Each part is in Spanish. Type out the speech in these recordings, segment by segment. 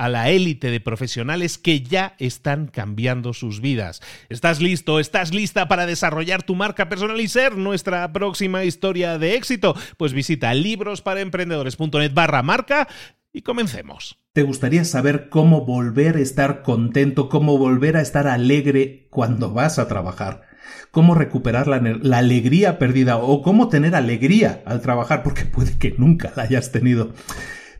a la élite de profesionales que ya están cambiando sus vidas. ¿Estás listo? ¿Estás lista para desarrollar tu marca personal y ser nuestra próxima historia de éxito? Pues visita librosparaemprendedores.net barra marca y comencemos. ¿Te gustaría saber cómo volver a estar contento, cómo volver a estar alegre cuando vas a trabajar? cómo recuperar la, la, alegría perdida o cómo tener alegría al trabajar, porque puede que nunca la hayas tenido.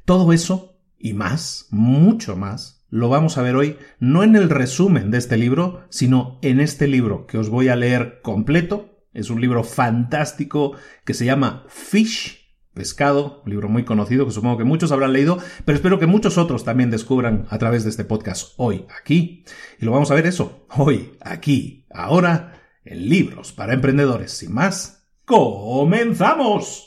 Todo eso y más, mucho más, lo vamos a ver hoy no en el resumen de este libro, sino en este libro que os voy a leer completo. Es un libro fantástico que se llama Fish, Pescado, un libro muy conocido que supongo que muchos habrán leído, pero espero que muchos otros también descubran a través de este podcast hoy, aquí. Y lo vamos a ver eso, hoy, aquí, ahora, en libros para emprendedores. Sin más, ¡comenzamos!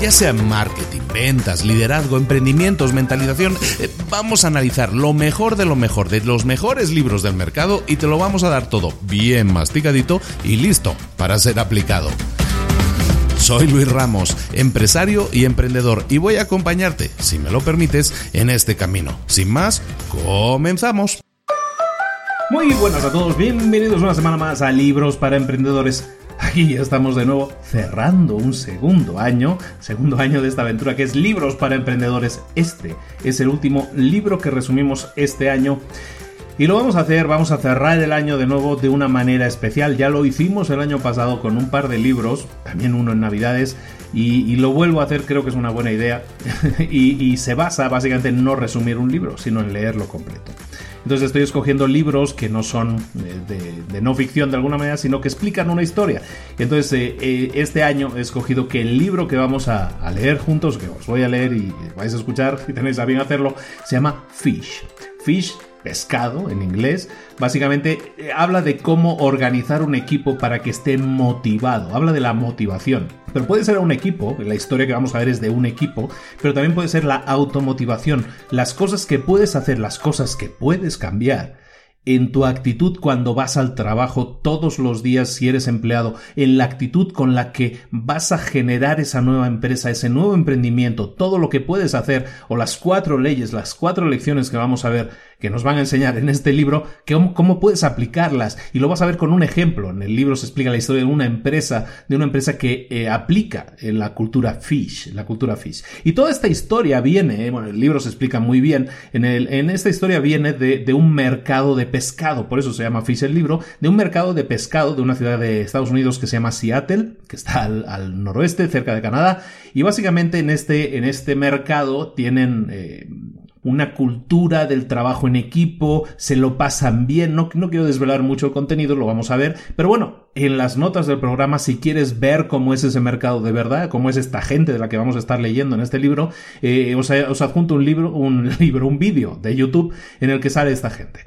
ya sea marketing, ventas, liderazgo, emprendimientos, mentalización, eh, vamos a analizar lo mejor de lo mejor, de los mejores libros del mercado y te lo vamos a dar todo bien masticadito y listo para ser aplicado. Soy Luis Ramos, empresario y emprendedor, y voy a acompañarte, si me lo permites, en este camino. Sin más, comenzamos. Muy buenas a todos, bienvenidos una semana más a Libros para Emprendedores Aquí estamos de nuevo cerrando un segundo año, segundo año de esta aventura que es Libros para Emprendedores. Este es el último libro que resumimos este año. Y lo vamos a hacer, vamos a cerrar el año de nuevo de una manera especial. Ya lo hicimos el año pasado con un par de libros, también uno en Navidades, y, lo vuelvo a hacer, creo que es una buena idea. y, y se basa básicamente en no resumir un libro, sino en leerlo completo. Entonces estoy escogiendo libros que no son eh, de, no ficción de alguna manera, sino que explican una historia. Entonces eh, eh, este año he escogido que el libro que vamos a, a, leer juntos, que os voy a leer y vais a escuchar si tenéis a bien hacerlo, se llama Fish. Fish pescado en inglés, básicamente eh, habla de cómo organizar un equipo para que esté motivado, habla de la motivación. Pero puede ser un equipo, la historia que vamos a ver es de un equipo, pero también puede ser la automotivación, las cosas que puedes hacer, las cosas que puedes cambiar en tu actitud cuando vas al trabajo todos los días si eres empleado, en la actitud con la que vas a generar esa nueva empresa, ese nuevo emprendimiento, todo lo que puedes hacer o las cuatro leyes, las cuatro lecciones que vamos a ver que nos van a enseñar en este libro, que cómo, puedes aplicarlas. Y lo vas a ver con un ejemplo. En el libro se explica la historia de una empresa, de una empresa que eh, aplica en la cultura fish, la cultura fish. Y toda esta historia viene, eh, bueno, el libro se explica muy bien, en, el, en esta historia viene de, de un mercado de pescado, por eso se llama Fish el libro, de un mercado de pescado de una ciudad de Estados Unidos que se llama Seattle, que está al, noroeste, cerca de Canadá, y básicamente en este, en este mercado tienen eh, una cultura del trabajo en equipo, se lo pasan bien, no, no quiero desvelar mucho el contenido, lo vamos a ver, pero bueno, en las notas del programa, si quieres ver cómo es ese mercado de verdad, cómo es esta gente de la que vamos a estar leyendo en este libro, eh, os, os adjunto un libro, un libro, un vídeo de YouTube en el que sale esta gente.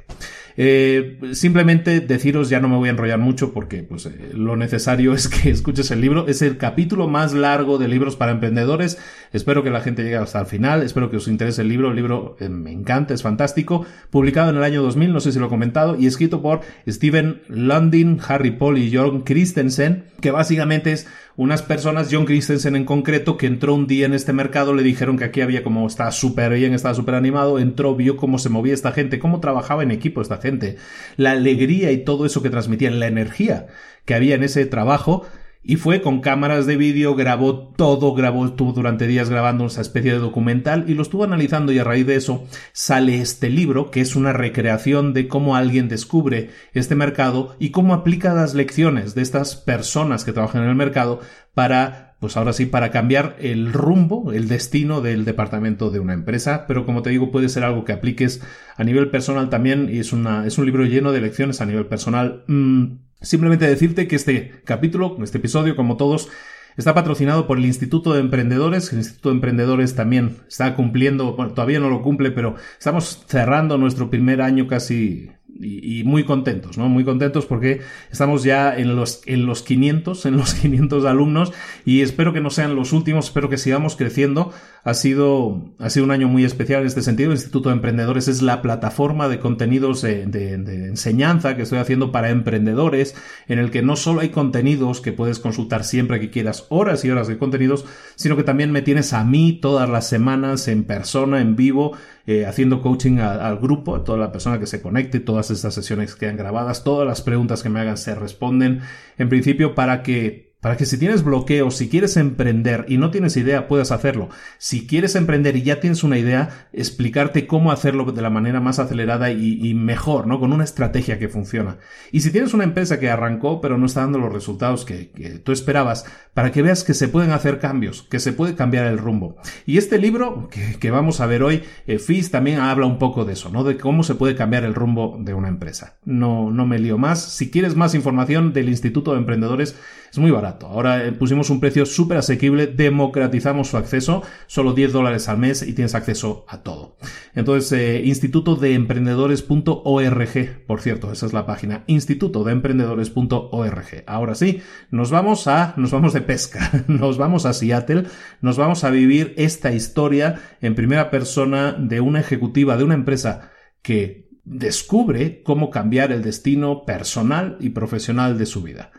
Eh, simplemente deciros, ya no me voy a enrollar mucho porque pues, eh, lo necesario es que escuches el libro. Es el capítulo más largo de libros para emprendedores. Espero que la gente llegue hasta el final. Espero que os interese el libro. El libro eh, me encanta, es fantástico. Publicado en el año 2000, no sé si lo he comentado, y escrito por Steven Lundin, Harry Paul y Jorn Christensen, que básicamente es unas personas, John Christensen en concreto, que entró un día en este mercado, le dijeron que aquí había como, estaba súper bien, estaba súper animado, entró, vio cómo se movía esta gente, cómo trabajaba en equipo esta gente, la alegría y todo eso que transmitían, la energía que había en ese trabajo, y fue con cámaras de vídeo, grabó todo, grabó, estuvo durante días grabando esa especie de documental y lo estuvo analizando y a raíz de eso sale este libro que es una recreación de cómo alguien descubre este mercado y cómo aplica las lecciones de estas personas que trabajan en el mercado para pues ahora sí, para cambiar el rumbo, el destino del departamento de una empresa, pero como te digo, puede ser algo que apliques a nivel personal también y es, una, es un libro lleno de lecciones a nivel personal. Mm, Simplemente decirte que este capítulo, este episodio, como todos, está patrocinado por el Instituto de Emprendedores. El Instituto de Emprendedores también está cumpliendo, bueno, todavía no lo cumple, pero estamos cerrando nuestro primer año casi y, muy contentos, ¿no? Muy contentos porque estamos ya en los, en los 500, en los 500 alumnos y espero que no sean los últimos, espero que sigamos creciendo. Ha sido, ha sido un año muy especial en este sentido. El Instituto de Emprendedores es la plataforma de contenidos de, de enseñanza que estoy haciendo para emprendedores, en el que no solo hay contenidos que puedes consultar siempre que quieras, horas y horas de contenidos, sino que también me tienes a mí todas las semanas en persona, en vivo, eh, haciendo coaching al grupo, a toda la persona que se conecte, todas estas sesiones quedan grabadas, todas las preguntas que me hagan se responden, en principio para que para que si tienes bloqueos, si quieres emprender y no tienes idea, puedas hacerlo. Si quieres emprender y ya tienes una idea, explicarte cómo hacerlo de la manera más acelerada y, mejor, ¿no? Con una estrategia que funciona. Y si tienes una empresa que arrancó pero no está dando los resultados que, tú esperabas, para que veas que se pueden hacer cambios, que se puede cambiar el rumbo. Y este libro que, vamos a ver hoy, eh, FIS también habla un poco de eso, ¿no? De cómo se puede cambiar el rumbo de una empresa. No, no me lío más. Si quieres más información del Instituto de Emprendedores, es muy barato. Ahora eh, pusimos un precio súper asequible, democratizamos su acceso, solo 10 dólares al mes y tienes acceso a todo. Entonces, eh, instituto de emprendedores.org, por cierto, esa es la página, instituto de emprendedores.org. Ahora sí, nos vamos a, nos vamos de pesca, nos vamos a Seattle, nos vamos a vivir esta historia en primera persona de una ejecutiva de una empresa que descubre cómo cambiar el destino personal y profesional de su vida.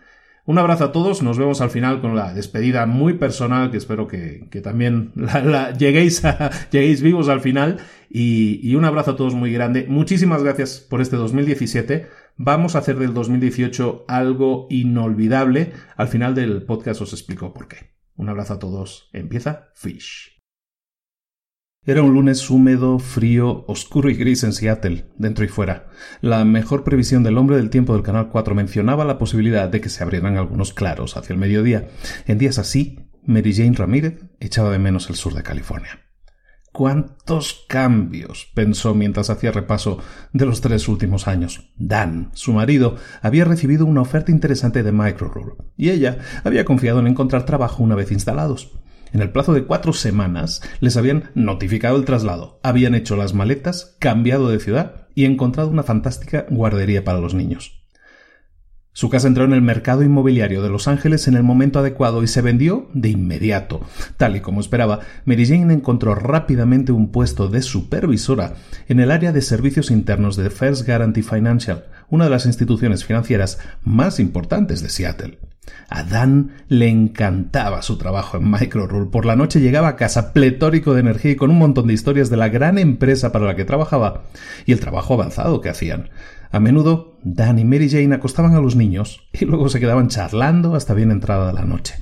Un abrazo a todos, nos vemos al final con la despedida muy personal, que espero que, también la, lleguéis, a, lleguéis vivos al final. Y, y, un abrazo a todos muy grande. Muchísimas gracias por este 2017. Vamos a hacer del 2018 algo inolvidable. Al final del podcast os explico por qué. Un abrazo a todos. Empieza Fish. Era un lunes húmedo, frío, oscuro y gris en Seattle, dentro y fuera. La mejor previsión del hombre del tiempo del Canal 4 mencionaba la posibilidad de que se abrieran algunos claros hacia el mediodía. En días así, Mary Jane Ramírez echaba de menos el sur de California. ¿Cuántos cambios? pensó mientras hacía repaso de los tres últimos años. Dan, su marido, había recibido una oferta interesante de Microroll, y ella había confiado en encontrar trabajo una vez instalados. En el plazo de cuatro semanas les habían notificado el traslado, habían hecho las maletas, cambiado de ciudad y encontrado una fantástica guardería para los niños. Su casa entró en el mercado inmobiliario de Los Ángeles en el momento adecuado y se vendió de inmediato. Tal y como esperaba, Mary Jane encontró rápidamente un puesto de supervisora en el área de servicios internos de First Guarantee Financial, una de las instituciones financieras más importantes de Seattle. A Dan le encantaba su trabajo en Microrule. Por la noche llegaba a casa pletórico de energía y con un montón de historias de la gran empresa para la que trabajaba y el trabajo avanzado que hacían. A menudo, Dan y Mary Jane acostaban a los niños y luego se quedaban charlando hasta bien entrada la noche.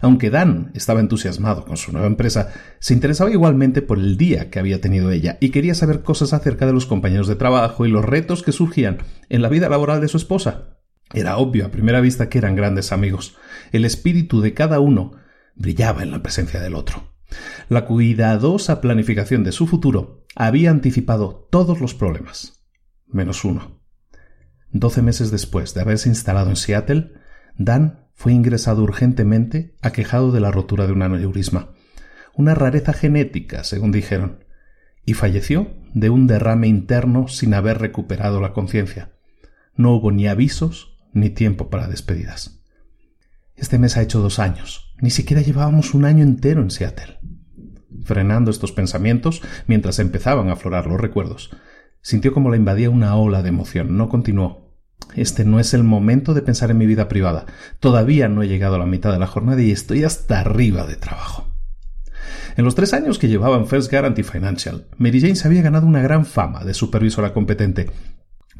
Aunque Dan estaba entusiasmado con su nueva empresa, se interesaba igualmente por el día que había tenido ella y quería saber cosas acerca de los compañeros de trabajo y los retos que surgían en la vida laboral de su esposa. Era obvio a primera vista que eran grandes amigos. El espíritu de cada uno brillaba en la presencia del otro. La cuidadosa planificación de su futuro había anticipado todos los problemas, menos uno. Doce meses después de haberse instalado en Seattle, Dan fue ingresado urgentemente aquejado de la rotura de un aneurisma, una rareza genética, según dijeron, y falleció de un derrame interno sin haber recuperado la conciencia. No hubo ni avisos ni tiempo para despedidas. Este mes ha hecho dos años. Ni siquiera llevábamos un año entero en Seattle. Frenando estos pensamientos, mientras empezaban a aflorar los recuerdos, Sintió como la invadía una ola de emoción. No continuó. Este no es el momento de pensar en mi vida privada. Todavía no he llegado a la mitad de la jornada y estoy hasta arriba de trabajo. En los tres años que llevaba en First Guarantee Financial, Mary Jane se había ganado una gran fama de supervisora competente.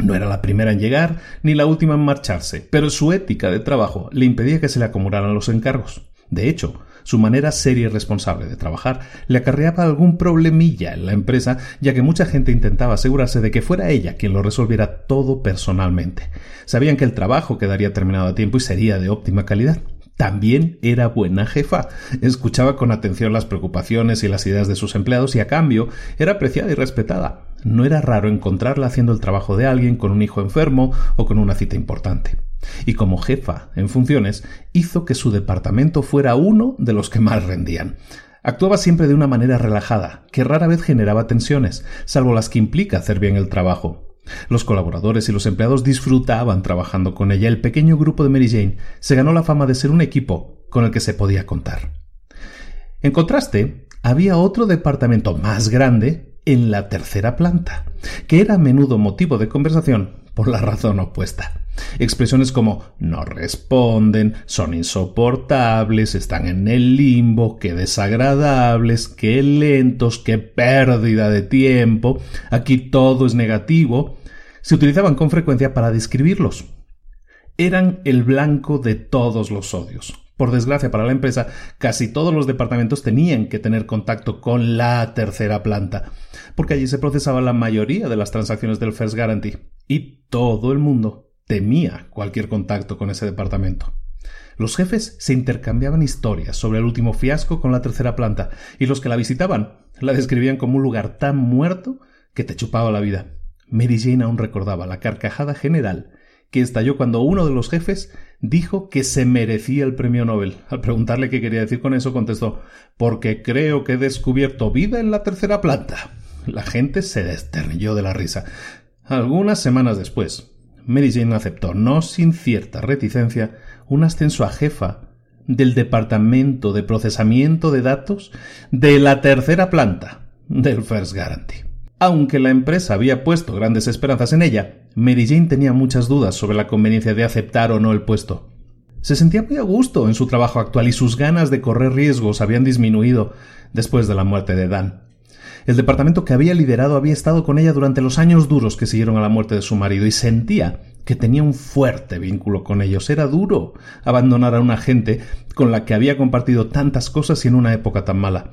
No era la primera en llegar ni la última en marcharse, pero su ética de trabajo le impedía que se le acumularan los encargos. De hecho, su manera seria y responsable de trabajar le acarreaba algún problemilla en la empresa, ya que mucha gente intentaba asegurarse de que fuera ella quien lo resolviera todo personalmente. Sabían que el trabajo quedaría terminado a tiempo y sería de óptima calidad. También era buena jefa. Escuchaba con atención las preocupaciones y las ideas de sus empleados y a cambio era apreciada y respetada. No era raro encontrarla haciendo el trabajo de alguien con un hijo enfermo o con una cita importante. Y como jefa en funciones, hizo que su departamento fuera uno de los que más rendían. Actuaba siempre de una manera relajada, que rara vez generaba tensiones, salvo las que implica hacer bien el trabajo. Los colaboradores y los empleados disfrutaban trabajando con ella. El pequeño grupo de Mary Jane se ganó la fama de ser un equipo con el que se podía contar. En contraste, había otro departamento más grande en la tercera planta, que era a menudo motivo de conversación por la razón opuesta. Expresiones como no responden, son insoportables, están en el limbo, qué desagradables, qué lentos, qué pérdida de tiempo, aquí todo es negativo, se utilizaban con frecuencia para describirlos. Eran el blanco de todos los odios. Por desgracia para la empresa, casi todos los departamentos tenían que tener contacto con la tercera planta, porque allí se procesaba la mayoría de las transacciones del First Guarantee, y todo el mundo temía cualquier contacto con ese departamento. Los jefes se intercambiaban historias sobre el último fiasco con la tercera planta, y los que la visitaban la describían como un lugar tan muerto que te chupaba la vida. Mary Jane aún recordaba la carcajada general que estalló cuando uno de los jefes dijo que se merecía el premio Nobel. Al preguntarle qué quería decir con eso, contestó porque creo que he descubierto vida en la tercera planta. La gente se desternilló de la risa. Algunas semanas después, Mary Jane aceptó, no sin cierta reticencia, un ascenso a jefa del Departamento de Procesamiento de Datos de la tercera planta del First Guarantee. Aunque la empresa había puesto grandes esperanzas en ella, Mary Jane tenía muchas dudas sobre la conveniencia de aceptar o no el puesto. Se sentía muy a gusto en su trabajo actual y sus ganas de correr riesgos habían disminuido después de la muerte de Dan. El departamento que había liderado había estado con ella durante los años duros que siguieron a la muerte de su marido y sentía que tenía un fuerte vínculo con ellos. Era duro abandonar a una gente con la que había compartido tantas cosas y en una época tan mala.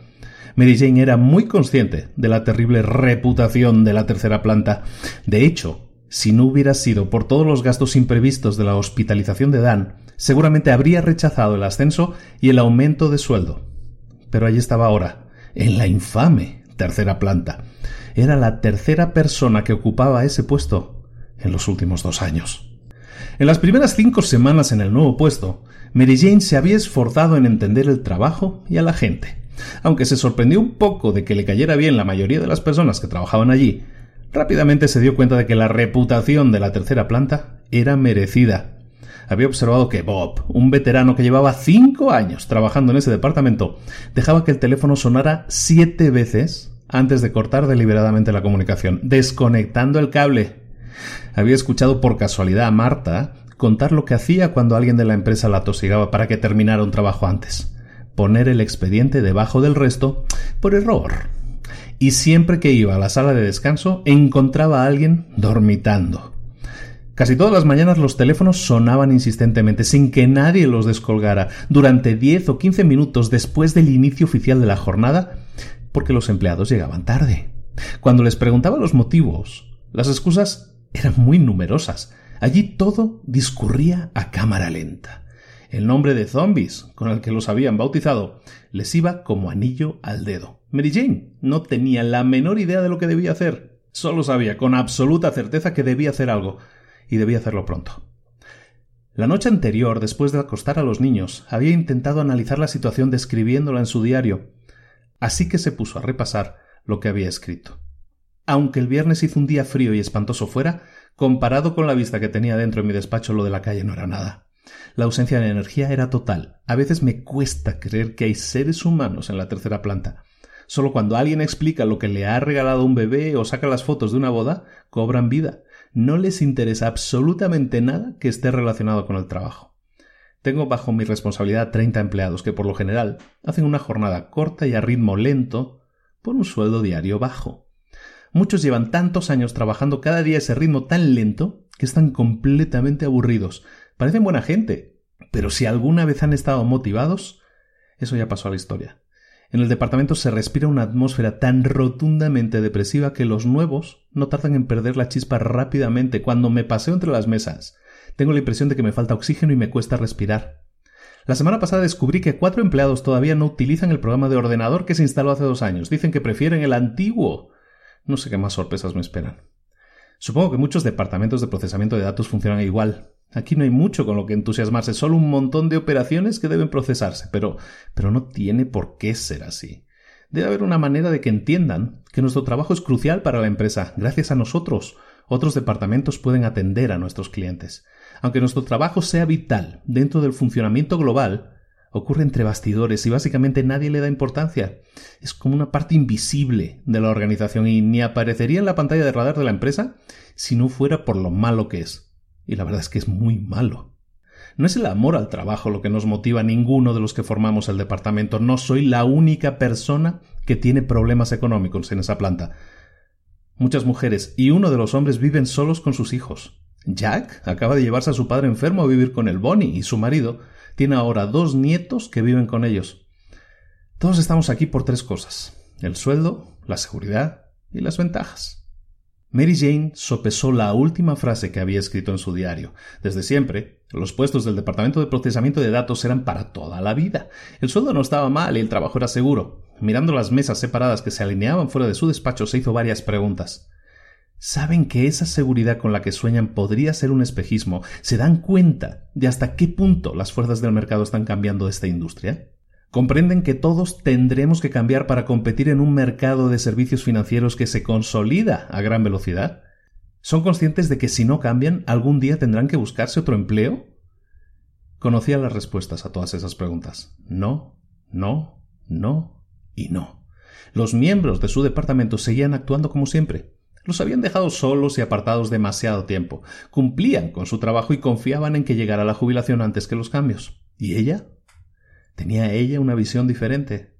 Mary Jane era muy consciente de la terrible reputación de la tercera planta. De hecho, si no hubiera sido por todos los gastos imprevistos de la hospitalización de Dan, seguramente habría rechazado el ascenso y el aumento de sueldo. Pero allí estaba ahora, en la infame tercera planta. Era la tercera persona que ocupaba ese puesto en los últimos dos años. En las primeras cinco semanas en el nuevo puesto, Mary Jane se había esforzado en entender el trabajo y a la gente. Aunque se sorprendió un poco de que le cayera bien la mayoría de las personas que trabajaban allí, rápidamente se dio cuenta de que la reputación de la tercera planta era merecida. había observado que Bob, un veterano que llevaba cinco años trabajando en ese departamento, dejaba que el teléfono sonara siete veces antes de cortar deliberadamente la comunicación, desconectando el cable. Había escuchado por casualidad a Marta contar lo que hacía cuando alguien de la empresa la tosigaba para que terminara un trabajo antes. Poner el expediente debajo del resto por error. Y siempre que iba a la sala de descanso encontraba a alguien dormitando. Casi todas las mañanas los teléfonos sonaban insistentemente, sin que nadie los descolgara, durante 10 o 15 minutos después del inicio oficial de la jornada, porque los empleados llegaban tarde. Cuando les preguntaba los motivos, las excusas eran muy numerosas. Allí todo discurría a cámara lenta. El nombre de zombies, con el que los habían bautizado, les iba como anillo al dedo. Mary Jane no tenía la menor idea de lo que debía hacer. Solo sabía con absoluta certeza que debía hacer algo, y debía hacerlo pronto. La noche anterior, después de acostar a los niños, había intentado analizar la situación describiéndola en su diario, así que se puso a repasar lo que había escrito. Aunque el viernes hizo un día frío y espantoso fuera, comparado con la vista que tenía dentro de mi despacho lo de la calle no era nada. La ausencia de energía era total. A veces me cuesta creer que hay seres humanos en la tercera planta. Solo cuando alguien explica lo que le ha regalado un bebé o saca las fotos de una boda, cobran vida. No les interesa absolutamente nada que esté relacionado con el trabajo. Tengo bajo mi responsabilidad 30 empleados que por lo general hacen una jornada corta y a ritmo lento por un sueldo diario bajo. Muchos llevan tantos años trabajando cada día ese ritmo tan lento que están completamente aburridos. Parecen buena gente, pero si alguna vez han estado motivados, eso ya pasó a la historia. En el departamento se respira una atmósfera tan rotundamente depresiva que los nuevos no tardan en perder la chispa rápidamente cuando me paseo entre las mesas. Tengo la impresión de que me falta oxígeno y me cuesta respirar. La semana pasada descubrí que cuatro empleados todavía no utilizan el programa de ordenador que se instaló hace dos años. Dicen que prefieren el antiguo. No sé qué más sorpresas me esperan. Supongo que muchos departamentos de procesamiento de datos funcionan igual. Aquí no hay mucho con lo que entusiasmarse, solo un montón de operaciones que deben procesarse, pero, pero no tiene por qué ser así. Debe haber una manera de que entiendan que nuestro trabajo es crucial para la empresa. Gracias a nosotros, otros departamentos pueden atender a nuestros clientes. Aunque nuestro trabajo sea vital dentro del funcionamiento global, ocurre entre bastidores y básicamente nadie le da importancia. Es como una parte invisible de la organización y ni aparecería en la pantalla de radar de la empresa si no fuera por lo malo que es. Y la verdad es que es muy malo. No es el amor al trabajo lo que nos motiva a ninguno de los que formamos el departamento. No soy la única persona que tiene problemas económicos en esa planta. Muchas mujeres y uno de los hombres viven solos con sus hijos. Jack acaba de llevarse a su padre enfermo a vivir con el Bonnie y su marido tiene ahora dos nietos que viven con ellos. Todos estamos aquí por tres cosas. El sueldo, la seguridad y las ventajas. Mary Jane sopesó la última frase que había escrito en su diario. Desde siempre, los puestos del Departamento de Procesamiento de Datos eran para toda la vida. El sueldo no estaba mal y el trabajo era seguro. Mirando las mesas separadas que se alineaban fuera de su despacho, se hizo varias preguntas. ¿Saben que esa seguridad con la que sueñan podría ser un espejismo? ¿Se dan cuenta de hasta qué punto las fuerzas del mercado están cambiando esta industria? ¿Comprenden que todos tendremos que cambiar para competir en un mercado de servicios financieros que se consolida a gran velocidad? ¿Son conscientes de que si no cambian, algún día tendrán que buscarse otro empleo? Conocía las respuestas a todas esas preguntas. No, no, no y no. Los miembros de su departamento seguían actuando como siempre, los habían dejado solos y apartados demasiado tiempo. Cumplían con su trabajo y confiaban en que llegara la jubilación antes que los cambios. ¿Y ella? ¿Tenía ella una visión diferente?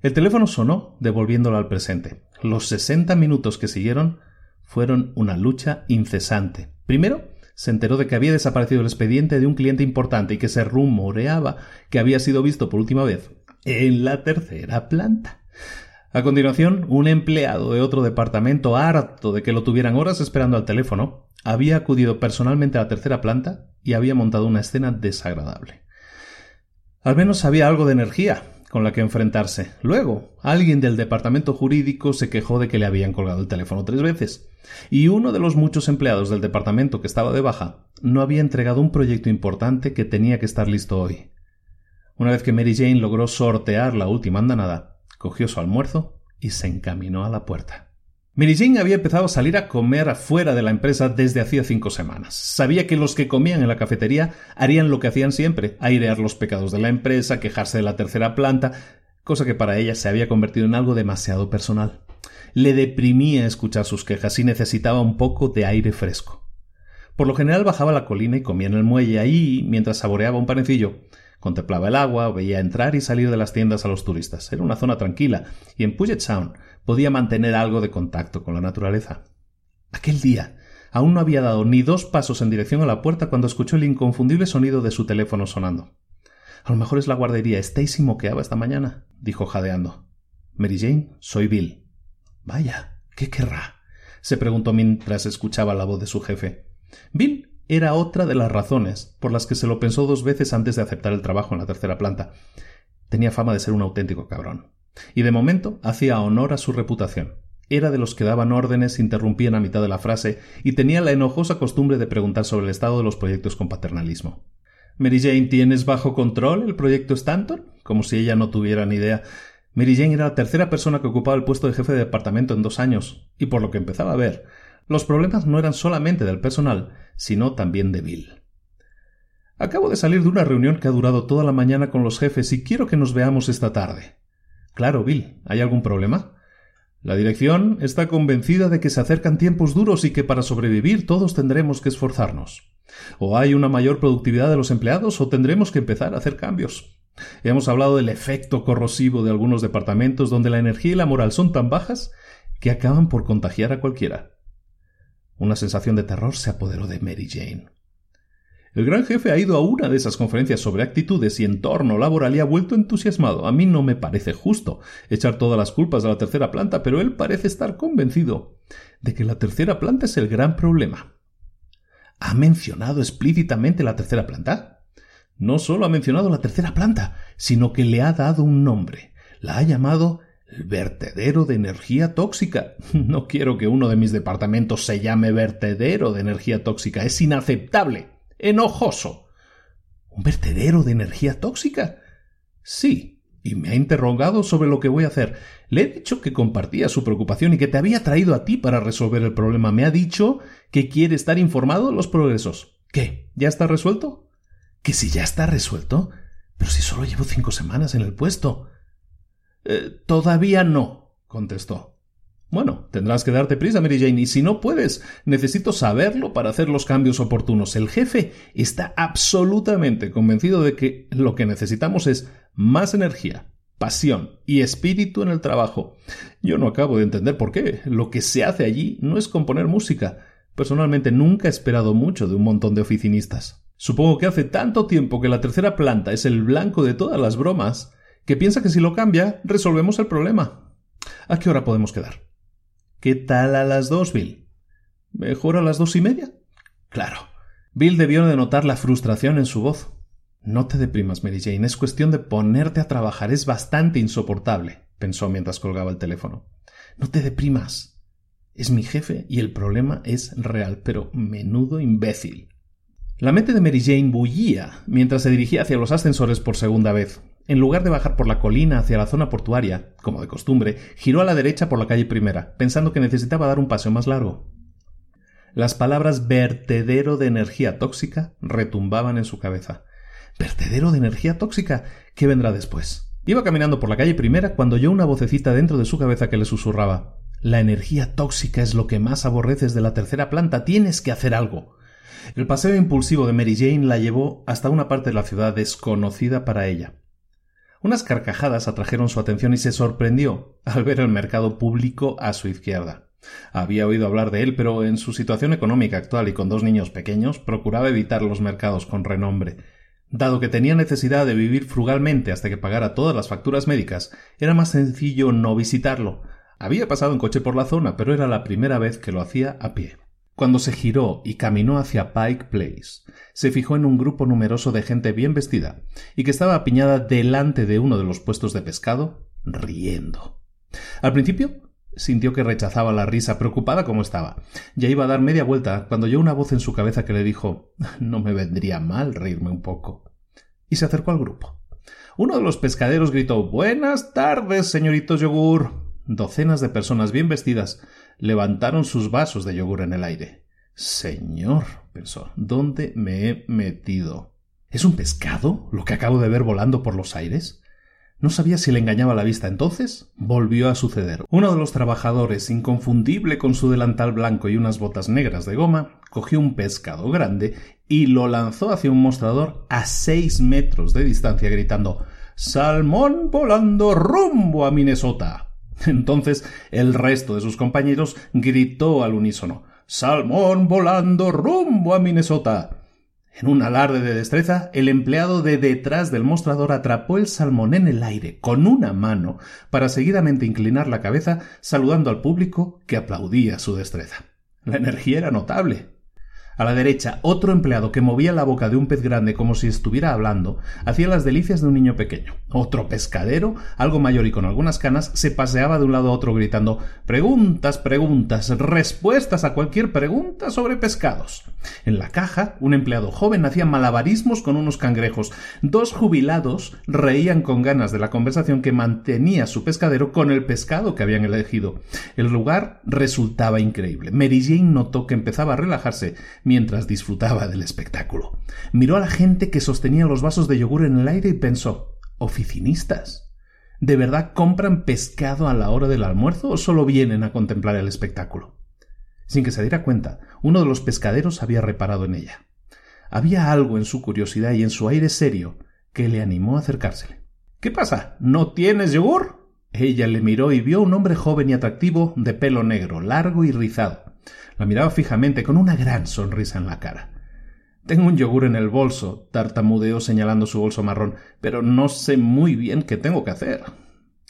El teléfono sonó, devolviéndolo al presente. Los sesenta minutos que siguieron fueron una lucha incesante. Primero, se enteró de que había desaparecido el expediente de un cliente importante y que se rumoreaba que había sido visto por última vez en la tercera planta. A continuación, un empleado de otro departamento, harto de que lo tuvieran horas esperando al teléfono, había acudido personalmente a la tercera planta y había montado una escena desagradable. Al menos había algo de energía con la que enfrentarse. Luego, alguien del departamento jurídico se quejó de que le habían colgado el teléfono tres veces, y uno de los muchos empleados del departamento que estaba de baja no había entregado un proyecto importante que tenía que estar listo hoy. Una vez que Mary Jane logró sortear la última andanada, cogió su almuerzo y se encaminó a la puerta. Mary había empezado a salir a comer afuera de la empresa desde hacía cinco semanas. Sabía que los que comían en la cafetería harían lo que hacían siempre, airear los pecados de la empresa, quejarse de la tercera planta, cosa que para ella se había convertido en algo demasiado personal. Le deprimía escuchar sus quejas y necesitaba un poco de aire fresco. Por lo general bajaba la colina y comía en el muelle ahí mientras saboreaba un panecillo. Contemplaba el agua, veía entrar y salir de las tiendas a los turistas. Era una zona tranquila, y en Puget Sound podía mantener algo de contacto con la naturaleza. Aquel día aún no había dado ni dos pasos en dirección a la puerta cuando escuchó el inconfundible sonido de su teléfono sonando. A lo mejor es la guardería. Stacy moqueaba esta mañana, dijo jadeando. Mary Jane, soy Bill. Vaya, ¿qué querrá? se preguntó mientras escuchaba la voz de su jefe. Bill era otra de las razones por las que se lo pensó dos veces antes de aceptar el trabajo en la tercera planta. Tenía fama de ser un auténtico cabrón. Y de momento hacía honor a su reputación. Era de los que daban órdenes, interrumpían a mitad de la frase y tenía la enojosa costumbre de preguntar sobre el estado de los proyectos con paternalismo. Mary Jane, ¿tienes bajo control el proyecto Stanton? Como si ella no tuviera ni idea. Mary Jane era la tercera persona que ocupaba el puesto de jefe de departamento en dos años, y por lo que empezaba a ver, los problemas no eran solamente del personal, sino también de Bill. Acabo de salir de una reunión que ha durado toda la mañana con los jefes y quiero que nos veamos esta tarde. Claro, Bill, ¿hay algún problema? La dirección está convencida de que se acercan tiempos duros y que para sobrevivir todos tendremos que esforzarnos. O hay una mayor productividad de los empleados o tendremos que empezar a hacer cambios. Hemos hablado del efecto corrosivo de algunos departamentos donde la energía y la moral son tan bajas que acaban por contagiar a cualquiera. Una sensación de terror se apoderó de Mary Jane. El gran jefe ha ido a una de esas conferencias sobre actitudes y entorno laboral y ha vuelto entusiasmado. A mí no me parece justo echar todas las culpas a la tercera planta, pero él parece estar convencido de que la tercera planta es el gran problema. ¿Ha mencionado explícitamente la tercera planta? No solo ha mencionado la tercera planta, sino que le ha dado un nombre. La ha llamado vertedero de energía tóxica. No quiero que uno de mis departamentos se llame vertedero de energía tóxica. Es inaceptable. Enojoso. ¿Un vertedero de energía tóxica? Sí, y me ha interrogado sobre lo que voy a hacer. Le he dicho que compartía su preocupación y que te había traído a ti para resolver el problema. Me ha dicho que quiere estar informado de los progresos. ¿Qué? ¿Ya está resuelto? ¿Que si ya está resuelto? Pero si solo llevo cinco semanas en el puesto. Eh, todavía no, contestó. Bueno, tendrás que darte prisa, Mary Jane, y si no puedes, necesito saberlo para hacer los cambios oportunos. El jefe está absolutamente convencido de que lo que necesitamos es más energía, pasión y espíritu en el trabajo. Yo no acabo de entender por qué. Lo que se hace allí no es componer música. Personalmente nunca he esperado mucho de un montón de oficinistas. Supongo que hace tanto tiempo que la tercera planta es el blanco de todas las bromas que piensa que si lo cambia, resolvemos el problema. ¿A qué hora podemos quedar? ¿Qué tal a las dos, Bill? ¿Mejor a las dos y media? Claro. Bill debió de notar la frustración en su voz. No te deprimas, Mary Jane. Es cuestión de ponerte a trabajar. Es bastante insoportable, pensó mientras colgaba el teléfono. No te deprimas. Es mi jefe y el problema es real, pero menudo imbécil. La mente de Mary Jane bullía mientras se dirigía hacia los ascensores por segunda vez. En lugar de bajar por la colina hacia la zona portuaria, como de costumbre, giró a la derecha por la calle primera, pensando que necesitaba dar un paseo más largo. Las palabras vertedero de energía tóxica retumbaban en su cabeza. ¿Vertedero de energía tóxica? ¿Qué vendrá después? Iba caminando por la calle primera cuando oyó una vocecita dentro de su cabeza que le susurraba La energía tóxica es lo que más aborreces de la tercera planta. Tienes que hacer algo. El paseo impulsivo de Mary Jane la llevó hasta una parte de la ciudad desconocida para ella. Unas carcajadas atrajeron su atención y se sorprendió al ver el mercado público a su izquierda. Había oído hablar de él, pero en su situación económica actual y con dos niños pequeños procuraba evitar los mercados con renombre. Dado que tenía necesidad de vivir frugalmente hasta que pagara todas las facturas médicas, era más sencillo no visitarlo. Había pasado en coche por la zona, pero era la primera vez que lo hacía a pie. Cuando se giró y caminó hacia Pike Place, se fijó en un grupo numeroso de gente bien vestida y que estaba apiñada delante de uno de los puestos de pescado, riendo. Al principio sintió que rechazaba la risa, preocupada como estaba. Ya iba a dar media vuelta cuando oyó una voz en su cabeza que le dijo No me vendría mal reírme un poco. Y se acercó al grupo. Uno de los pescaderos gritó Buenas tardes, señoritos yogur. Docenas de personas bien vestidas levantaron sus vasos de yogur en el aire. Señor, pensó, ¿dónde me he metido? ¿Es un pescado lo que acabo de ver volando por los aires? No sabía si le engañaba la vista. Entonces volvió a suceder. Uno de los trabajadores, inconfundible con su delantal blanco y unas botas negras de goma, cogió un pescado grande y lo lanzó hacia un mostrador a seis metros de distancia, gritando Salmón volando rumbo a Minnesota. Entonces el resto de sus compañeros gritó al unísono Salmón volando rumbo a Minnesota. En un alarde de destreza, el empleado de detrás del mostrador atrapó el salmón en el aire con una mano para seguidamente inclinar la cabeza saludando al público que aplaudía su destreza. La energía era notable. A la derecha, otro empleado que movía la boca de un pez grande como si estuviera hablando, hacía las delicias de un niño pequeño. Otro pescadero, algo mayor y con algunas canas, se paseaba de un lado a otro gritando Preguntas, preguntas, respuestas a cualquier pregunta sobre pescados. En la caja, un empleado joven hacía malabarismos con unos cangrejos. Dos jubilados reían con ganas de la conversación que mantenía su pescadero con el pescado que habían elegido. El lugar resultaba increíble. Mary Jane notó que empezaba a relajarse mientras disfrutaba del espectáculo. Miró a la gente que sostenía los vasos de yogur en el aire y pensó ¿Oficinistas? ¿De verdad compran pescado a la hora del almuerzo o solo vienen a contemplar el espectáculo? Sin que se diera cuenta, uno de los pescaderos había reparado en ella. Había algo en su curiosidad y en su aire serio que le animó a acercársele. ¿Qué pasa? ¿No tienes yogur? Ella le miró y vio un hombre joven y atractivo de pelo negro, largo y rizado. La miraba fijamente con una gran sonrisa en la cara. Tengo un yogur en el bolso, tartamudeó señalando su bolso marrón, pero no sé muy bien qué tengo que hacer.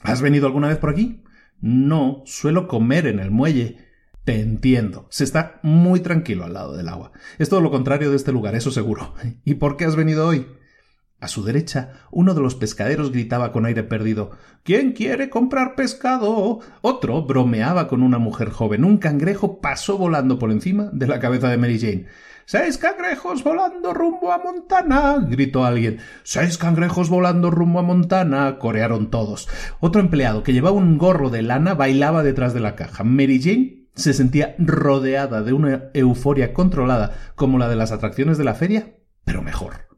¿Has venido alguna vez por aquí? No, suelo comer en el muelle. Te entiendo. Se está muy tranquilo al lado del agua. Es todo lo contrario de este lugar, eso seguro. ¿Y por qué has venido hoy? A su derecha, uno de los pescaderos gritaba con aire perdido ¿Quién quiere comprar pescado? Otro bromeaba con una mujer joven. Un cangrejo pasó volando por encima de la cabeza de Mary Jane. Seis cangrejos volando rumbo a Montana. gritó alguien. Seis cangrejos volando rumbo a Montana. corearon todos. Otro empleado que llevaba un gorro de lana bailaba detrás de la caja. Mary Jane se sentía rodeada de una euforia controlada como la de las atracciones de la feria, pero mejor.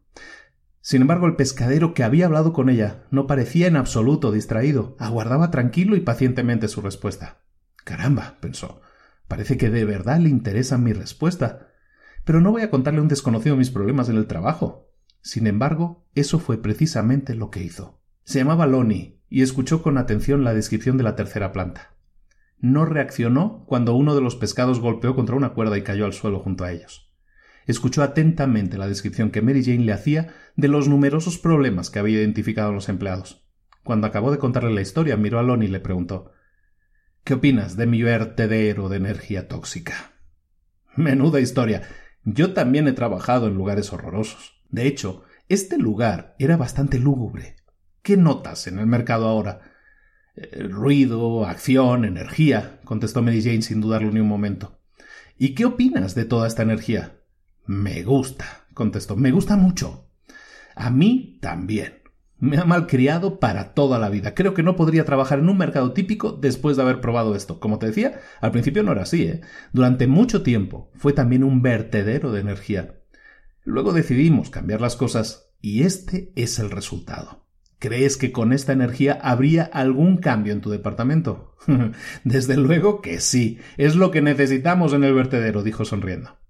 Sin embargo, el pescadero que había hablado con ella no parecía en absoluto distraído, aguardaba tranquilo y pacientemente su respuesta. Caramba, pensó, parece que de verdad le interesa mi respuesta. Pero no voy a contarle a un desconocido mis problemas en el trabajo. Sin embargo, eso fue precisamente lo que hizo. Se llamaba Lonnie y escuchó con atención la descripción de la tercera planta. No reaccionó cuando uno de los pescados golpeó contra una cuerda y cayó al suelo junto a ellos escuchó atentamente la descripción que Mary Jane le hacía de los numerosos problemas que había identificado los empleados. Cuando acabó de contarle la historia, miró a Lonnie y le preguntó ¿Qué opinas de mi vertedero de energía tóxica? Menuda historia. Yo también he trabajado en lugares horrorosos. De hecho, este lugar era bastante lúgubre. ¿Qué notas en el mercado ahora? Eh, ruido, acción, energía, contestó Mary Jane sin dudarlo ni un momento. ¿Y qué opinas de toda esta energía? Me gusta, contestó. Me gusta mucho. A mí también. Me ha malcriado para toda la vida. Creo que no podría trabajar en un mercado típico después de haber probado esto. Como te decía, al principio no era así, ¿eh? Durante mucho tiempo fue también un vertedero de energía. Luego decidimos cambiar las cosas y este es el resultado. ¿Crees que con esta energía habría algún cambio en tu departamento? Desde luego que sí. Es lo que necesitamos en el vertedero, dijo sonriendo.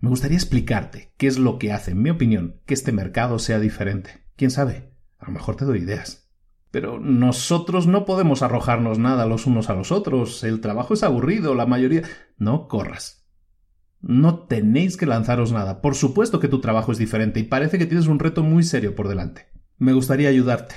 Me gustaría explicarte qué es lo que hace, en mi opinión, que este mercado sea diferente. ¿Quién sabe? A lo mejor te doy ideas. Pero nosotros no podemos arrojarnos nada los unos a los otros. El trabajo es aburrido, la mayoría. No corras. No tenéis que lanzaros nada. Por supuesto que tu trabajo es diferente y parece que tienes un reto muy serio por delante. Me gustaría ayudarte.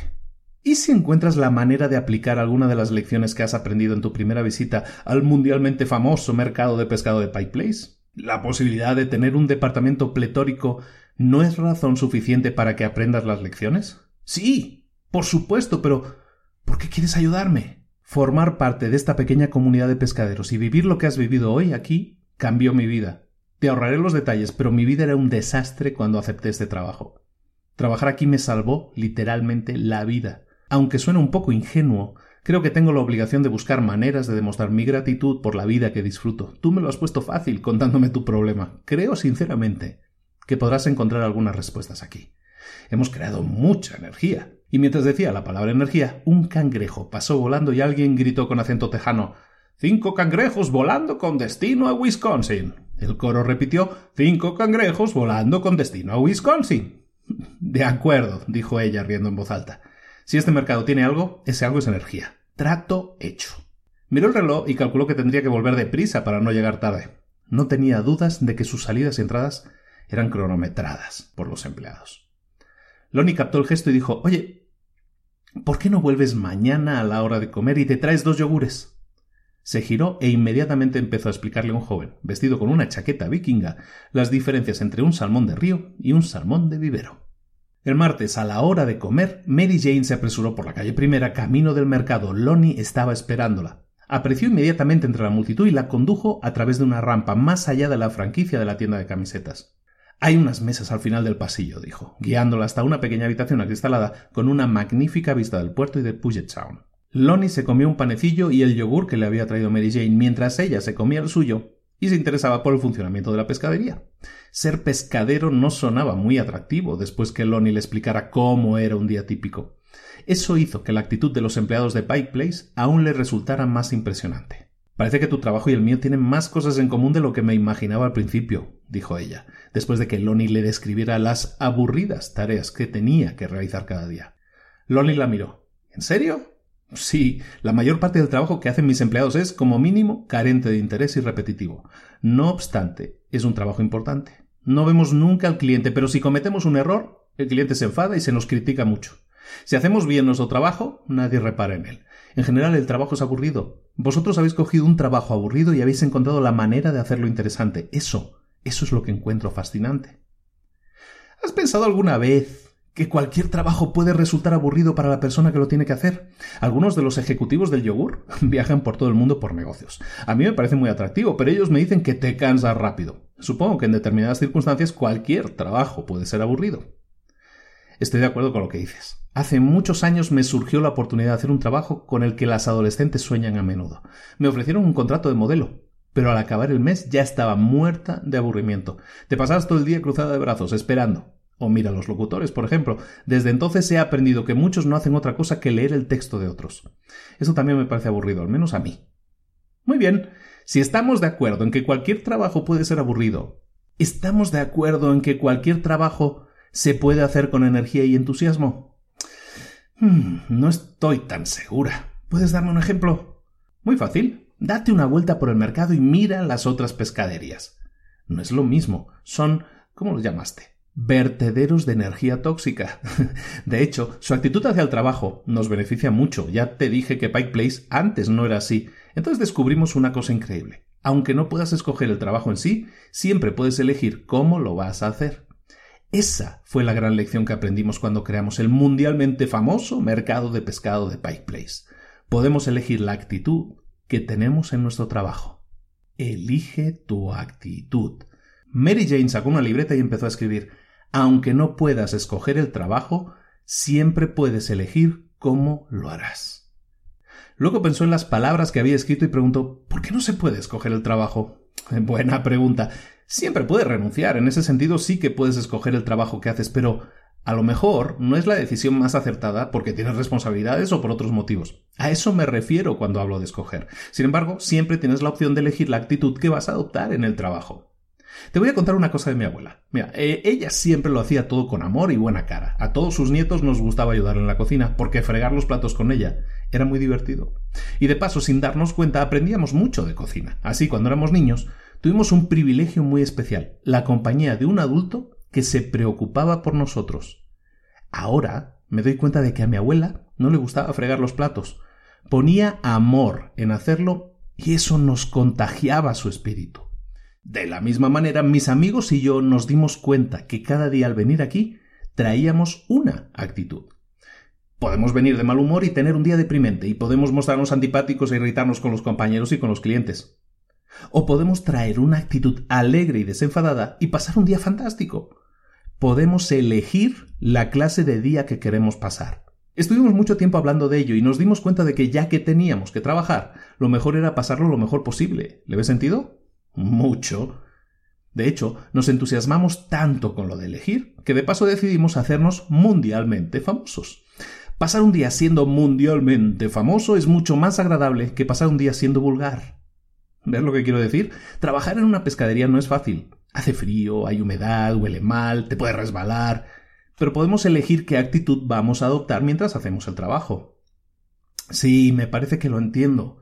¿Y si encuentras la manera de aplicar alguna de las lecciones que has aprendido en tu primera visita al mundialmente famoso mercado de pescado de Place? La posibilidad de tener un departamento pletórico no es razón suficiente para que aprendas las lecciones? Sí, por supuesto, pero ¿por qué quieres ayudarme? Formar parte de esta pequeña comunidad de pescaderos y vivir lo que has vivido hoy aquí cambió mi vida. Te ahorraré los detalles, pero mi vida era un desastre cuando acepté este trabajo. Trabajar aquí me salvó literalmente la vida. Aunque suene un poco ingenuo, Creo que tengo la obligación de buscar maneras de demostrar mi gratitud por la vida que disfruto. Tú me lo has puesto fácil contándome tu problema. Creo sinceramente que podrás encontrar algunas respuestas aquí. Hemos creado mucha energía. Y mientras decía la palabra energía, un cangrejo pasó volando y alguien gritó con acento tejano Cinco cangrejos volando con destino a Wisconsin. El coro repitió Cinco cangrejos volando con destino a Wisconsin. De acuerdo, dijo ella riendo en voz alta. Si este mercado tiene algo, ese algo es energía. Trato hecho. Miró el reloj y calculó que tendría que volver deprisa para no llegar tarde. No tenía dudas de que sus salidas y entradas eran cronometradas por los empleados. Lonnie captó el gesto y dijo Oye, ¿por qué no vuelves mañana a la hora de comer y te traes dos yogures? Se giró e inmediatamente empezó a explicarle a un joven, vestido con una chaqueta vikinga, las diferencias entre un salmón de río y un salmón de vivero. El martes, a la hora de comer, Mary Jane se apresuró por la calle primera, camino del mercado. Lonnie estaba esperándola. Apreció inmediatamente entre la multitud y la condujo a través de una rampa más allá de la franquicia de la tienda de camisetas. Hay unas mesas al final del pasillo, dijo, guiándola hasta una pequeña habitación acristalada con una magnífica vista del puerto y de Puget Sound. Lonnie se comió un panecillo y el yogur que le había traído Mary Jane mientras ella se comía el suyo y se interesaba por el funcionamiento de la pescadería. Ser pescadero no sonaba muy atractivo después que Lonnie le explicara cómo era un día típico. Eso hizo que la actitud de los empleados de Pike Place aún le resultara más impresionante. Parece que tu trabajo y el mío tienen más cosas en común de lo que me imaginaba al principio, dijo ella, después de que Lonnie le describiera las aburridas tareas que tenía que realizar cada día. Lonnie la miró. ¿En serio? Sí, la mayor parte del trabajo que hacen mis empleados es, como mínimo, carente de interés y repetitivo. No obstante, es un trabajo importante. No vemos nunca al cliente, pero si cometemos un error, el cliente se enfada y se nos critica mucho. Si hacemos bien nuestro trabajo, nadie repara en él. En general, el trabajo es aburrido. Vosotros habéis cogido un trabajo aburrido y habéis encontrado la manera de hacerlo interesante. Eso, eso es lo que encuentro fascinante. ¿Has pensado alguna vez que cualquier trabajo puede resultar aburrido para la persona que lo tiene que hacer. Algunos de los ejecutivos del yogur viajan por todo el mundo por negocios. A mí me parece muy atractivo, pero ellos me dicen que te cansas rápido. Supongo que en determinadas circunstancias cualquier trabajo puede ser aburrido. Estoy de acuerdo con lo que dices. Hace muchos años me surgió la oportunidad de hacer un trabajo con el que las adolescentes sueñan a menudo. Me ofrecieron un contrato de modelo, pero al acabar el mes ya estaba muerta de aburrimiento. Te pasabas todo el día cruzada de brazos, esperando, o mira los locutores, por ejemplo. Desde entonces he aprendido que muchos no hacen otra cosa que leer el texto de otros. Eso también me parece aburrido, al menos a mí. Muy bien, si estamos de acuerdo en que cualquier trabajo puede ser aburrido, ¿estamos de acuerdo en que cualquier trabajo se puede hacer con energía y entusiasmo? Hmm, no estoy tan segura. ¿Puedes darme un ejemplo? Muy fácil. Date una vuelta por el mercado y mira las otras pescaderías. No es lo mismo. Son. ¿Cómo lo llamaste? vertederos de energía tóxica. De hecho, su actitud hacia el trabajo nos beneficia mucho. Ya te dije que Pike Place antes no era así. Entonces descubrimos una cosa increíble. Aunque no puedas escoger el trabajo en sí, siempre puedes elegir cómo lo vas a hacer. Esa fue la gran lección que aprendimos cuando creamos el mundialmente famoso mercado de pescado de Pike Place. Podemos elegir la actitud que tenemos en nuestro trabajo. Elige tu actitud. Mary Jane sacó una libreta y empezó a escribir aunque no puedas escoger el trabajo, siempre puedes elegir cómo lo harás. Luego pensó en las palabras que había escrito y preguntó ¿Por qué no se puede escoger el trabajo? Buena pregunta. Siempre puedes renunciar. En ese sentido sí que puedes escoger el trabajo que haces, pero a lo mejor no es la decisión más acertada porque tienes responsabilidades o por otros motivos. A eso me refiero cuando hablo de escoger. Sin embargo, siempre tienes la opción de elegir la actitud que vas a adoptar en el trabajo. Te voy a contar una cosa de mi abuela. Mira, eh, ella siempre lo hacía todo con amor y buena cara. A todos sus nietos nos gustaba ayudar en la cocina, porque fregar los platos con ella era muy divertido. Y de paso, sin darnos cuenta, aprendíamos mucho de cocina. Así, cuando éramos niños, tuvimos un privilegio muy especial, la compañía de un adulto que se preocupaba por nosotros. Ahora me doy cuenta de que a mi abuela no le gustaba fregar los platos. Ponía amor en hacerlo y eso nos contagiaba su espíritu. De la misma manera, mis amigos y yo nos dimos cuenta que cada día al venir aquí traíamos una actitud. Podemos venir de mal humor y tener un día deprimente, y podemos mostrarnos antipáticos e irritarnos con los compañeros y con los clientes. O podemos traer una actitud alegre y desenfadada y pasar un día fantástico. Podemos elegir la clase de día que queremos pasar. Estuvimos mucho tiempo hablando de ello y nos dimos cuenta de que ya que teníamos que trabajar, lo mejor era pasarlo lo mejor posible. ¿Le ve sentido? Mucho. De hecho, nos entusiasmamos tanto con lo de elegir que de paso decidimos hacernos mundialmente famosos. Pasar un día siendo mundialmente famoso es mucho más agradable que pasar un día siendo vulgar. ¿Ves lo que quiero decir? Trabajar en una pescadería no es fácil. Hace frío, hay humedad, huele mal, te puede resbalar, pero podemos elegir qué actitud vamos a adoptar mientras hacemos el trabajo. Sí, me parece que lo entiendo.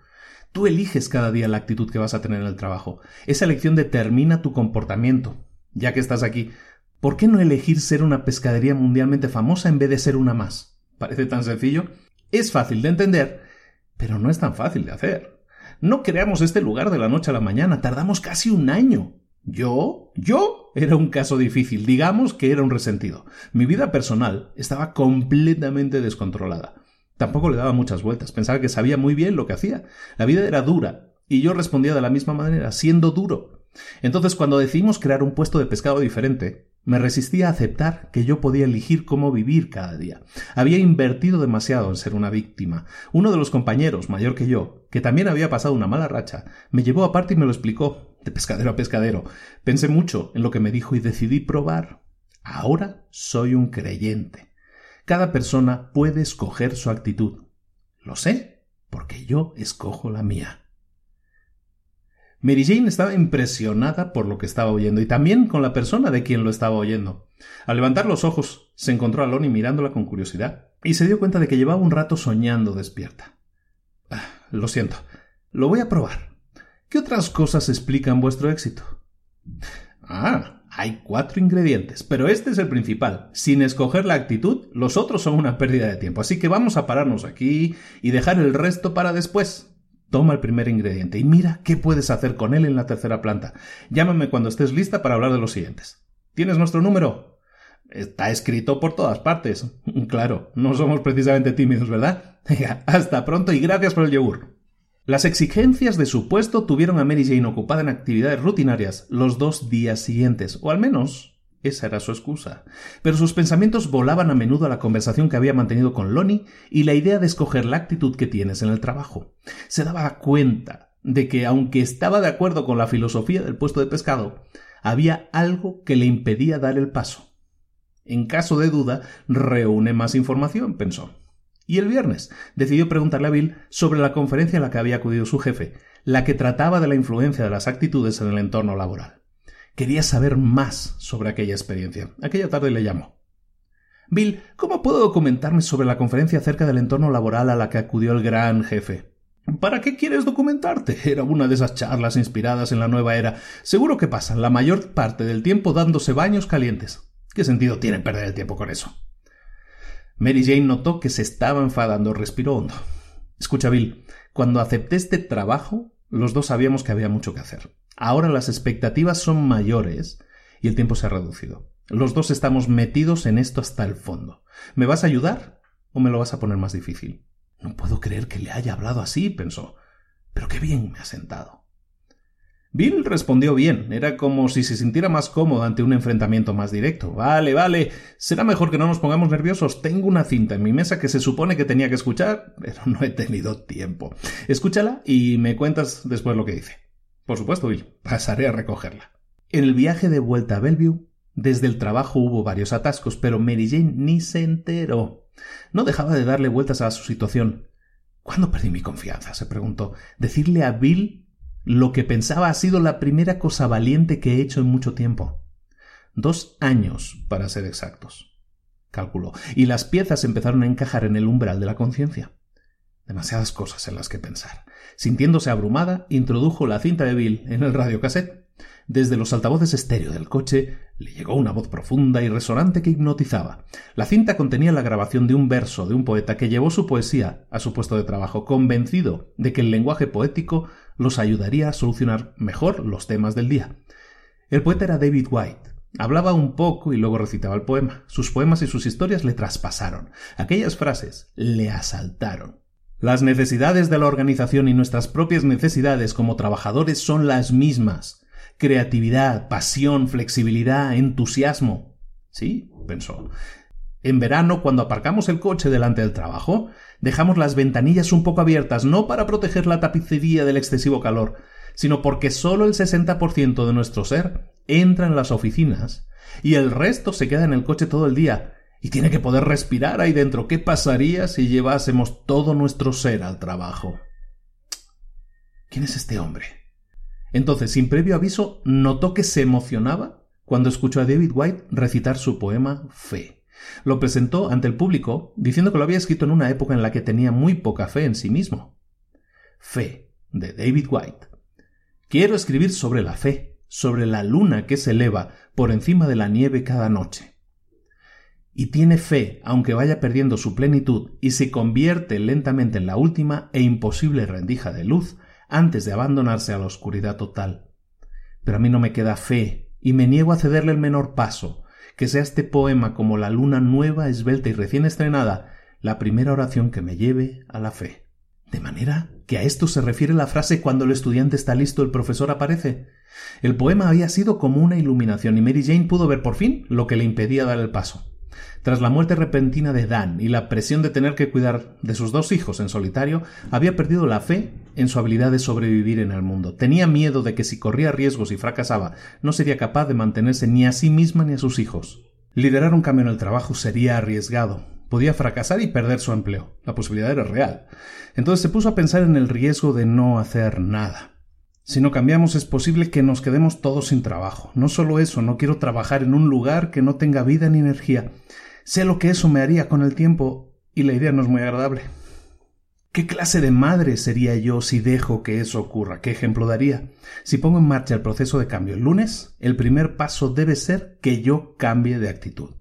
Tú eliges cada día la actitud que vas a tener en el trabajo. Esa elección determina tu comportamiento. Ya que estás aquí, ¿por qué no elegir ser una pescadería mundialmente famosa en vez de ser una más? Parece tan sencillo. Es fácil de entender, pero no es tan fácil de hacer. No creamos este lugar de la noche a la mañana, tardamos casi un año. Yo, yo era un caso difícil, digamos que era un resentido. Mi vida personal estaba completamente descontrolada. Tampoco le daba muchas vueltas, pensaba que sabía muy bien lo que hacía. La vida era dura, y yo respondía de la misma manera, siendo duro. Entonces, cuando decidimos crear un puesto de pescado diferente, me resistía a aceptar que yo podía elegir cómo vivir cada día. Había invertido demasiado en ser una víctima. Uno de los compañeros, mayor que yo, que también había pasado una mala racha, me llevó aparte y me lo explicó, de pescadero a pescadero. Pensé mucho en lo que me dijo y decidí probar. Ahora soy un creyente. Cada persona puede escoger su actitud. Lo sé, porque yo escojo la mía. Mary Jane estaba impresionada por lo que estaba oyendo y también con la persona de quien lo estaba oyendo. Al levantar los ojos, se encontró a Lonnie mirándola con curiosidad y se dio cuenta de que llevaba un rato soñando despierta. Ah, lo siento. Lo voy a probar. ¿Qué otras cosas explican vuestro éxito? Ah, hay cuatro ingredientes, pero este es el principal. Sin escoger la actitud, los otros son una pérdida de tiempo. Así que vamos a pararnos aquí y dejar el resto para después. Toma el primer ingrediente y mira qué puedes hacer con él en la tercera planta. Llámame cuando estés lista para hablar de los siguientes. ¿Tienes nuestro número? Está escrito por todas partes. Claro, no somos precisamente tímidos, ¿verdad? Hasta pronto y gracias por el yogur. Las exigencias de su puesto tuvieron a Mary Jane ocupada en actividades rutinarias los dos días siguientes, o al menos esa era su excusa. Pero sus pensamientos volaban a menudo a la conversación que había mantenido con Lonnie y la idea de escoger la actitud que tienes en el trabajo. Se daba cuenta de que, aunque estaba de acuerdo con la filosofía del puesto de pescado, había algo que le impedía dar el paso. En caso de duda, reúne más información, pensó. Y el viernes decidió preguntarle a Bill sobre la conferencia a la que había acudido su jefe, la que trataba de la influencia de las actitudes en el entorno laboral. Quería saber más sobre aquella experiencia. Aquella tarde le llamó. Bill, ¿cómo puedo documentarme sobre la conferencia acerca del entorno laboral a la que acudió el gran jefe? ¿Para qué quieres documentarte? Era una de esas charlas inspiradas en la nueva era. Seguro que pasan la mayor parte del tiempo dándose baños calientes. ¿Qué sentido tiene perder el tiempo con eso? Mary Jane notó que se estaba enfadando, respiró hondo. Escucha, Bill, cuando acepté este trabajo, los dos sabíamos que había mucho que hacer. Ahora las expectativas son mayores y el tiempo se ha reducido. Los dos estamos metidos en esto hasta el fondo. ¿Me vas a ayudar o me lo vas a poner más difícil? No puedo creer que le haya hablado así, pensó. Pero qué bien me ha sentado. Bill respondió bien. Era como si se sintiera más cómodo ante un enfrentamiento más directo. Vale, vale. Será mejor que no nos pongamos nerviosos. Tengo una cinta en mi mesa que se supone que tenía que escuchar, pero no he tenido tiempo. Escúchala y me cuentas después lo que dice. Por supuesto, Bill. Pasaré a recogerla. En el viaje de vuelta a Bellevue, desde el trabajo hubo varios atascos, pero Mary Jane ni se enteró. No dejaba de darle vueltas a su situación. ¿Cuándo perdí mi confianza? se preguntó. Decirle a Bill lo que pensaba ha sido la primera cosa valiente que he hecho en mucho tiempo. Dos años, para ser exactos. Calculó, y las piezas empezaron a encajar en el umbral de la conciencia. Demasiadas cosas en las que pensar. Sintiéndose abrumada, introdujo la cinta de Bill en el radiocassette. Desde los altavoces estéreo del coche le llegó una voz profunda y resonante que hipnotizaba. La cinta contenía la grabación de un verso de un poeta que llevó su poesía a su puesto de trabajo, convencido de que el lenguaje poético los ayudaría a solucionar mejor los temas del día. El poeta era David White. Hablaba un poco y luego recitaba el poema. Sus poemas y sus historias le traspasaron. Aquellas frases le asaltaron. Las necesidades de la organización y nuestras propias necesidades como trabajadores son las mismas. Creatividad, pasión, flexibilidad, entusiasmo. Sí, pensó. En verano, cuando aparcamos el coche delante del trabajo, dejamos las ventanillas un poco abiertas, no para proteger la tapicería del excesivo calor, sino porque solo el 60% de nuestro ser entra en las oficinas y el resto se queda en el coche todo el día y tiene que poder respirar ahí dentro. ¿Qué pasaría si llevásemos todo nuestro ser al trabajo? ¿Quién es este hombre? Entonces, sin previo aviso, notó que se emocionaba cuando escuchó a David White recitar su poema Fe. Lo presentó ante el público diciendo que lo había escrito en una época en la que tenía muy poca fe en sí mismo. Fe, de David White. Quiero escribir sobre la fe, sobre la luna que se eleva por encima de la nieve cada noche. Y tiene fe, aunque vaya perdiendo su plenitud y se convierte lentamente en la última e imposible rendija de luz, antes de abandonarse a la oscuridad total. Pero a mí no me queda fe, y me niego a cederle el menor paso, que sea este poema como la luna nueva, esbelta y recién estrenada, la primera oración que me lleve a la fe. De manera que a esto se refiere la frase cuando el estudiante está listo el profesor aparece. El poema había sido como una iluminación y Mary Jane pudo ver por fin lo que le impedía dar el paso. Tras la muerte repentina de Dan y la presión de tener que cuidar de sus dos hijos en solitario, había perdido la fe en su habilidad de sobrevivir en el mundo. Tenía miedo de que si corría riesgos y fracasaba, no sería capaz de mantenerse ni a sí misma ni a sus hijos. Liderar un cambio en el trabajo sería arriesgado. Podía fracasar y perder su empleo. La posibilidad era real. Entonces se puso a pensar en el riesgo de no hacer nada. Si no cambiamos es posible que nos quedemos todos sin trabajo. No solo eso, no quiero trabajar en un lugar que no tenga vida ni energía. Sé lo que eso me haría con el tiempo y la idea no es muy agradable. ¿Qué clase de madre sería yo si dejo que eso ocurra? ¿Qué ejemplo daría? Si pongo en marcha el proceso de cambio el lunes, el primer paso debe ser que yo cambie de actitud.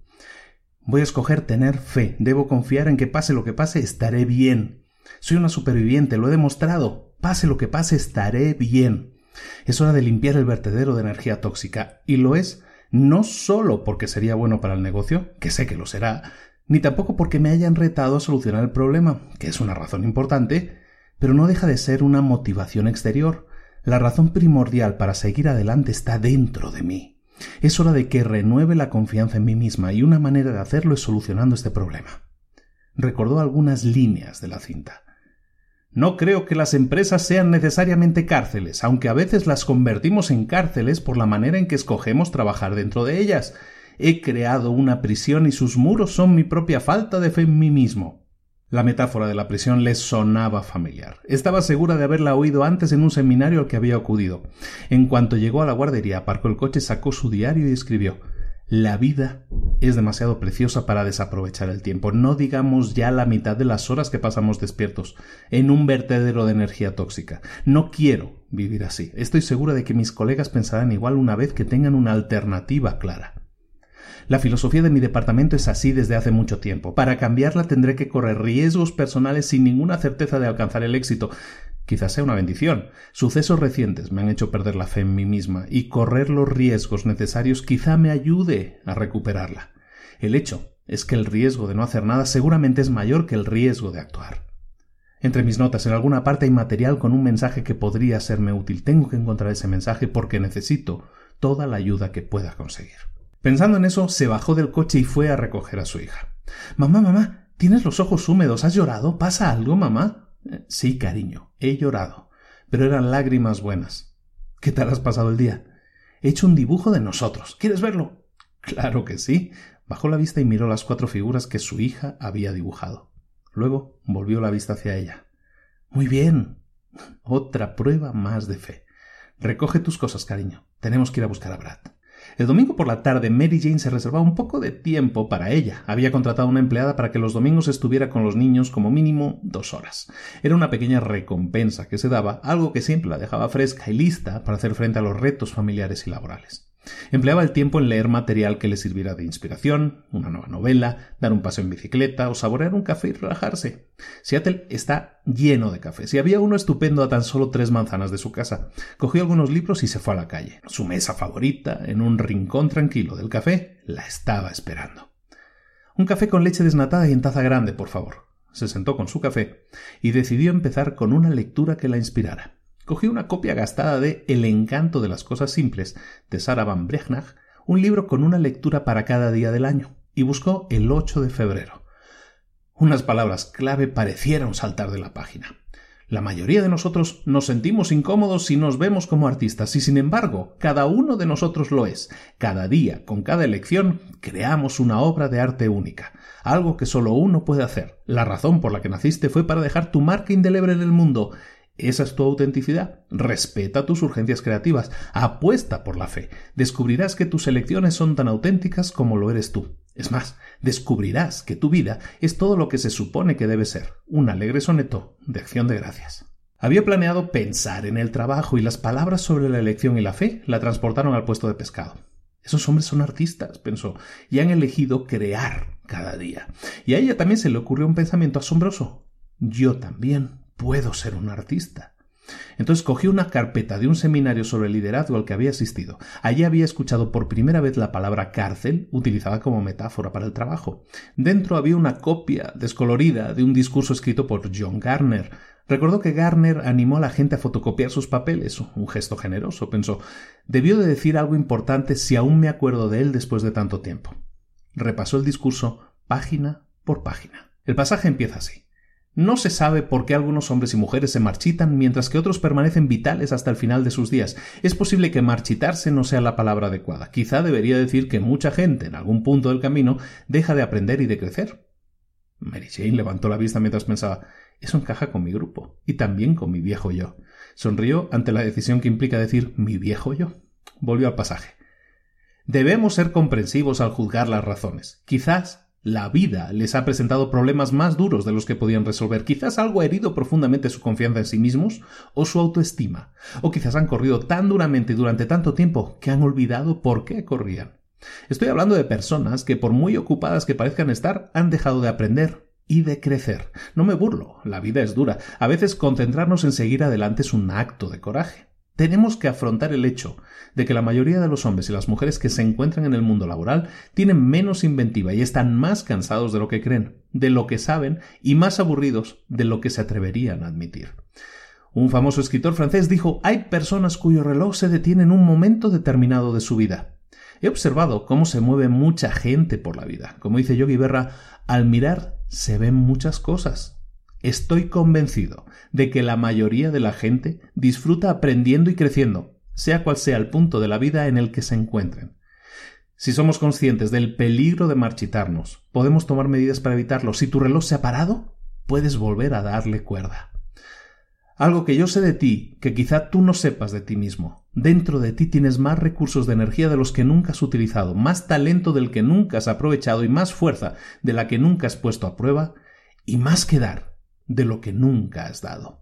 Voy a escoger tener fe, debo confiar en que pase lo que pase, estaré bien. Soy una superviviente, lo he demostrado. Pase lo que pase, estaré bien. Es hora de limpiar el vertedero de energía tóxica, y lo es no solo porque sería bueno para el negocio, que sé que lo será, ni tampoco porque me hayan retado a solucionar el problema, que es una razón importante, pero no deja de ser una motivación exterior. La razón primordial para seguir adelante está dentro de mí. Es hora de que renueve la confianza en mí misma y una manera de hacerlo es solucionando este problema. Recordó algunas líneas de la cinta. No creo que las empresas sean necesariamente cárceles, aunque a veces las convertimos en cárceles por la manera en que escogemos trabajar dentro de ellas. He creado una prisión y sus muros son mi propia falta de fe en mí mismo. La metáfora de la prisión le sonaba familiar. Estaba segura de haberla oído antes en un seminario al que había acudido. En cuanto llegó a la guardería, aparcó el coche, sacó su diario y escribió la vida es demasiado preciosa para desaprovechar el tiempo, no digamos ya la mitad de las horas que pasamos despiertos, en un vertedero de energía tóxica. No quiero vivir así. Estoy segura de que mis colegas pensarán igual una vez que tengan una alternativa clara. La filosofía de mi departamento es así desde hace mucho tiempo. Para cambiarla tendré que correr riesgos personales sin ninguna certeza de alcanzar el éxito. Quizás sea una bendición. Sucesos recientes me han hecho perder la fe en mí misma y correr los riesgos necesarios quizá me ayude a recuperarla. El hecho es que el riesgo de no hacer nada seguramente es mayor que el riesgo de actuar. Entre mis notas en alguna parte hay material con un mensaje que podría serme útil. Tengo que encontrar ese mensaje porque necesito toda la ayuda que pueda conseguir. Pensando en eso, se bajó del coche y fue a recoger a su hija. Mamá, mamá, tienes los ojos húmedos. ¿Has llorado? ¿Pasa algo, mamá? Sí, cariño, he llorado, pero eran lágrimas buenas. ¿Qué tal has pasado el día? He hecho un dibujo de nosotros. ¿Quieres verlo? Claro que sí. Bajó la vista y miró las cuatro figuras que su hija había dibujado. Luego volvió la vista hacia ella. Muy bien. Otra prueba más de fe. Recoge tus cosas, cariño. Tenemos que ir a buscar a Brad. El domingo por la tarde Mary Jane se reservaba un poco de tiempo para ella. Había contratado una empleada para que los domingos estuviera con los niños como mínimo dos horas. Era una pequeña recompensa que se daba, algo que siempre la dejaba fresca y lista para hacer frente a los retos familiares y laborales. Empleaba el tiempo en leer material que le sirviera de inspiración, una nueva novela, dar un paseo en bicicleta o saborear un café y relajarse. Seattle está lleno de cafés y había uno estupendo a tan solo tres manzanas de su casa. Cogió algunos libros y se fue a la calle. Su mesa favorita, en un rincón tranquilo del café, la estaba esperando. Un café con leche desnatada y en taza grande, por favor. Se sentó con su café y decidió empezar con una lectura que la inspirara. Cogió una copia gastada de El encanto de las cosas simples de Sarah Van Bregnach, un libro con una lectura para cada día del año, y buscó el 8 de febrero. Unas palabras clave parecieron saltar de la página. La mayoría de nosotros nos sentimos incómodos si nos vemos como artistas y sin embargo, cada uno de nosotros lo es. Cada día, con cada elección, creamos una obra de arte única, algo que solo uno puede hacer. La razón por la que naciste fue para dejar tu marca indeleble en el mundo. Esa es tu autenticidad. Respeta tus urgencias creativas. Apuesta por la fe. Descubrirás que tus elecciones son tan auténticas como lo eres tú. Es más, descubrirás que tu vida es todo lo que se supone que debe ser, un alegre soneto de acción de gracias. Había planeado pensar en el trabajo y las palabras sobre la elección y la fe la transportaron al puesto de pescado. Esos hombres son artistas, pensó, y han elegido crear cada día. Y a ella también se le ocurrió un pensamiento asombroso. Yo también puedo ser un artista. Entonces cogió una carpeta de un seminario sobre liderazgo al que había asistido. Allí había escuchado por primera vez la palabra cárcel utilizada como metáfora para el trabajo. Dentro había una copia descolorida de un discurso escrito por John Garner. Recordó que Garner animó a la gente a fotocopiar sus papeles, un gesto generoso, pensó. Debió de decir algo importante si aún me acuerdo de él después de tanto tiempo. Repasó el discurso página por página. El pasaje empieza así. No se sabe por qué algunos hombres y mujeres se marchitan mientras que otros permanecen vitales hasta el final de sus días. Es posible que marchitarse no sea la palabra adecuada. Quizá debería decir que mucha gente en algún punto del camino deja de aprender y de crecer. Mary Jane levantó la vista mientras pensaba eso encaja con mi grupo y también con mi viejo yo. Sonrió ante la decisión que implica decir mi viejo yo. Volvió al pasaje. Debemos ser comprensivos al juzgar las razones. Quizás la vida les ha presentado problemas más duros de los que podían resolver. Quizás algo ha herido profundamente su confianza en sí mismos o su autoestima. O quizás han corrido tan duramente durante tanto tiempo que han olvidado por qué corrían. Estoy hablando de personas que, por muy ocupadas que parezcan estar, han dejado de aprender y de crecer. No me burlo, la vida es dura. A veces concentrarnos en seguir adelante es un acto de coraje. Tenemos que afrontar el hecho de que la mayoría de los hombres y las mujeres que se encuentran en el mundo laboral tienen menos inventiva y están más cansados de lo que creen, de lo que saben y más aburridos de lo que se atreverían a admitir. Un famoso escritor francés dijo hay personas cuyo reloj se detiene en un momento determinado de su vida. He observado cómo se mueve mucha gente por la vida. Como dice Yogi Berra, al mirar se ven muchas cosas, Estoy convencido de que la mayoría de la gente disfruta aprendiendo y creciendo, sea cual sea el punto de la vida en el que se encuentren. Si somos conscientes del peligro de marchitarnos, podemos tomar medidas para evitarlo. Si tu reloj se ha parado, puedes volver a darle cuerda. Algo que yo sé de ti, que quizá tú no sepas de ti mismo. Dentro de ti tienes más recursos de energía de los que nunca has utilizado, más talento del que nunca has aprovechado y más fuerza de la que nunca has puesto a prueba, y más que dar de lo que nunca has dado.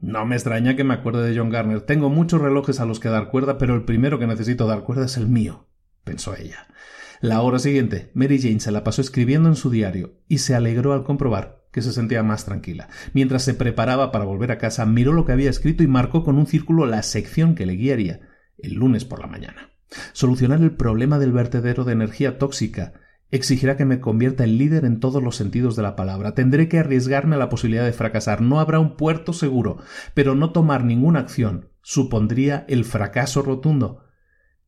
No me extraña que me acuerde de John Garner. Tengo muchos relojes a los que dar cuerda, pero el primero que necesito dar cuerda es el mío, pensó ella. La hora siguiente, Mary Jane se la pasó escribiendo en su diario y se alegró al comprobar que se sentía más tranquila. Mientras se preparaba para volver a casa, miró lo que había escrito y marcó con un círculo la sección que le guiaría el lunes por la mañana. Solucionar el problema del vertedero de energía tóxica exigirá que me convierta en líder en todos los sentidos de la palabra. Tendré que arriesgarme a la posibilidad de fracasar. No habrá un puerto seguro, pero no tomar ninguna acción supondría el fracaso rotundo.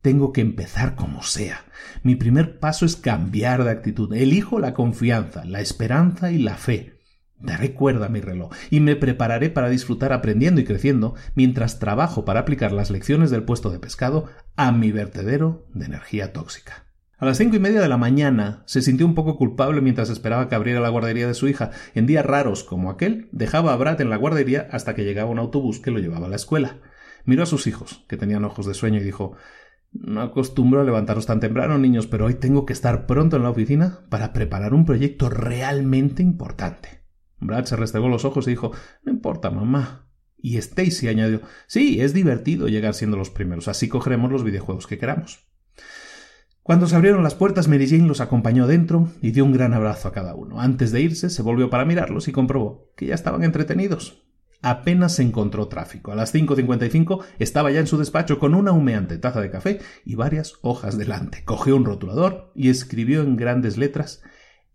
Tengo que empezar como sea. Mi primer paso es cambiar de actitud. Elijo la confianza, la esperanza y la fe. Daré cuerda a mi reloj y me prepararé para disfrutar aprendiendo y creciendo mientras trabajo para aplicar las lecciones del puesto de pescado a mi vertedero de energía tóxica. A las cinco y media de la mañana se sintió un poco culpable mientras esperaba que abriera la guardería de su hija. En días raros como aquel, dejaba a Brad en la guardería hasta que llegaba un autobús que lo llevaba a la escuela. Miró a sus hijos, que tenían ojos de sueño, y dijo No acostumbro a levantaros tan temprano, niños, pero hoy tengo que estar pronto en la oficina para preparar un proyecto realmente importante. Brad se restregó los ojos y dijo No importa, mamá. Y Stacy añadió Sí, es divertido llegar siendo los primeros, así cogeremos los videojuegos que queramos. Cuando se abrieron las puertas, Mary Jane los acompañó dentro y dio un gran abrazo a cada uno. Antes de irse, se volvió para mirarlos y comprobó que ya estaban entretenidos. Apenas se encontró tráfico. A las 5.55 estaba ya en su despacho con una humeante taza de café y varias hojas delante. Cogió un rotulador y escribió en grandes letras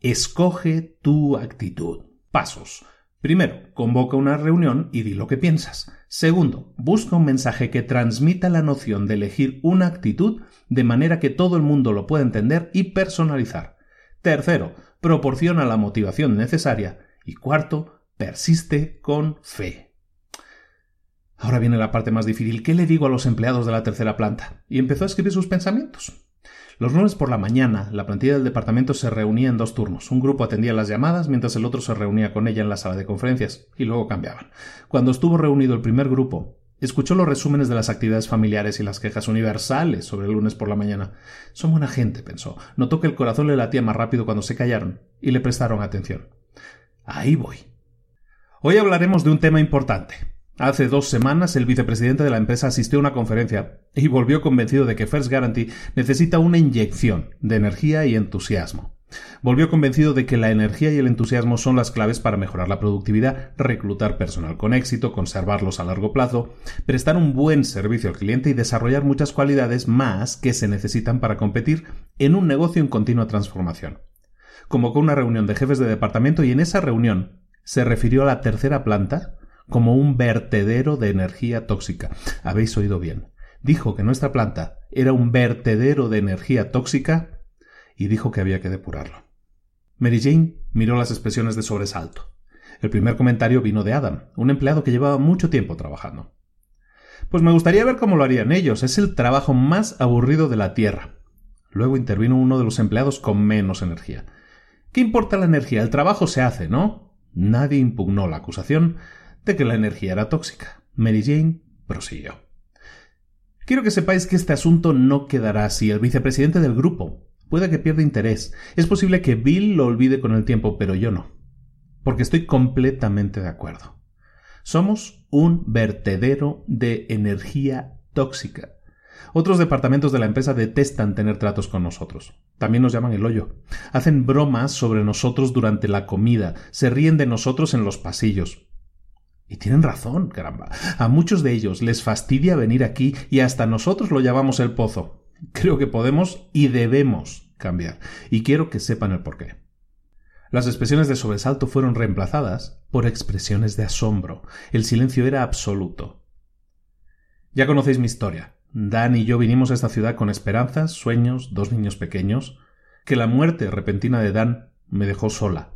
Escoge tu actitud. Pasos. Primero, convoca una reunión y di lo que piensas. Segundo, busca un mensaje que transmita la noción de elegir una actitud de manera que todo el mundo lo pueda entender y personalizar. Tercero, proporciona la motivación necesaria. Y cuarto, persiste con fe. Ahora viene la parte más difícil. ¿Qué le digo a los empleados de la tercera planta? Y empezó a escribir sus pensamientos. Los lunes por la mañana, la plantilla del departamento se reunía en dos turnos. Un grupo atendía las llamadas mientras el otro se reunía con ella en la sala de conferencias, y luego cambiaban. Cuando estuvo reunido el primer grupo, escuchó los resúmenes de las actividades familiares y las quejas universales sobre el lunes por la mañana. Son buena gente, pensó. Notó que el corazón le latía más rápido cuando se callaron, y le prestaron atención. Ahí voy. Hoy hablaremos de un tema importante, Hace dos semanas el vicepresidente de la empresa asistió a una conferencia y volvió convencido de que First Guarantee necesita una inyección de energía y entusiasmo. Volvió convencido de que la energía y el entusiasmo son las claves para mejorar la productividad, reclutar personal con éxito, conservarlos a largo plazo, prestar un buen servicio al cliente y desarrollar muchas cualidades más que se necesitan para competir en un negocio en continua transformación. Convocó una reunión de jefes de departamento y en esa reunión se refirió a la tercera planta como un vertedero de energía tóxica. Habéis oído bien. Dijo que nuestra planta era un vertedero de energía tóxica y dijo que había que depurarlo. Mary Jane miró las expresiones de sobresalto. El primer comentario vino de Adam, un empleado que llevaba mucho tiempo trabajando. Pues me gustaría ver cómo lo harían ellos. Es el trabajo más aburrido de la Tierra. Luego intervino uno de los empleados con menos energía. ¿Qué importa la energía? El trabajo se hace, ¿no? Nadie impugnó la acusación, de que la energía era tóxica. Mary Jane prosiguió. Quiero que sepáis que este asunto no quedará así. El vicepresidente del grupo puede que pierda interés. Es posible que Bill lo olvide con el tiempo, pero yo no. Porque estoy completamente de acuerdo. Somos un vertedero de energía tóxica. Otros departamentos de la empresa detestan tener tratos con nosotros. También nos llaman el hoyo. Hacen bromas sobre nosotros durante la comida, se ríen de nosotros en los pasillos. Y tienen razón, caramba. A muchos de ellos les fastidia venir aquí y hasta nosotros lo llamamos el pozo. Creo que podemos y debemos cambiar. Y quiero que sepan el porqué. Las expresiones de sobresalto fueron reemplazadas por expresiones de asombro. El silencio era absoluto. Ya conocéis mi historia. Dan y yo vinimos a esta ciudad con esperanzas, sueños, dos niños pequeños, que la muerte repentina de Dan me dejó sola,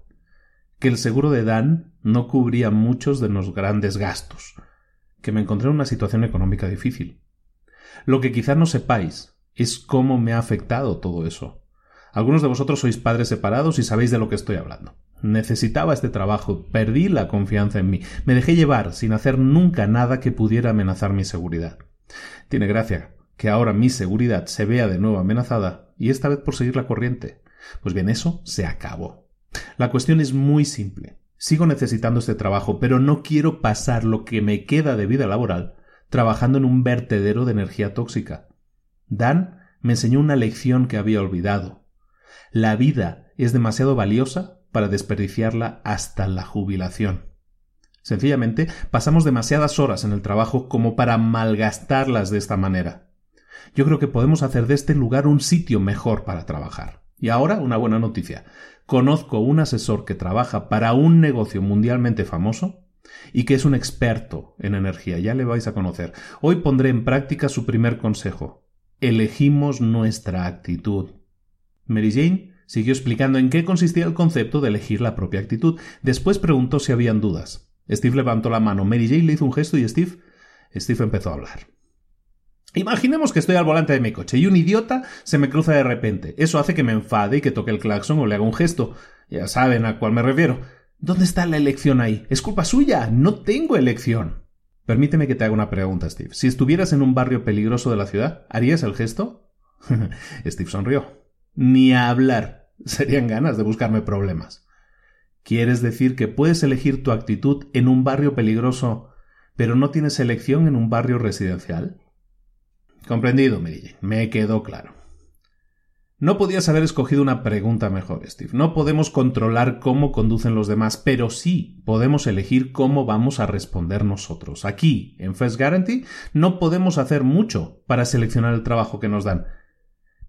que el seguro de Dan no cubría muchos de los grandes gastos, que me encontré en una situación económica difícil. Lo que quizá no sepáis es cómo me ha afectado todo eso. Algunos de vosotros sois padres separados y sabéis de lo que estoy hablando. Necesitaba este trabajo, perdí la confianza en mí, me dejé llevar sin hacer nunca nada que pudiera amenazar mi seguridad. Tiene gracia que ahora mi seguridad se vea de nuevo amenazada y esta vez por seguir la corriente. Pues bien, eso se acabó. La cuestión es muy simple. Sigo necesitando este trabajo, pero no quiero pasar lo que me queda de vida laboral trabajando en un vertedero de energía tóxica. Dan me enseñó una lección que había olvidado. La vida es demasiado valiosa para desperdiciarla hasta la jubilación. Sencillamente, pasamos demasiadas horas en el trabajo como para malgastarlas de esta manera. Yo creo que podemos hacer de este lugar un sitio mejor para trabajar. Y ahora una buena noticia. Conozco un asesor que trabaja para un negocio mundialmente famoso y que es un experto en energía. Ya le vais a conocer. Hoy pondré en práctica su primer consejo. Elegimos nuestra actitud. Mary Jane siguió explicando en qué consistía el concepto de elegir la propia actitud. Después preguntó si habían dudas. Steve levantó la mano. Mary Jane le hizo un gesto y Steve. Steve empezó a hablar. Imaginemos que estoy al volante de mi coche y un idiota se me cruza de repente. Eso hace que me enfade y que toque el claxon o le haga un gesto. Ya saben a cuál me refiero. ¿Dónde está la elección ahí? Es culpa suya. No tengo elección. Permíteme que te haga una pregunta, Steve. Si estuvieras en un barrio peligroso de la ciudad, ¿harías el gesto? Steve sonrió. Ni hablar. Serían ganas de buscarme problemas. ¿Quieres decir que puedes elegir tu actitud en un barrio peligroso, pero no tienes elección en un barrio residencial? Comprendido, Mary Me quedó claro. No podías haber escogido una pregunta mejor, Steve. No podemos controlar cómo conducen los demás, pero sí podemos elegir cómo vamos a responder nosotros. Aquí, en First Guarantee, no podemos hacer mucho para seleccionar el trabajo que nos dan,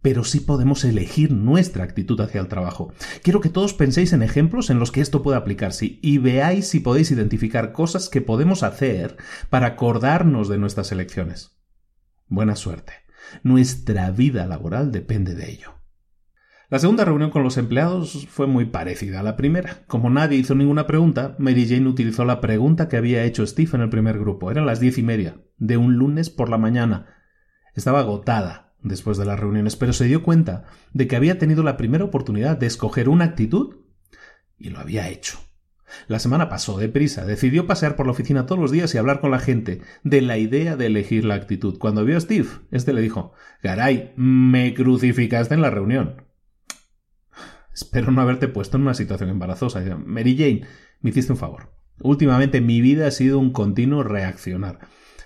pero sí podemos elegir nuestra actitud hacia el trabajo. Quiero que todos penséis en ejemplos en los que esto puede aplicarse y veáis si podéis identificar cosas que podemos hacer para acordarnos de nuestras elecciones. Buena suerte. Nuestra vida laboral depende de ello. La segunda reunión con los empleados fue muy parecida a la primera. Como nadie hizo ninguna pregunta, Mary Jane utilizó la pregunta que había hecho Steve en el primer grupo. Eran las diez y media, de un lunes por la mañana. Estaba agotada después de las reuniones, pero se dio cuenta de que había tenido la primera oportunidad de escoger una actitud y lo había hecho. La semana pasó deprisa, decidió pasear por la oficina todos los días y hablar con la gente de la idea de elegir la actitud. Cuando vio a Steve, este le dijo Garay, me crucificaste en la reunión. Espero no haberte puesto en una situación embarazosa. Mary Jane, me hiciste un favor. Últimamente mi vida ha sido un continuo reaccionar.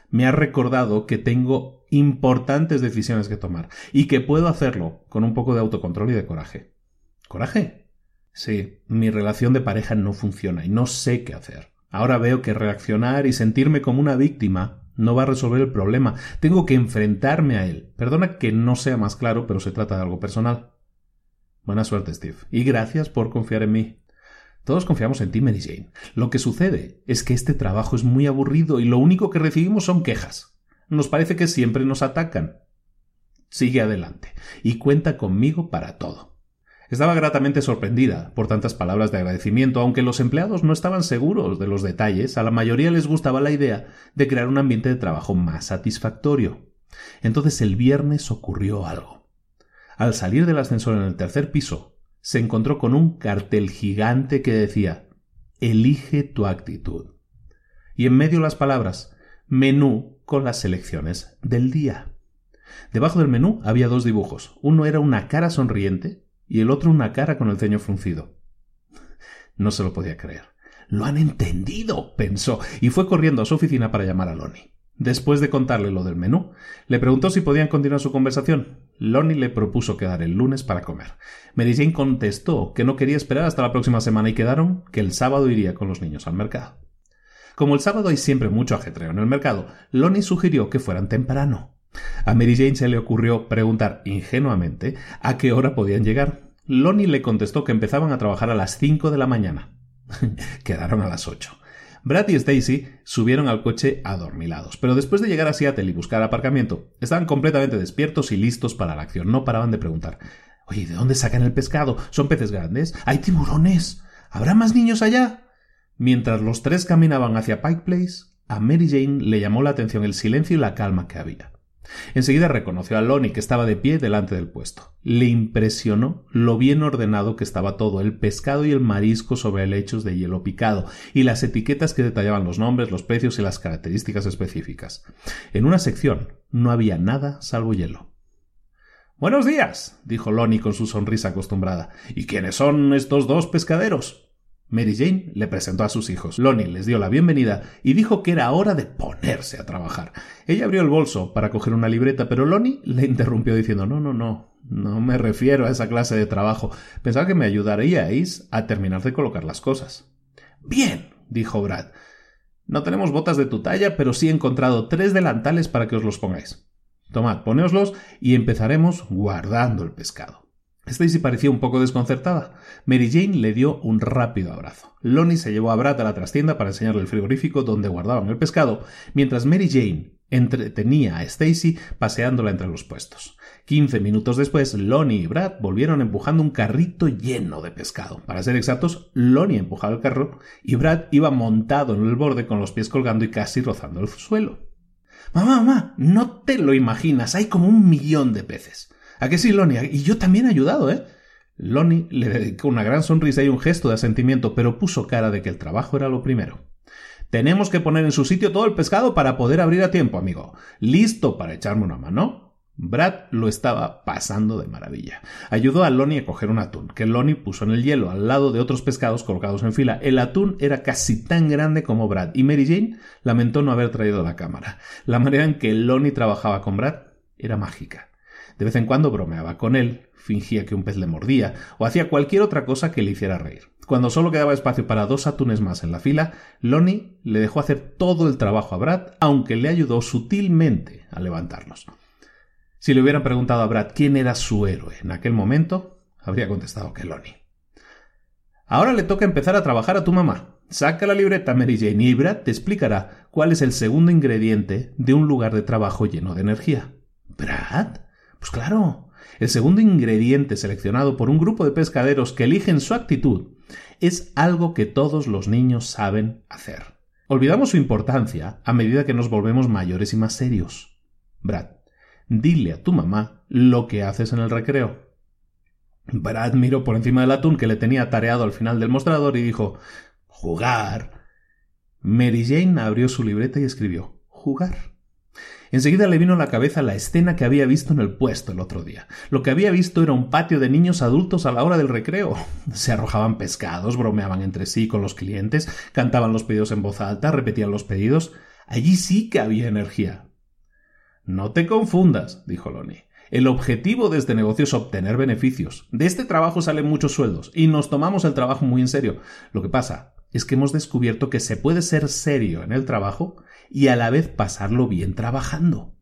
Me ha recordado que tengo importantes decisiones que tomar y que puedo hacerlo con un poco de autocontrol y de coraje. ¿Coraje? Sí, mi relación de pareja no funciona y no sé qué hacer. Ahora veo que reaccionar y sentirme como una víctima no va a resolver el problema. Tengo que enfrentarme a él. Perdona que no sea más claro, pero se trata de algo personal. Buena suerte, Steve. Y gracias por confiar en mí. Todos confiamos en ti, Mary Jane. Lo que sucede es que este trabajo es muy aburrido y lo único que recibimos son quejas. Nos parece que siempre nos atacan. Sigue adelante y cuenta conmigo para todo. Estaba gratamente sorprendida por tantas palabras de agradecimiento, aunque los empleados no estaban seguros de los detalles, a la mayoría les gustaba la idea de crear un ambiente de trabajo más satisfactorio. Entonces el viernes ocurrió algo. Al salir del ascensor en el tercer piso, se encontró con un cartel gigante que decía Elige tu actitud. Y en medio las palabras menú con las selecciones del día. Debajo del menú había dos dibujos. Uno era una cara sonriente y el otro una cara con el ceño fruncido. No se lo podía creer. Lo han entendido, pensó, y fue corriendo a su oficina para llamar a Lonnie. Después de contarle lo del menú, le preguntó si podían continuar su conversación. Lonnie le propuso quedar el lunes para comer. Mary Jane contestó que no quería esperar hasta la próxima semana y quedaron que el sábado iría con los niños al mercado. Como el sábado hay siempre mucho ajetreo en el mercado, Lonnie sugirió que fueran temprano. A Mary Jane se le ocurrió preguntar ingenuamente a qué hora podían llegar. Lonnie le contestó que empezaban a trabajar a las cinco de la mañana. Quedaron a las ocho. Brad y Stacy subieron al coche adormilados, pero después de llegar a Seattle y buscar aparcamiento, estaban completamente despiertos y listos para la acción. No paraban de preguntar Oye, ¿de dónde sacan el pescado? ¿Son peces grandes? ¿Hay tiburones? ¿Habrá más niños allá? Mientras los tres caminaban hacia Pike Place, a Mary Jane le llamó la atención el silencio y la calma que había. Enseguida reconoció a Lonnie, que estaba de pie delante del puesto. Le impresionó lo bien ordenado que estaba todo, el pescado y el marisco sobre lechos de hielo picado, y las etiquetas que detallaban los nombres, los precios y las características específicas. En una sección no había nada salvo hielo. Buenos días, dijo Lonnie con su sonrisa acostumbrada. ¿Y quiénes son estos dos pescaderos? Mary Jane le presentó a sus hijos. Lonnie les dio la bienvenida y dijo que era hora de ponerse a trabajar. Ella abrió el bolso para coger una libreta, pero Lonnie le interrumpió diciendo No, no, no, no me refiero a esa clase de trabajo. Pensaba que me ayudaríais a terminar de colocar las cosas. Bien, dijo Brad. No tenemos botas de tu talla, pero sí he encontrado tres delantales para que os los pongáis. Tomad, poneoslos y empezaremos guardando el pescado. Stacy parecía un poco desconcertada. Mary Jane le dio un rápido abrazo. Lonnie se llevó a Brad a la trastienda para enseñarle el frigorífico donde guardaban el pescado, mientras Mary Jane entretenía a Stacy paseándola entre los puestos. Quince minutos después, Lonnie y Brad volvieron empujando un carrito lleno de pescado. Para ser exactos, Lonnie empujaba el carro y Brad iba montado en el borde con los pies colgando y casi rozando el suelo. Mamá, mamá, no te lo imaginas, hay como un millón de peces. ¿A qué sí, Lonnie? Y yo también he ayudado, ¿eh? Lonnie le dedicó una gran sonrisa y un gesto de asentimiento, pero puso cara de que el trabajo era lo primero. Tenemos que poner en su sitio todo el pescado para poder abrir a tiempo, amigo. ¿Listo para echarme una mano? Brad lo estaba pasando de maravilla. Ayudó a Lonnie a coger un atún, que Lonnie puso en el hielo al lado de otros pescados colocados en fila. El atún era casi tan grande como Brad, y Mary Jane lamentó no haber traído la cámara. La manera en que Lonnie trabajaba con Brad era mágica. De vez en cuando bromeaba con él, fingía que un pez le mordía, o hacía cualquier otra cosa que le hiciera reír. Cuando solo quedaba espacio para dos atunes más en la fila, Lonnie le dejó hacer todo el trabajo a Brad, aunque le ayudó sutilmente a levantarlos. Si le hubieran preguntado a Brad quién era su héroe en aquel momento, habría contestado que Lonnie. Ahora le toca empezar a trabajar a tu mamá. Saca la libreta Mary Jane y Brad te explicará cuál es el segundo ingrediente de un lugar de trabajo lleno de energía. ¿Brad? Pues claro, el segundo ingrediente seleccionado por un grupo de pescaderos que eligen su actitud, es algo que todos los niños saben hacer. Olvidamos su importancia a medida que nos volvemos mayores y más serios. Brad, dile a tu mamá lo que haces en el recreo. Brad miró por encima del atún que le tenía tareado al final del mostrador y dijo Jugar. Mary Jane abrió su libreta y escribió Jugar. Enseguida le vino a la cabeza la escena que había visto en el puesto el otro día. Lo que había visto era un patio de niños adultos a la hora del recreo. Se arrojaban pescados, bromeaban entre sí con los clientes, cantaban los pedidos en voz alta, repetían los pedidos. Allí sí que había energía. No te confundas, dijo Lonnie. El objetivo de este negocio es obtener beneficios. De este trabajo salen muchos sueldos y nos tomamos el trabajo muy en serio. Lo que pasa es que hemos descubierto que se puede ser serio en el trabajo y a la vez pasarlo bien trabajando.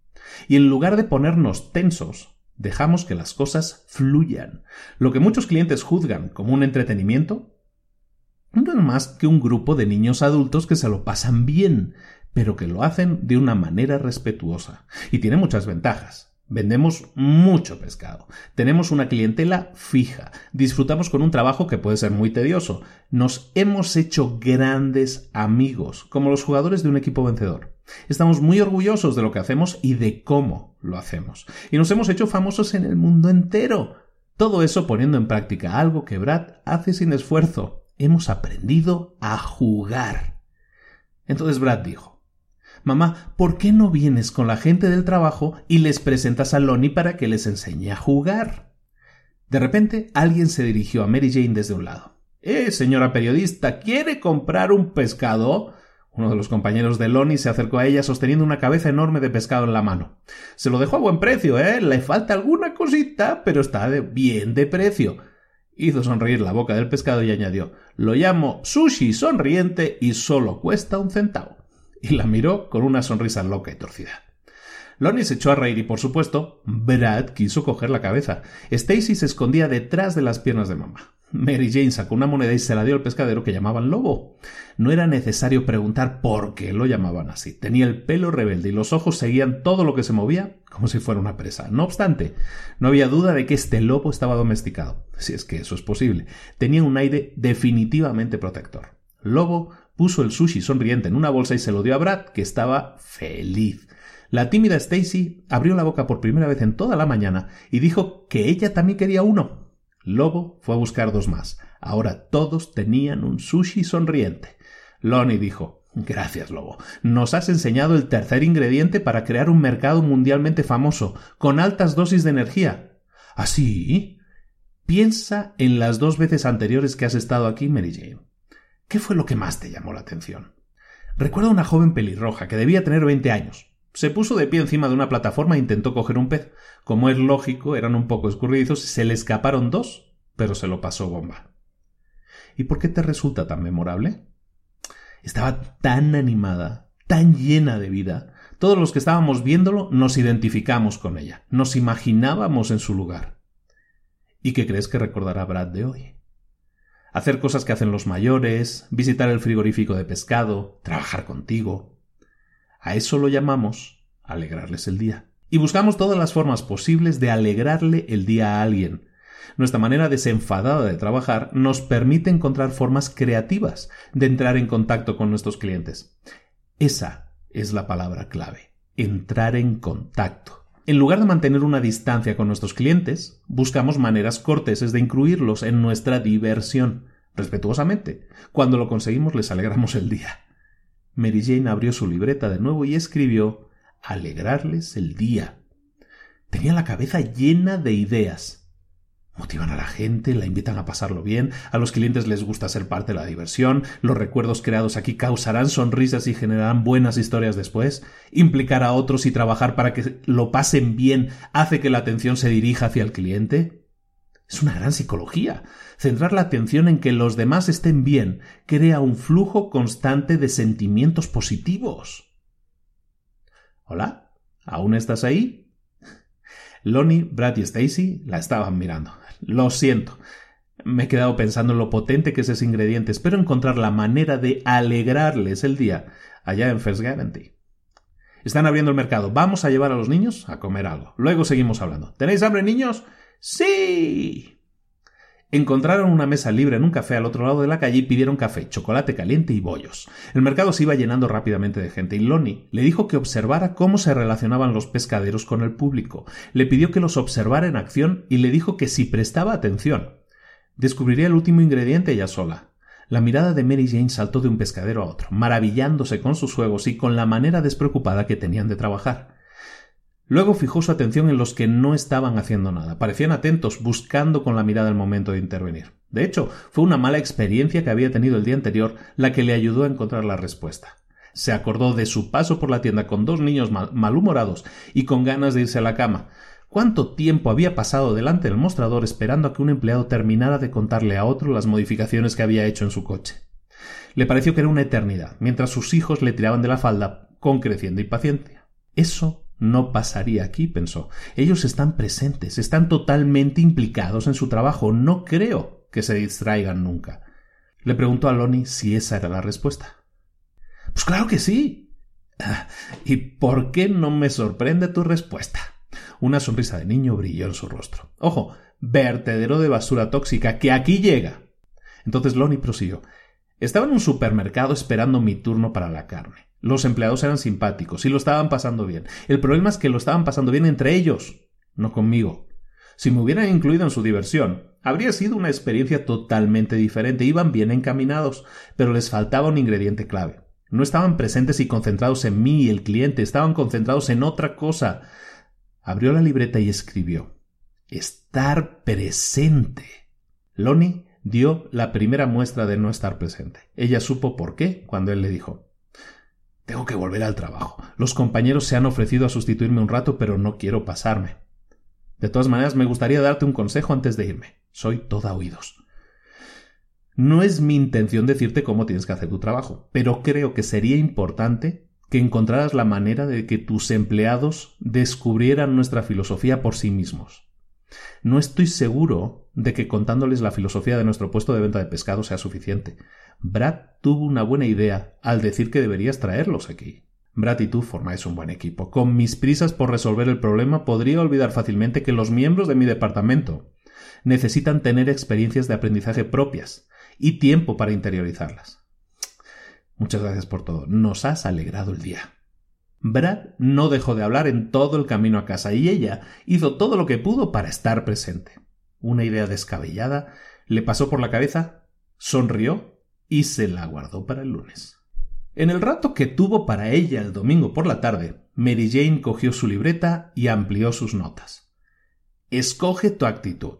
Y en lugar de ponernos tensos, dejamos que las cosas fluyan. Lo que muchos clientes juzgan como un entretenimiento no es más que un grupo de niños adultos que se lo pasan bien, pero que lo hacen de una manera respetuosa. Y tiene muchas ventajas. Vendemos mucho pescado. Tenemos una clientela fija. Disfrutamos con un trabajo que puede ser muy tedioso. Nos hemos hecho grandes amigos, como los jugadores de un equipo vencedor. Estamos muy orgullosos de lo que hacemos y de cómo lo hacemos. Y nos hemos hecho famosos en el mundo entero. Todo eso poniendo en práctica algo que Brad hace sin esfuerzo. Hemos aprendido a jugar. Entonces Brad dijo, Mamá, ¿por qué no vienes con la gente del trabajo y les presentas a Lonnie para que les enseñe a jugar? De repente, alguien se dirigió a Mary Jane desde un lado. Eh, señora periodista, ¿quiere comprar un pescado? Uno de los compañeros de Lonnie se acercó a ella sosteniendo una cabeza enorme de pescado en la mano. Se lo dejó a buen precio, ¿eh? Le falta alguna cosita, pero está bien de precio. Hizo sonreír la boca del pescado y añadió Lo llamo sushi sonriente y solo cuesta un centavo y la miró con una sonrisa loca y torcida. Lonnie se echó a reír y, por supuesto, Brad quiso coger la cabeza. Stacy se escondía detrás de las piernas de mamá. Mary Jane sacó una moneda y se la dio al pescadero que llamaban Lobo. No era necesario preguntar por qué lo llamaban así. Tenía el pelo rebelde y los ojos seguían todo lo que se movía como si fuera una presa. No obstante, no había duda de que este lobo estaba domesticado, si es que eso es posible. Tenía un aire definitivamente protector. Lobo puso el sushi sonriente en una bolsa y se lo dio a Brad, que estaba feliz. La tímida Stacy abrió la boca por primera vez en toda la mañana y dijo que ella también quería uno. Lobo fue a buscar dos más. Ahora todos tenían un sushi sonriente. Lonnie dijo Gracias, Lobo. Nos has enseñado el tercer ingrediente para crear un mercado mundialmente famoso, con altas dosis de energía. ¿Así? ¿Ah, Piensa en las dos veces anteriores que has estado aquí, Mary Jane. ¿Qué fue lo que más te llamó la atención? Recuerda una joven pelirroja que debía tener veinte años. Se puso de pie encima de una plataforma e intentó coger un pez. Como es lógico, eran un poco escurridizos y se le escaparon dos, pero se lo pasó bomba. ¿Y por qué te resulta tan memorable? Estaba tan animada, tan llena de vida. Todos los que estábamos viéndolo nos identificamos con ella, nos imaginábamos en su lugar. ¿Y qué crees que recordará Brad de hoy? Hacer cosas que hacen los mayores, visitar el frigorífico de pescado, trabajar contigo. A eso lo llamamos alegrarles el día. Y buscamos todas las formas posibles de alegrarle el día a alguien. Nuestra manera desenfadada de trabajar nos permite encontrar formas creativas de entrar en contacto con nuestros clientes. Esa es la palabra clave, entrar en contacto. En lugar de mantener una distancia con nuestros clientes, buscamos maneras corteses de incluirlos en nuestra diversión, respetuosamente. Cuando lo conseguimos les alegramos el día. Mary Jane abrió su libreta de nuevo y escribió alegrarles el día. Tenía la cabeza llena de ideas. Motivan a la gente, la invitan a pasarlo bien, a los clientes les gusta ser parte de la diversión, los recuerdos creados aquí causarán sonrisas y generarán buenas historias después, implicar a otros y trabajar para que lo pasen bien hace que la atención se dirija hacia el cliente. Es una gran psicología. Centrar la atención en que los demás estén bien crea un flujo constante de sentimientos positivos. ¿Hola? ¿Aún estás ahí? Lonnie, Brad y Stacy la estaban mirando. Lo siento. Me he quedado pensando en lo potente que es ese ingrediente. Espero encontrar la manera de alegrarles el día allá en First Guarantee. Están abriendo el mercado. Vamos a llevar a los niños a comer algo. Luego seguimos hablando. ¿Tenéis hambre, niños? Sí. Encontraron una mesa libre en un café al otro lado de la calle y pidieron café, chocolate caliente y bollos. El mercado se iba llenando rápidamente de gente y Lonnie le dijo que observara cómo se relacionaban los pescaderos con el público. Le pidió que los observara en acción y le dijo que si prestaba atención, descubriría el último ingrediente ella sola. La mirada de Mary Jane saltó de un pescadero a otro, maravillándose con sus juegos y con la manera despreocupada que tenían de trabajar. Luego fijó su atención en los que no estaban haciendo nada. Parecían atentos, buscando con la mirada el momento de intervenir. De hecho, fue una mala experiencia que había tenido el día anterior la que le ayudó a encontrar la respuesta. Se acordó de su paso por la tienda con dos niños malhumorados y con ganas de irse a la cama. ¿Cuánto tiempo había pasado delante del mostrador esperando a que un empleado terminara de contarle a otro las modificaciones que había hecho en su coche? Le pareció que era una eternidad, mientras sus hijos le tiraban de la falda con creciente impaciencia. Eso no pasaría aquí, pensó. Ellos están presentes, están totalmente implicados en su trabajo. No creo que se distraigan nunca. Le preguntó a Lonnie si esa era la respuesta. Pues claro que sí. ¿Y por qué no me sorprende tu respuesta? Una sonrisa de niño brilló en su rostro. Ojo, vertedero de basura tóxica, que aquí llega. Entonces Lonnie prosiguió. Estaba en un supermercado esperando mi turno para la carne. Los empleados eran simpáticos y lo estaban pasando bien. El problema es que lo estaban pasando bien entre ellos, no conmigo. Si me hubieran incluido en su diversión, habría sido una experiencia totalmente diferente. Iban bien encaminados, pero les faltaba un ingrediente clave. No estaban presentes y concentrados en mí y el cliente, estaban concentrados en otra cosa. Abrió la libreta y escribió Estar presente. Lonnie dio la primera muestra de no estar presente. Ella supo por qué cuando él le dijo tengo que volver al trabajo. Los compañeros se han ofrecido a sustituirme un rato, pero no quiero pasarme. De todas maneras, me gustaría darte un consejo antes de irme. Soy toda oídos. No es mi intención decirte cómo tienes que hacer tu trabajo, pero creo que sería importante que encontraras la manera de que tus empleados descubrieran nuestra filosofía por sí mismos. No estoy seguro de que contándoles la filosofía de nuestro puesto de venta de pescado sea suficiente. Brad tuvo una buena idea al decir que deberías traerlos aquí. Brad y tú formáis un buen equipo. Con mis prisas por resolver el problema podría olvidar fácilmente que los miembros de mi departamento necesitan tener experiencias de aprendizaje propias y tiempo para interiorizarlas. Muchas gracias por todo. Nos has alegrado el día. Brad no dejó de hablar en todo el camino a casa y ella hizo todo lo que pudo para estar presente. Una idea descabellada le pasó por la cabeza, sonrió y se la guardó para el lunes. En el rato que tuvo para ella el domingo por la tarde, Mary Jane cogió su libreta y amplió sus notas. Escoge tu actitud.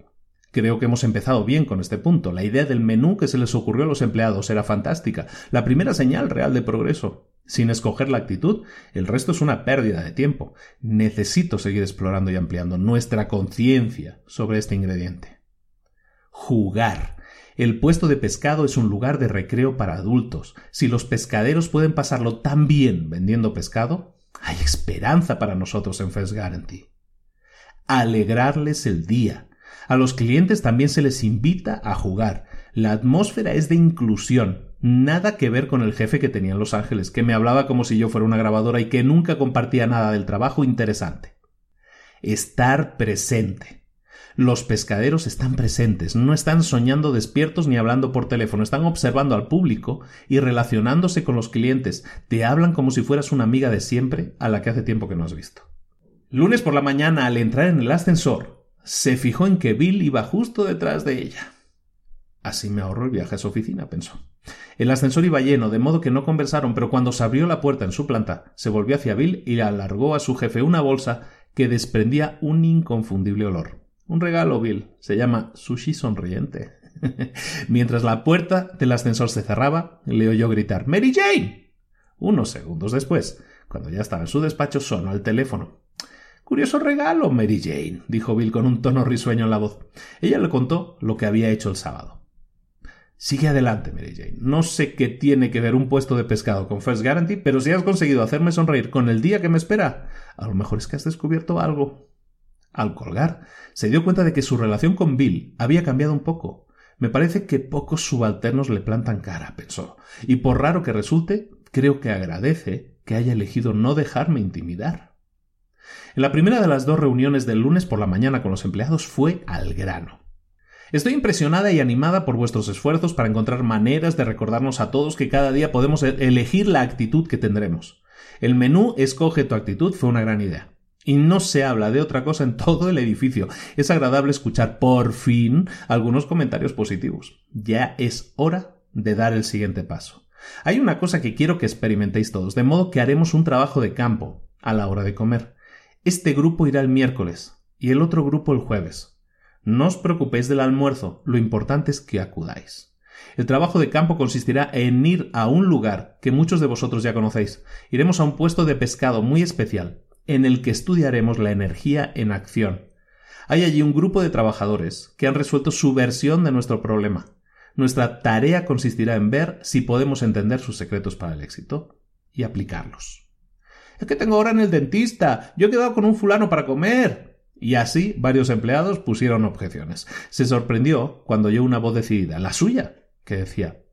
Creo que hemos empezado bien con este punto. La idea del menú que se les ocurrió a los empleados era fantástica, la primera señal real de progreso. Sin escoger la actitud, el resto es una pérdida de tiempo. Necesito seguir explorando y ampliando nuestra conciencia sobre este ingrediente. Jugar. El puesto de pescado es un lugar de recreo para adultos. Si los pescaderos pueden pasarlo tan bien vendiendo pescado, hay esperanza para nosotros en First Guarantee. Alegrarles el día. A los clientes también se les invita a jugar. La atmósfera es de inclusión, nada que ver con el jefe que tenía en Los Ángeles, que me hablaba como si yo fuera una grabadora y que nunca compartía nada del trabajo interesante. Estar presente. Los pescaderos están presentes, no están soñando despiertos ni hablando por teléfono, están observando al público y relacionándose con los clientes. Te hablan como si fueras una amiga de siempre a la que hace tiempo que no has visto. Lunes por la mañana, al entrar en el ascensor, se fijó en que Bill iba justo detrás de ella. Así me ahorro el viaje a su oficina, pensó. El ascensor iba lleno, de modo que no conversaron, pero cuando se abrió la puerta en su planta, se volvió hacia Bill y le alargó a su jefe una bolsa que desprendía un inconfundible olor. Un regalo, Bill. Se llama sushi sonriente. Mientras la puerta del ascensor se cerraba, le oyó gritar Mary Jane. Unos segundos después, cuando ya estaba en su despacho, sonó el teléfono. Curioso regalo, Mary Jane, dijo Bill con un tono risueño en la voz. Ella le contó lo que había hecho el sábado. Sigue adelante, Mary Jane. No sé qué tiene que ver un puesto de pescado con First Guarantee, pero si has conseguido hacerme sonreír con el día que me espera, a lo mejor es que has descubierto algo. Al colgar, se dio cuenta de que su relación con Bill había cambiado un poco. Me parece que pocos subalternos le plantan cara, pensó, y por raro que resulte, creo que agradece que haya elegido no dejarme intimidar. En la primera de las dos reuniones del lunes por la mañana con los empleados fue al grano. Estoy impresionada y animada por vuestros esfuerzos para encontrar maneras de recordarnos a todos que cada día podemos e-, elegir la actitud que tendremos. El menú Escoge tu actitud fue una gran idea. Y no se habla de otra cosa en todo el edificio. Es agradable escuchar por fin algunos comentarios positivos. Ya es hora de dar el siguiente paso. Hay una cosa que quiero que experimentéis todos, de modo que haremos un trabajo de campo a la hora de comer. Este grupo irá el miércoles y el otro grupo el jueves. No os preocupéis del almuerzo, lo importante es que acudáis. El trabajo de campo consistirá en ir a un lugar que muchos de vosotros ya conocéis. Iremos a un puesto de pescado muy especial, en el que estudiaremos la energía en acción. Hay allí un grupo de trabajadores que han resuelto su versión de nuestro problema. Nuestra tarea consistirá en ver si podemos entender sus secretos para el éxito y aplicarlos. Es que tengo hora en el dentista. Yo he quedado con un fulano para comer. Y así varios empleados pusieron objeciones. Se sorprendió cuando oyó una voz decidida, la suya, que decía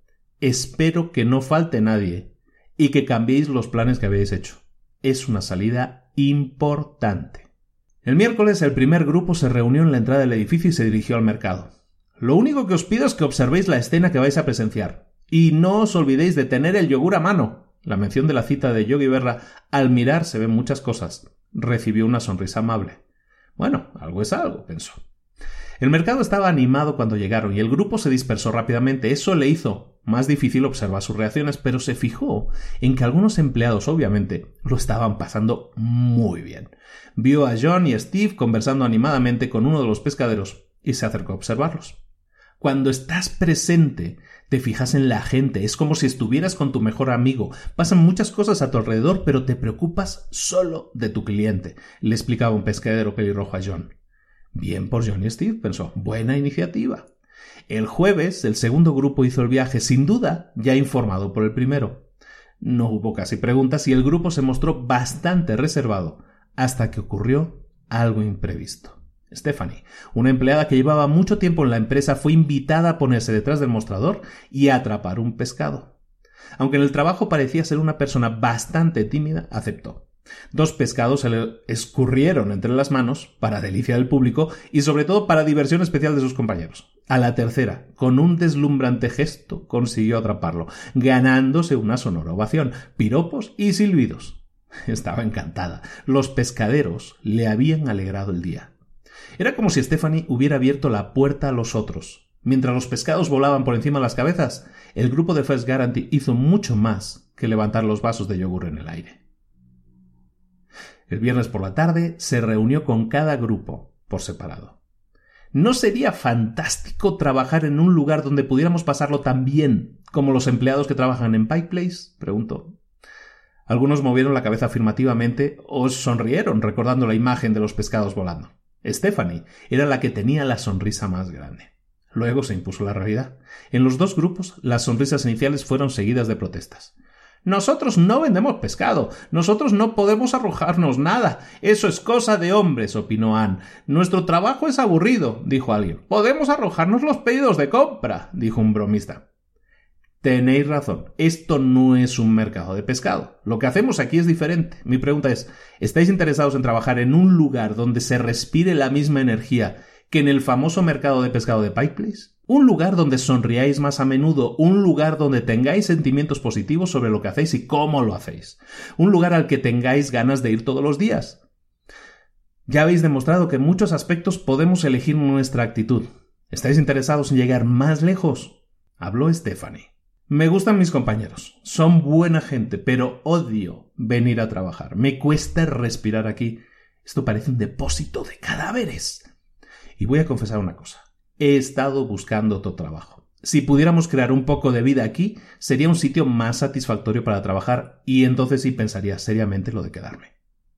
Espero que no falte nadie y que cambiéis los planes que habéis hecho. Es una salida importante. El miércoles el primer grupo se reunió en la entrada del edificio y se dirigió al mercado. Lo único que os pido es que observéis la escena que vais a presenciar. Y no os olvidéis de tener el yogur a mano. La mención de la cita de Yogi Berra, al mirar se ven muchas cosas. Recibió una sonrisa amable. Bueno, algo es algo, pensó. El mercado estaba animado cuando llegaron y el grupo se dispersó rápidamente. Eso le hizo más difícil observar sus reacciones, pero se fijó en que algunos empleados, obviamente, lo estaban pasando muy bien. Vio a John y Steve conversando animadamente con uno de los pescaderos y se acercó a observarlos. Cuando estás presente, te fijas en la gente, es como si estuvieras con tu mejor amigo. Pasan muchas cosas a tu alrededor, pero te preocupas solo de tu cliente, le explicaba un pescadero pelirrojo a John. Bien por John y Steve, pensó. Buena iniciativa. El jueves, el segundo grupo hizo el viaje, sin duda, ya informado por el primero. No hubo casi preguntas y el grupo se mostró bastante reservado, hasta que ocurrió algo imprevisto. Stephanie, una empleada que llevaba mucho tiempo en la empresa, fue invitada a ponerse detrás del mostrador y a atrapar un pescado. Aunque en el trabajo parecía ser una persona bastante tímida, aceptó. Dos pescados se le escurrieron entre las manos, para delicia del público y sobre todo para diversión especial de sus compañeros. A la tercera, con un deslumbrante gesto, consiguió atraparlo, ganándose una sonora ovación, piropos y silbidos. Estaba encantada. Los pescaderos le habían alegrado el día. Era como si Stephanie hubiera abierto la puerta a los otros. Mientras los pescados volaban por encima de las cabezas, el grupo de First Guarantee hizo mucho más que levantar los vasos de yogur en el aire. El viernes por la tarde se reunió con cada grupo por separado. ¿No sería fantástico trabajar en un lugar donde pudiéramos pasarlo tan bien como los empleados que trabajan en Pike Place? preguntó. Algunos movieron la cabeza afirmativamente o sonrieron recordando la imagen de los pescados volando. Stephanie era la que tenía la sonrisa más grande. Luego se impuso la realidad. En los dos grupos, las sonrisas iniciales fueron seguidas de protestas. Nosotros no vendemos pescado. Nosotros no podemos arrojarnos nada. Eso es cosa de hombres, opinó Anne. Nuestro trabajo es aburrido, dijo alguien. Podemos arrojarnos los pedidos de compra, dijo un bromista. Tenéis razón, esto no es un mercado de pescado. Lo que hacemos aquí es diferente. Mi pregunta es, ¿estáis interesados en trabajar en un lugar donde se respire la misma energía que en el famoso mercado de pescado de Pike Place? Un lugar donde sonriáis más a menudo, un lugar donde tengáis sentimientos positivos sobre lo que hacéis y cómo lo hacéis. Un lugar al que tengáis ganas de ir todos los días. Ya habéis demostrado que en muchos aspectos podemos elegir nuestra actitud. ¿Estáis interesados en llegar más lejos? Habló Stephanie. Me gustan mis compañeros, son buena gente, pero odio venir a trabajar. Me cuesta respirar aquí. Esto parece un depósito de cadáveres. Y voy a confesar una cosa. He estado buscando otro trabajo. Si pudiéramos crear un poco de vida aquí, sería un sitio más satisfactorio para trabajar y entonces sí pensaría seriamente lo de quedarme.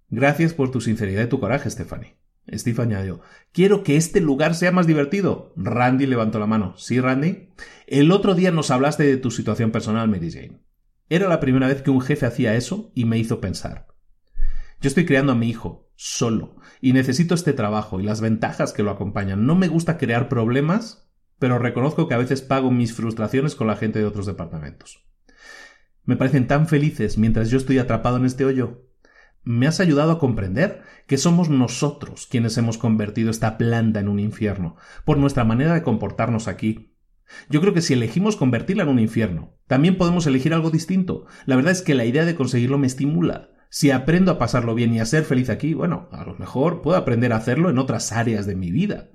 Gracias por tu sinceridad y tu coraje, Stephanie. Steve añadió, quiero que este lugar sea más divertido. Randy levantó la mano. ¿Sí, Randy? El otro día nos hablaste de tu situación personal, Mary Jane. Era la primera vez que un jefe hacía eso y me hizo pensar. Yo estoy criando a mi hijo, solo, y necesito este trabajo y las ventajas que lo acompañan. No me gusta crear problemas, pero reconozco que a veces pago mis frustraciones con la gente de otros departamentos. Me parecen tan felices mientras yo estoy atrapado en este hoyo. Me has ayudado a comprender que somos nosotros quienes hemos convertido esta planta en un infierno, por nuestra manera de comportarnos aquí. Yo creo que si elegimos convertirla en un infierno, también podemos elegir algo distinto. La verdad es que la idea de conseguirlo me estimula. Si aprendo a pasarlo bien y a ser feliz aquí, bueno, a lo mejor puedo aprender a hacerlo en otras áreas de mi vida.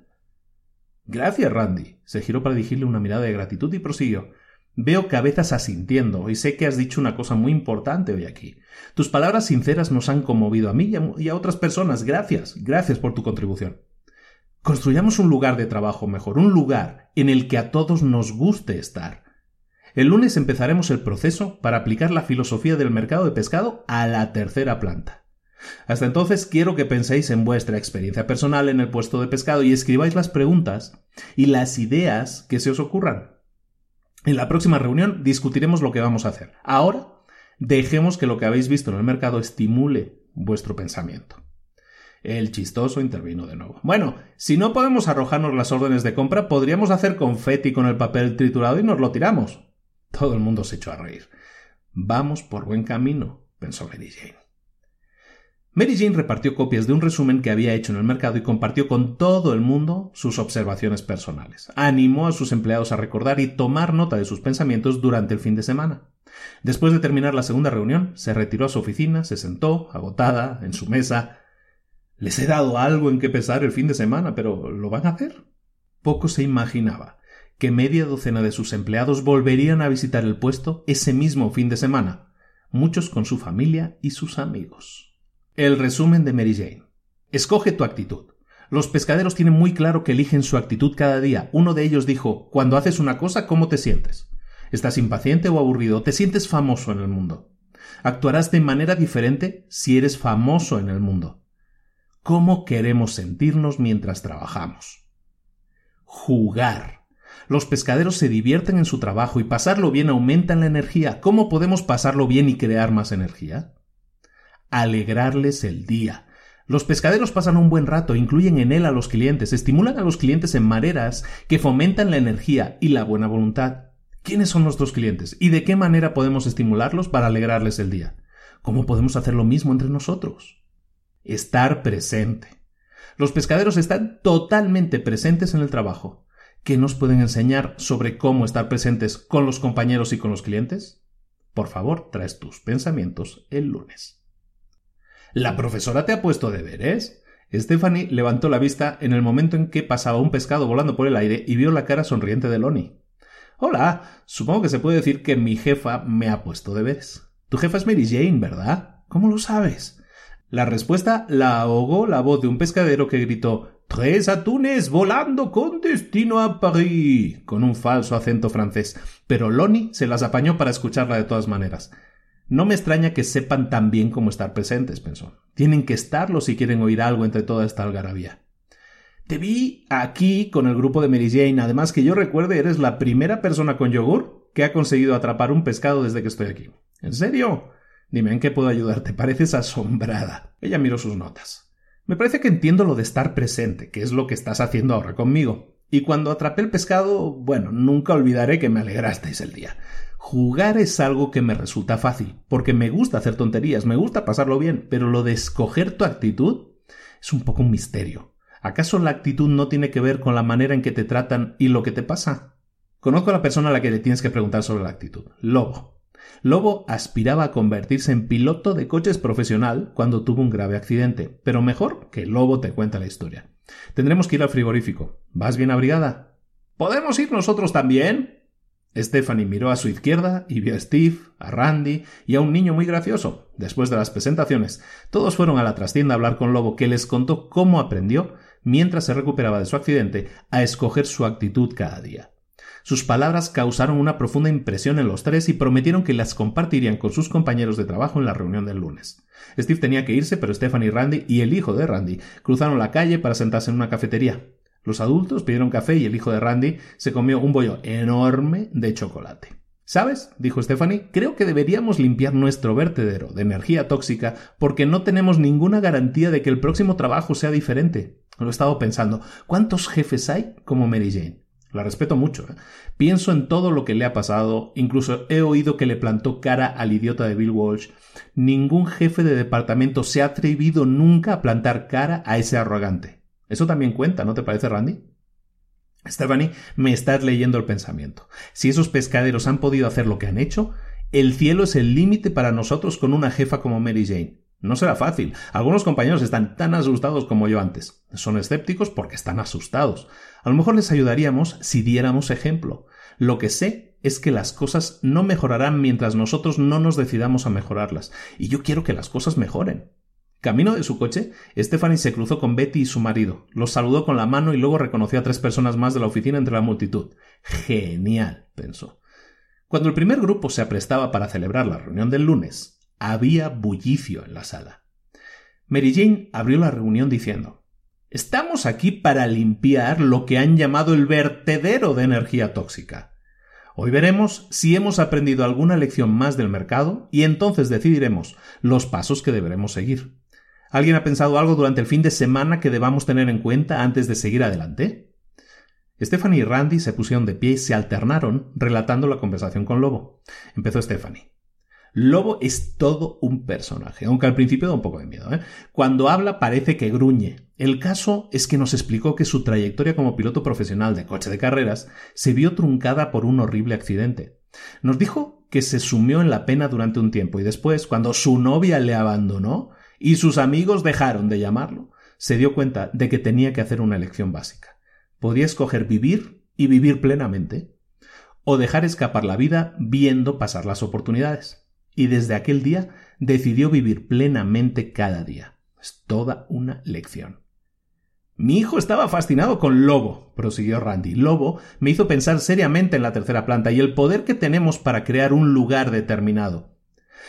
Gracias, Randy. Se giró para dirigirle una mirada de gratitud y prosiguió. Veo cabezas asintiendo y sé que has dicho una cosa muy importante hoy aquí. Tus palabras sinceras nos han conmovido a mí y a otras personas. Gracias, gracias por tu contribución. Construyamos un lugar de trabajo mejor, un lugar en el que a todos nos guste estar. El lunes empezaremos el proceso para aplicar la filosofía del mercado de pescado a la tercera planta. Hasta entonces quiero que penséis en vuestra experiencia personal en el puesto de pescado y escribáis las preguntas y las ideas que se os ocurran. En la próxima reunión discutiremos lo que vamos a hacer. Ahora, dejemos que lo que habéis visto en el mercado estimule vuestro pensamiento. El chistoso intervino de nuevo. Bueno, si no podemos arrojarnos las órdenes de compra, podríamos hacer confeti con el papel triturado y nos lo tiramos. Todo el mundo se echó a reír. Vamos por buen camino, pensó Mary Jane. Mary Jane repartió copias de un resumen que había hecho en el mercado y compartió con todo el mundo sus observaciones personales. Animó a sus empleados a recordar y tomar nota de sus pensamientos durante el fin de semana. Después de terminar la segunda reunión, se retiró a su oficina, se sentó, agotada, en su mesa. Les he dado algo en que pesar el fin de semana, pero ¿lo van a hacer? Poco se imaginaba que media docena de sus empleados volverían a visitar el puesto ese mismo fin de semana, muchos con su familia y sus amigos. El resumen de Mary Jane. Escoge tu actitud. Los pescaderos tienen muy claro que eligen su actitud cada día. Uno de ellos dijo, cuando haces una cosa, ¿cómo te sientes? ¿Estás impaciente o aburrido? ¿Te sientes famoso en el mundo? Actuarás de manera diferente si eres famoso en el mundo. ¿Cómo queremos sentirnos mientras trabajamos? Jugar. Los pescaderos se divierten en su trabajo y pasarlo bien aumenta la energía. ¿Cómo podemos pasarlo bien y crear más energía? alegrarles el día. Los pescaderos pasan un buen rato, incluyen en él a los clientes, estimulan a los clientes en maneras que fomentan la energía y la buena voluntad. ¿Quiénes son nuestros clientes y de qué manera podemos estimularlos para alegrarles el día? ¿Cómo podemos hacer lo mismo entre nosotros? Estar presente. Los pescaderos están totalmente presentes en el trabajo. ¿Qué nos pueden enseñar sobre cómo estar presentes con los compañeros y con los clientes? Por favor, traes tus pensamientos el lunes. ¿La profesora te ha puesto deberes? Stephanie levantó la vista en el momento en que pasaba un pescado volando por el aire y vio la cara sonriente de Lonnie. Hola, supongo que se puede decir que mi jefa me ha puesto deberes. Tu jefa es Mary Jane, ¿verdad? ¿Cómo lo sabes? La respuesta la ahogó la voz de un pescadero que gritó Tres atunes volando con destino a París, con un falso acento francés, pero Lonnie se las apañó para escucharla de todas maneras. No me extraña que sepan tan bien cómo estar presentes, pensó. Tienen que estarlo si quieren oír algo entre toda esta algarabía. Te vi aquí con el grupo de Mary Jane. Además, que yo recuerde, eres la primera persona con yogur que ha conseguido atrapar un pescado desde que estoy aquí. ¿En serio? Dime en qué puedo ayudarte. Pareces asombrada. Ella miró sus notas. Me parece que entiendo lo de estar presente, que es lo que estás haciendo ahora conmigo. Y cuando atrapé el pescado, bueno, nunca olvidaré que me alegrasteis el día. Jugar es algo que me resulta fácil, porque me gusta hacer tonterías, me gusta pasarlo bien, pero lo de escoger tu actitud es un poco un misterio. ¿Acaso la actitud no tiene que ver con la manera en que te tratan y lo que te pasa? Conozco a la persona a la que le tienes que preguntar sobre la actitud. Lobo. Lobo aspiraba a convertirse en piloto de coches profesional cuando tuvo un grave accidente, pero mejor que Lobo te cuenta la historia. Tendremos que ir al frigorífico. ¿Vas bien abrigada? ¿Podemos ir nosotros también? Stephanie miró a su izquierda y vio a Steve, a Randy y a un niño muy gracioso. Después de las presentaciones, todos fueron a la trastienda a hablar con Lobo, que les contó cómo aprendió, mientras se recuperaba de su accidente, a escoger su actitud cada día. Sus palabras causaron una profunda impresión en los tres y prometieron que las compartirían con sus compañeros de trabajo en la reunión del lunes. Steve tenía que irse, pero Stephanie, Randy y el hijo de Randy cruzaron la calle para sentarse en una cafetería. Los adultos pidieron café y el hijo de Randy se comió un bollo enorme de chocolate. ¿Sabes? dijo Stephanie, creo que deberíamos limpiar nuestro vertedero de energía tóxica porque no tenemos ninguna garantía de que el próximo trabajo sea diferente. Lo he estado pensando. ¿Cuántos jefes hay como Mary Jane? La respeto mucho. ¿eh? Pienso en todo lo que le ha pasado, incluso he oído que le plantó cara al idiota de Bill Walsh. Ningún jefe de departamento se ha atrevido nunca a plantar cara a ese arrogante. Eso también cuenta, ¿no te parece, Randy? Stephanie, me estás leyendo el pensamiento. Si esos pescaderos han podido hacer lo que han hecho, el cielo es el límite para nosotros con una jefa como Mary Jane. No será fácil. Algunos compañeros están tan asustados como yo antes. Son escépticos porque están asustados. A lo mejor les ayudaríamos si diéramos ejemplo. Lo que sé es que las cosas no mejorarán mientras nosotros no nos decidamos a mejorarlas. Y yo quiero que las cosas mejoren. Camino de su coche, Stephanie se cruzó con Betty y su marido. Los saludó con la mano y luego reconoció a tres personas más de la oficina entre la multitud. Genial, pensó. Cuando el primer grupo se aprestaba para celebrar la reunión del lunes, había bullicio en la sala. Mary Jane abrió la reunión diciendo Estamos aquí para limpiar lo que han llamado el vertedero de energía tóxica. Hoy veremos si hemos aprendido alguna lección más del mercado y entonces decidiremos los pasos que deberemos seguir. ¿Alguien ha pensado algo durante el fin de semana que debamos tener en cuenta antes de seguir adelante? Stephanie y Randy se pusieron de pie y se alternaron relatando la conversación con Lobo. Empezó Stephanie. Lobo es todo un personaje, aunque al principio da un poco de miedo. ¿eh? Cuando habla parece que gruñe. El caso es que nos explicó que su trayectoria como piloto profesional de coche de carreras se vio truncada por un horrible accidente. Nos dijo que se sumió en la pena durante un tiempo y después, cuando su novia le abandonó y sus amigos dejaron de llamarlo, se dio cuenta de que tenía que hacer una elección básica. Podía escoger vivir y vivir plenamente, o dejar escapar la vida viendo pasar las oportunidades y desde aquel día decidió vivir plenamente cada día. Es toda una lección. Mi hijo estaba fascinado con Lobo, prosiguió Randy. Lobo me hizo pensar seriamente en la tercera planta y el poder que tenemos para crear un lugar determinado.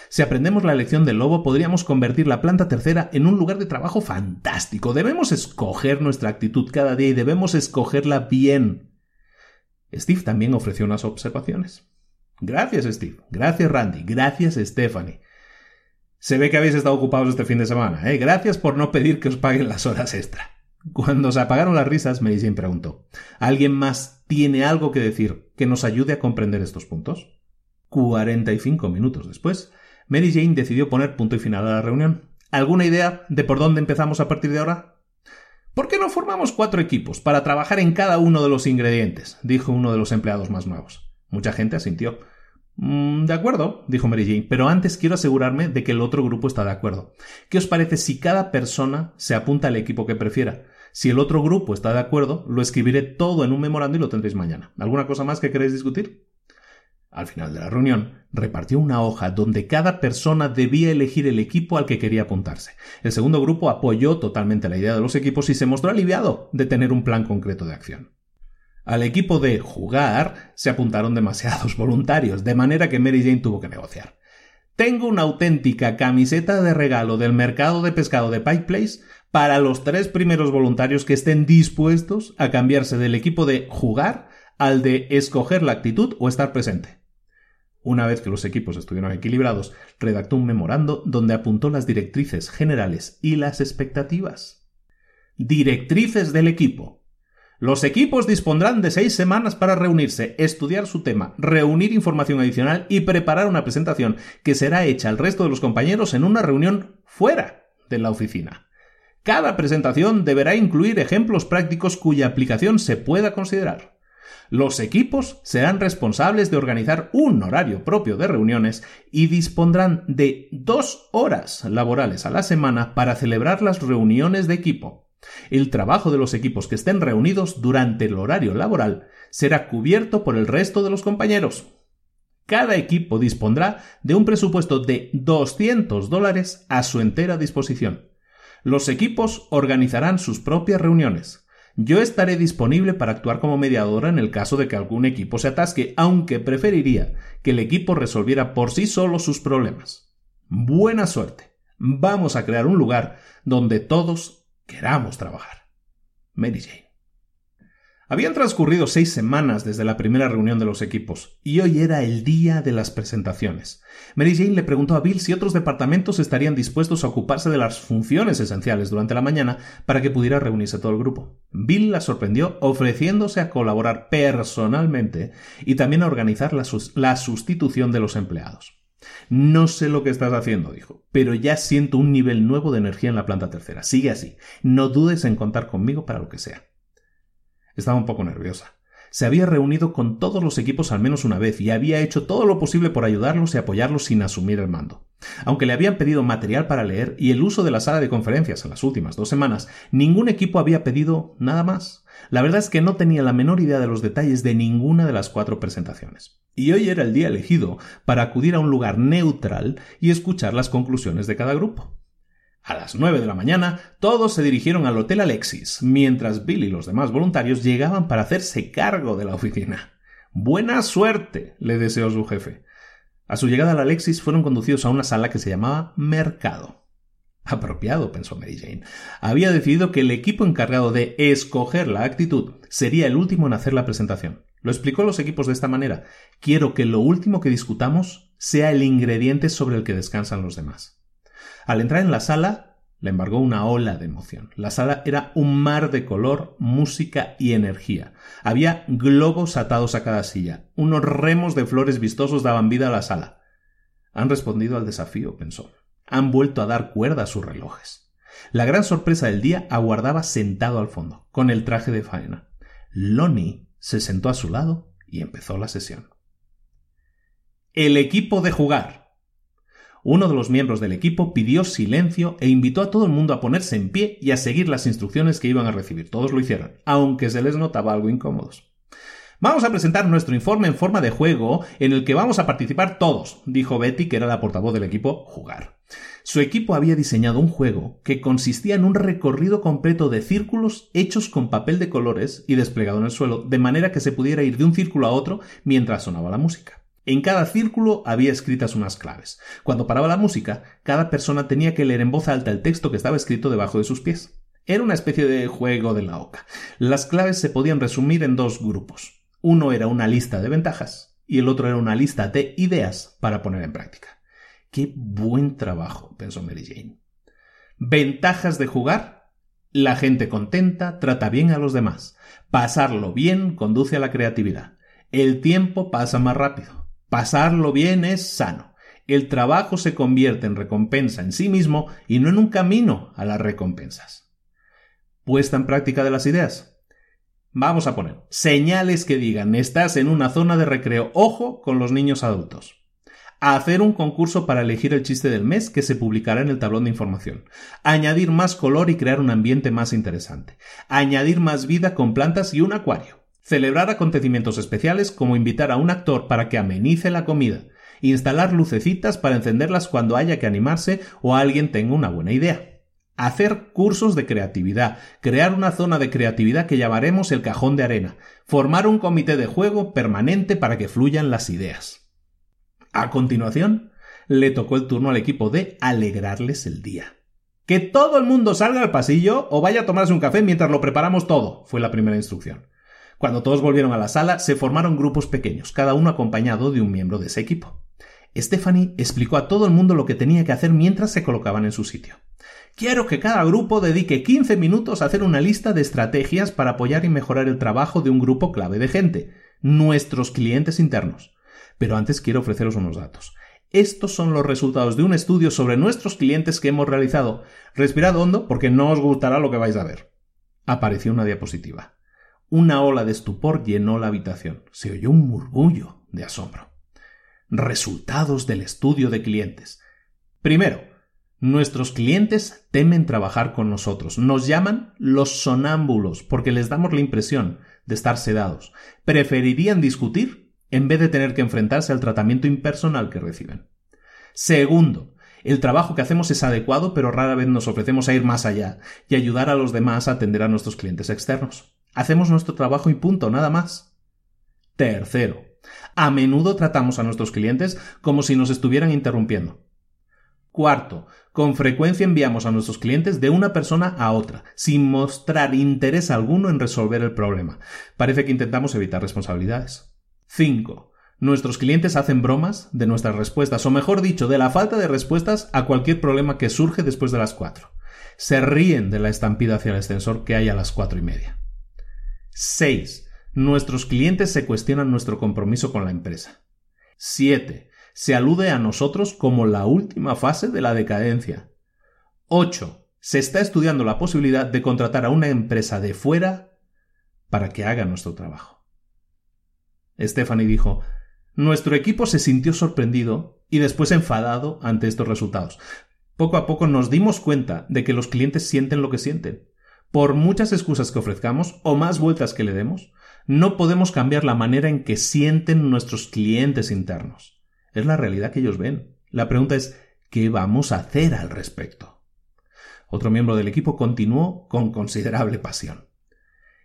Si aprendemos la lección del lobo, podríamos convertir la planta tercera en un lugar de trabajo fantástico. Debemos escoger nuestra actitud cada día y debemos escogerla bien. Steve también ofreció unas observaciones. Gracias, Steve. Gracias, Randy. Gracias, Stephanie. Se ve que habéis estado ocupados este fin de semana, ¿eh? Gracias por no pedir que os paguen las horas extra. Cuando se apagaron las risas, Jane preguntó: ¿Alguien más tiene algo que decir que nos ayude a comprender estos puntos? 45 minutos después, Mary Jane decidió poner punto y final a la reunión. ¿Alguna idea de por dónde empezamos a partir de ahora? ¿Por qué no formamos cuatro equipos para trabajar en cada uno de los ingredientes? dijo uno de los empleados más nuevos. Mucha gente asintió. Mm, de acuerdo, dijo Mary Jane, pero antes quiero asegurarme de que el otro grupo está de acuerdo. ¿Qué os parece si cada persona se apunta al equipo que prefiera? Si el otro grupo está de acuerdo, lo escribiré todo en un memorando y lo tendréis mañana. ¿Alguna cosa más que queréis discutir? Al final de la reunión, repartió una hoja donde cada persona debía elegir el equipo al que quería apuntarse. El segundo grupo apoyó totalmente la idea de los equipos y se mostró aliviado de tener un plan concreto de acción. Al equipo de jugar se apuntaron demasiados voluntarios, de manera que Mary Jane tuvo que negociar. Tengo una auténtica camiseta de regalo del mercado de pescado de Pike Place para los tres primeros voluntarios que estén dispuestos a cambiarse del equipo de jugar al de escoger la actitud o estar presente. Una vez que los equipos estuvieron equilibrados, redactó un memorando donde apuntó las directrices generales y las expectativas. Directrices del equipo. Los equipos dispondrán de seis semanas para reunirse, estudiar su tema, reunir información adicional y preparar una presentación que será hecha al resto de los compañeros en una reunión fuera de la oficina. Cada presentación deberá incluir ejemplos prácticos cuya aplicación se pueda considerar. Los equipos serán responsables de organizar un horario propio de reuniones y dispondrán de dos horas laborales a la semana para celebrar las reuniones de equipo. El trabajo de los equipos que estén reunidos durante el horario laboral será cubierto por el resto de los compañeros. Cada equipo dispondrá de un presupuesto de 200 dólares a su entera disposición. Los equipos organizarán sus propias reuniones. Yo estaré disponible para actuar como mediadora en el caso de que algún equipo se atasque, aunque preferiría que el equipo resolviera por sí solo sus problemas. Buena suerte. Vamos a crear un lugar donde todos queramos trabajar. Mary Jane. Habían transcurrido seis semanas desde la primera reunión de los equipos, y hoy era el día de las presentaciones. Mary Jane le preguntó a Bill si otros departamentos estarían dispuestos a ocuparse de las funciones esenciales durante la mañana para que pudiera reunirse todo el grupo. Bill la sorprendió ofreciéndose a colaborar personalmente y también a organizar la, sustitución de los empleados. No sé lo que estás haciendo, dijo, pero ya siento un nivel nuevo de energía en la planta tercera. Sigue así. No dudes en contar conmigo para lo que sea. Estaba un poco nerviosa. Se había reunido con todos los equipos al menos una vez y había hecho todo lo posible por ayudarlos y apoyarlos sin asumir el mando. Aunque le habían pedido material para leer y el uso de la sala de conferencias en las últimas dos semanas, ningún equipo había pedido nada más. La verdad es que no tenía la menor idea de los detalles de ninguna de las cuatro presentaciones. Y hoy era el día elegido para acudir a un lugar neutral y escuchar las conclusiones de cada grupo. A las nueve de la mañana, todos se dirigieron al Hotel Alexis, mientras Bill y los demás voluntarios llegaban para hacerse cargo de la oficina. Buena suerte, le deseó su jefe. A su llegada al Alexis fueron conducidos a una sala que se llamaba Mercado. Apropiado, pensó Mary Jane. Había decidido que el equipo encargado de escoger la actitud sería el último en hacer la presentación. Lo explicó los equipos de esta manera. Quiero que lo último que discutamos sea el ingrediente sobre el que descansan los demás. Al entrar en la sala, le embargó una ola de emoción. La sala era un mar de color, música y energía. Había globos atados a cada silla. Unos remos de flores vistosos daban vida a la sala. Han respondido al desafío, pensó. Han vuelto a dar cuerda a sus relojes. La gran sorpresa del día aguardaba sentado al fondo, con el traje de faena. Lonnie se sentó a su lado y empezó la sesión. El equipo de jugar. Uno de los miembros del equipo pidió silencio e invitó a todo el mundo a ponerse en pie y a seguir las instrucciones que iban a recibir. Todos lo hicieron, aunque se les notaba algo incómodos. Vamos a presentar nuestro informe en forma de juego en el que vamos a participar todos, dijo Betty, que era la portavoz del equipo, jugar. Su equipo había diseñado un juego que consistía en un recorrido completo de círculos hechos con papel de colores y desplegado en el suelo, de manera que se pudiera ir de un círculo a otro mientras sonaba la música. En cada círculo había escritas unas claves. Cuando paraba la música, cada persona tenía que leer en voz alta el texto que estaba escrito debajo de sus pies. Era una especie de juego de la oca. Las claves se podían resumir en dos grupos. Uno era una lista de ventajas y el otro era una lista de ideas para poner en práctica. Qué buen trabajo, pensó Mary Jane. Ventajas de jugar. La gente contenta trata bien a los demás. Pasarlo bien conduce a la creatividad. El tiempo pasa más rápido. Pasarlo bien es sano. El trabajo se convierte en recompensa en sí mismo y no en un camino a las recompensas. Puesta en práctica de las ideas. Vamos a poner señales que digan estás en una zona de recreo. Ojo con los niños adultos. hacer un concurso para elegir el chiste del mes que se publicará en el tablón de información. Añadir más color y crear un ambiente más interesante. Añadir más vida con plantas y un acuario. Celebrar acontecimientos especiales como invitar a un actor para que amenice la comida, instalar lucecitas para encenderlas cuando haya que animarse o alguien tenga una buena idea. Hacer cursos de creatividad, crear una zona de creatividad que llamaremos el cajón de arena, formar un comité de juego permanente para que fluyan las ideas. A continuación, le tocó el turno al equipo de alegrarles el día. Que todo el mundo salga al pasillo o vaya a tomarse un café mientras lo preparamos todo, fue la primera instrucción. Cuando todos volvieron a la sala, se formaron grupos pequeños, cada uno acompañado de un miembro de ese equipo. Stephanie explicó a todo el mundo lo que tenía que hacer mientras se colocaban en su sitio. Quiero que cada grupo dedique 15 minutos a hacer una lista de estrategias para apoyar y mejorar el trabajo de un grupo clave de gente, nuestros clientes internos. Pero antes quiero ofreceros unos datos. Estos son los resultados de un estudio sobre nuestros clientes que hemos realizado. Respirad hondo porque no os gustará lo que vais a ver. Apareció una diapositiva. Una ola de estupor llenó la habitación. Se oyó un murmullo de asombro. Resultados del estudio de clientes. Primero, nuestros clientes temen trabajar con nosotros. Nos llaman los sonámbulos porque les damos la impresión de estar sedados. Preferirían discutir en vez de tener que enfrentarse al tratamiento impersonal que reciben. Segundo, el trabajo que hacemos es adecuado, pero rara vez nos ofrecemos a ir más allá y ayudar a los demás a atender a nuestros clientes externos. Hacemos nuestro trabajo y punto, nada más. Tercero, a menudo tratamos a nuestros clientes como si nos estuvieran interrumpiendo. Cuarto, con frecuencia enviamos a nuestros clientes de una persona a otra, sin mostrar interés alguno en resolver el problema. Parece que intentamos evitar responsabilidades. 5. Nuestros clientes hacen bromas de nuestras respuestas, o mejor dicho, de la falta de respuestas a cualquier problema que surge después de las 4. Se ríen de la estampida hacia el ascensor que hay a las cuatro y media. 6. Nuestros clientes se cuestionan nuestro compromiso con la empresa. 7 se alude a nosotros como la última fase de la decadencia. 8. Se está estudiando la posibilidad de contratar a una empresa de fuera para que haga nuestro trabajo. Stephanie dijo, Nuestro equipo se sintió sorprendido y después enfadado ante estos resultados. Poco a poco nos dimos cuenta de que los clientes sienten lo que sienten. Por muchas excusas que ofrezcamos o más vueltas que le demos, no podemos cambiar la manera en que sienten nuestros clientes internos. Es la realidad que ellos ven. La pregunta es, ¿qué vamos a hacer al respecto? Otro miembro del equipo continuó con considerable pasión.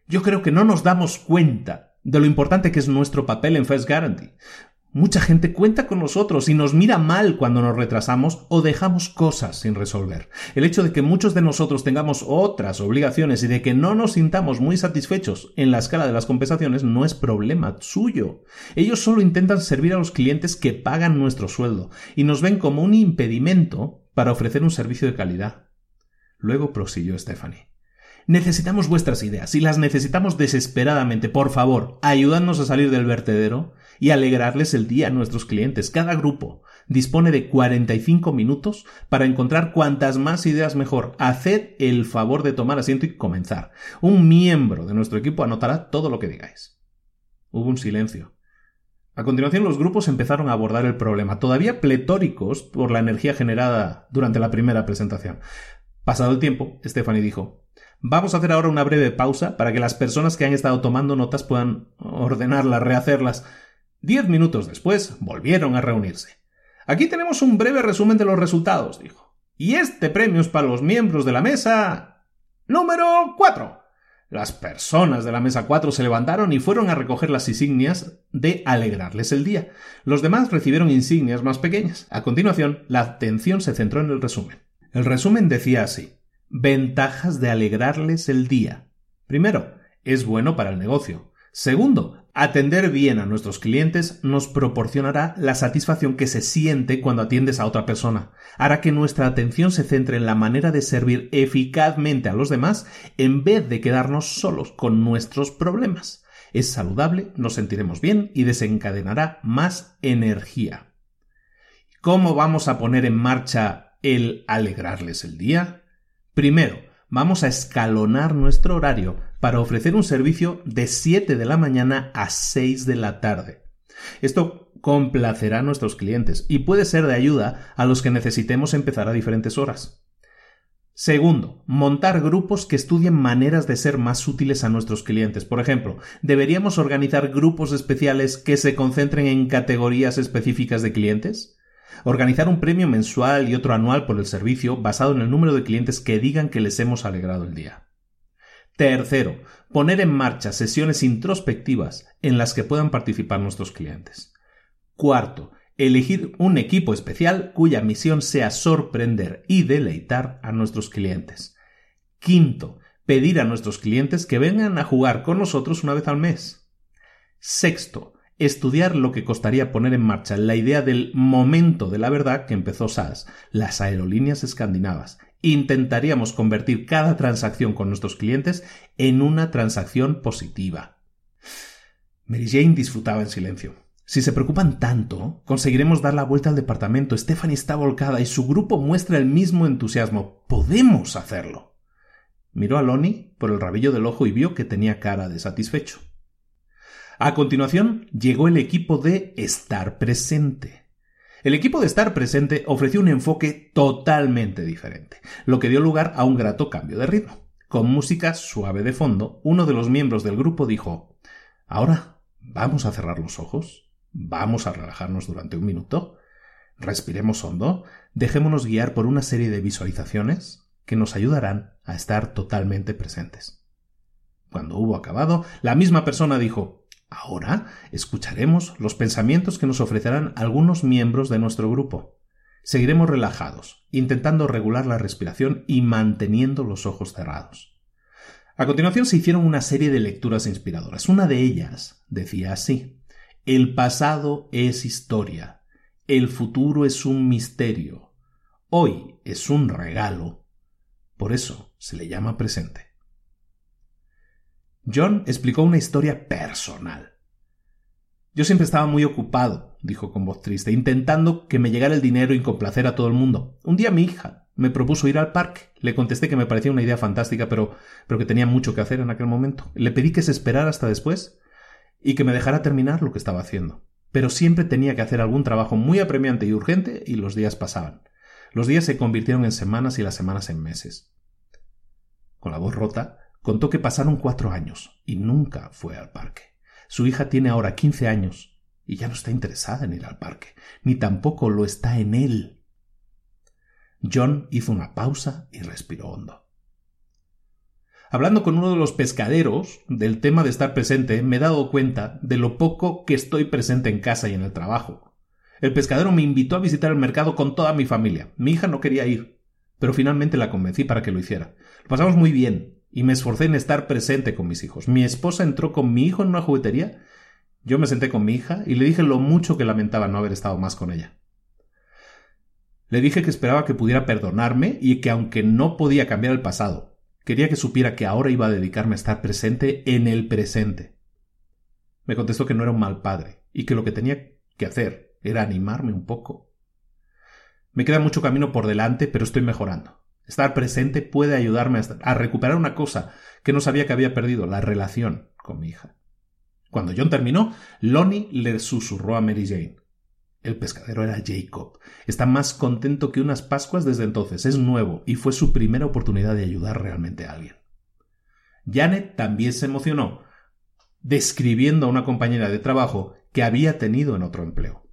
Yo creo que no nos damos cuenta de lo importante que es nuestro papel en First Guarantee. Mucha gente cuenta con nosotros y nos mira mal cuando nos retrasamos o dejamos cosas sin resolver. El hecho de que muchos de nosotros tengamos otras obligaciones y de que no nos sintamos muy satisfechos en la escala de las compensaciones no es problema suyo. Ellos solo intentan servir a los clientes que pagan nuestro sueldo y nos ven como un impedimento para ofrecer un servicio de calidad. Luego prosiguió Stephanie. Necesitamos vuestras ideas y las necesitamos desesperadamente. Por favor, ayudadnos a salir del vertedero y alegrarles el día a nuestros clientes. Cada grupo dispone de 45 minutos para encontrar cuantas más ideas mejor. Haced el favor de tomar asiento y comenzar. Un miembro de nuestro equipo anotará todo lo que digáis. Hubo un silencio. A continuación los grupos empezaron a abordar el problema, todavía pletóricos por la energía generada durante la primera presentación. Pasado el tiempo, Stephanie dijo Vamos a hacer ahora una breve pausa para que las personas que han estado tomando notas puedan ordenarlas, rehacerlas. Diez minutos después volvieron a reunirse. Aquí tenemos un breve resumen de los resultados, dijo. Y este premio es para los miembros de la mesa número cuatro. Las personas de la mesa 4 se levantaron y fueron a recoger las insignias de alegrarles el día. Los demás recibieron insignias más pequeñas. A continuación, la atención se centró en el resumen. El resumen decía así Ventajas de alegrarles el día. Primero, es bueno para el negocio. Segundo, atender bien a nuestros clientes nos proporcionará la satisfacción que se siente cuando atiendes a otra persona. Hará que nuestra atención se centre en la manera de servir eficazmente a los demás en vez de quedarnos solos con nuestros problemas. Es saludable, nos sentiremos bien y desencadenará más energía. ¿Cómo vamos a poner en marcha el alegrarles el día? Primero, vamos a escalonar nuestro horario para ofrecer un servicio de 7 de la mañana a 6 de la tarde. Esto complacerá a nuestros clientes y puede ser de ayuda a los que necesitemos empezar a diferentes horas. Segundo, montar grupos que estudien maneras de ser más útiles a nuestros clientes. Por ejemplo, deberíamos organizar grupos especiales que se concentren en categorías específicas de clientes. Organizar un premio mensual y otro anual por el servicio basado en el número de clientes que digan que les hemos alegrado el día. Tercero, poner en marcha sesiones introspectivas en las que puedan participar nuestros clientes. Cuarto, elegir un equipo especial cuya misión sea sorprender y deleitar a nuestros clientes. Quinto, pedir a nuestros clientes que vengan a jugar con nosotros una vez al mes. Sexto, estudiar lo que costaría poner en marcha la idea del momento de la verdad que empezó SAS, las aerolíneas escandinavas. Intentaríamos convertir cada transacción con nuestros clientes en una transacción positiva. Mary Jane disfrutaba en silencio. Si se preocupan tanto, conseguiremos dar la vuelta al departamento. Stephanie está volcada y su grupo muestra el mismo entusiasmo. Podemos hacerlo. Miró a Lonnie por el rabillo del ojo y vio que tenía cara de satisfecho. A continuación llegó el equipo de Estar Presente. El equipo de Estar Presente ofreció un enfoque totalmente diferente, lo que dio lugar a un grato cambio de ritmo. Con música suave de fondo, uno de los miembros del grupo dijo Ahora, vamos a cerrar los ojos, vamos a relajarnos durante un minuto, respiremos hondo, dejémonos guiar por una serie de visualizaciones que nos ayudarán a estar totalmente presentes. Cuando hubo acabado, la misma persona dijo Ahora escucharemos los pensamientos que nos ofrecerán algunos miembros de nuestro grupo. Seguiremos relajados, intentando regular la respiración y manteniendo los ojos cerrados. A continuación se hicieron una serie de lecturas inspiradoras. Una de ellas decía así El pasado es historia, el futuro es un misterio, hoy es un regalo, por eso se le llama presente. John explicó una historia personal. Yo siempre estaba muy ocupado, dijo con voz triste, intentando que me llegara el dinero y complacer a todo el mundo. Un día mi hija me propuso ir al parque. Le contesté que me parecía una idea fantástica, pero, pero que tenía mucho que hacer en aquel momento. Le pedí que se esperara hasta después y que me dejara terminar lo que estaba haciendo. Pero siempre tenía que hacer algún trabajo muy apremiante y urgente y los días pasaban. Los días se convirtieron en semanas y las semanas en meses. Con la voz rota, contó que pasaron cuatro años y nunca fue al parque. Su hija tiene ahora quince años y ya no está interesada en ir al parque, ni tampoco lo está en él. John hizo una pausa y respiró hondo. Hablando con uno de los pescaderos del tema de estar presente, me he dado cuenta de lo poco que estoy presente en casa y en el trabajo. El pescadero me invitó a visitar el mercado con toda mi familia. Mi hija no quería ir, pero finalmente la convencí para que lo hiciera. Lo pasamos muy bien, y me esforcé en estar presente con mis hijos. Mi esposa entró con mi hijo en una juguetería, yo me senté con mi hija y le dije lo mucho que lamentaba no haber estado más con ella. Le dije que esperaba que pudiera perdonarme y que aunque no podía cambiar el pasado, quería que supiera que ahora iba a dedicarme a estar presente en el presente. Me contestó que no era un mal padre y que lo que tenía que hacer era animarme un poco. Me queda mucho camino por delante, pero estoy mejorando. Estar presente puede ayudarme a recuperar una cosa que no sabía que había perdido, la relación con mi hija. Cuando John terminó, Lonnie le susurró a Mary Jane. El pescadero era Jacob. Está más contento que unas Pascuas desde entonces. Es nuevo y fue su primera oportunidad de ayudar realmente a alguien. Janet también se emocionó, describiendo a una compañera de trabajo que había tenido en otro empleo.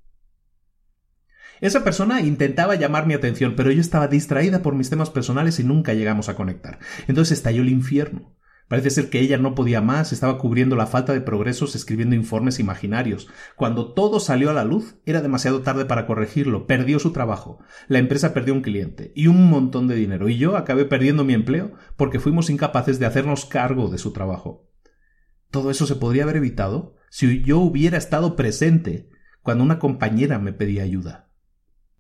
Esa persona intentaba llamar mi atención, pero yo estaba distraída por mis temas personales y nunca llegamos a conectar. Entonces estalló el infierno. Parece ser que ella no podía más, estaba cubriendo la falta de progresos escribiendo informes imaginarios. Cuando todo salió a la luz, era demasiado tarde para corregirlo, perdió su trabajo, la empresa perdió un cliente y un montón de dinero, y yo acabé perdiendo mi empleo porque fuimos incapaces de hacernos cargo de su trabajo. Todo eso se podría haber evitado si yo hubiera estado presente cuando una compañera me pedía ayuda.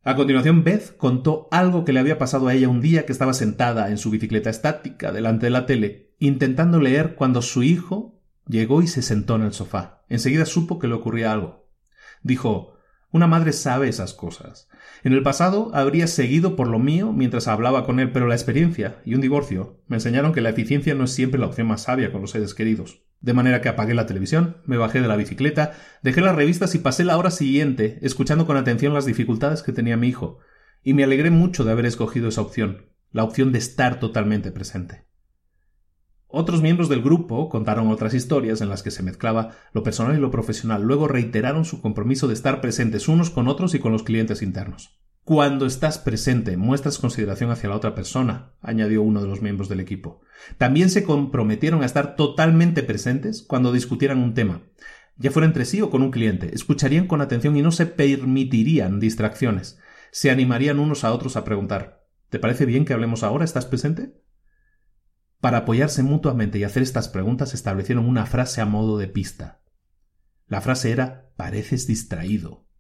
A continuación, Beth contó algo que le había pasado a ella un día que estaba sentada en su bicicleta estática delante de la tele, intentando leer cuando su hijo llegó y se sentó en el sofá. Enseguida supo que le ocurría algo. Dijo Una madre sabe esas cosas. En el pasado habría seguido por lo mío mientras hablaba con él, pero la experiencia y un divorcio me enseñaron que la eficiencia no es siempre la opción más sabia con los seres queridos. De manera que apagué la televisión, me bajé de la bicicleta, dejé las revistas y pasé la hora siguiente escuchando con atención las dificultades que tenía mi hijo, y me alegré mucho de haber escogido esa opción, la opción de estar totalmente presente. Otros miembros del grupo contaron otras historias en las que se mezclaba lo personal y lo profesional, luego reiteraron su compromiso de estar presentes unos con otros y con los clientes internos. Cuando estás presente, muestras consideración hacia la otra persona, añadió uno de los miembros del equipo. También se comprometieron a estar totalmente presentes cuando discutieran un tema, ya fuera entre sí o con un cliente. Escucharían con atención y no se permitirían distracciones. Se animarían unos a otros a preguntar ¿Te parece bien que hablemos ahora? ¿Estás presente? Para apoyarse mutuamente y hacer estas preguntas establecieron una frase a modo de pista. La frase era pareces distraído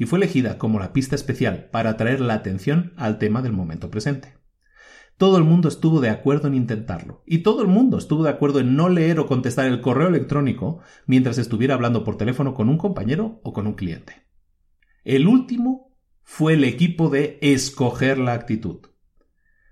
y fue elegida como la pista especial para atraer la atención al tema del momento presente. Todo el mundo estuvo de acuerdo en intentarlo, y todo el mundo estuvo de acuerdo en no leer o contestar el correo electrónico mientras estuviera hablando por teléfono con un compañero o con un cliente. El último fue el equipo de escoger la actitud.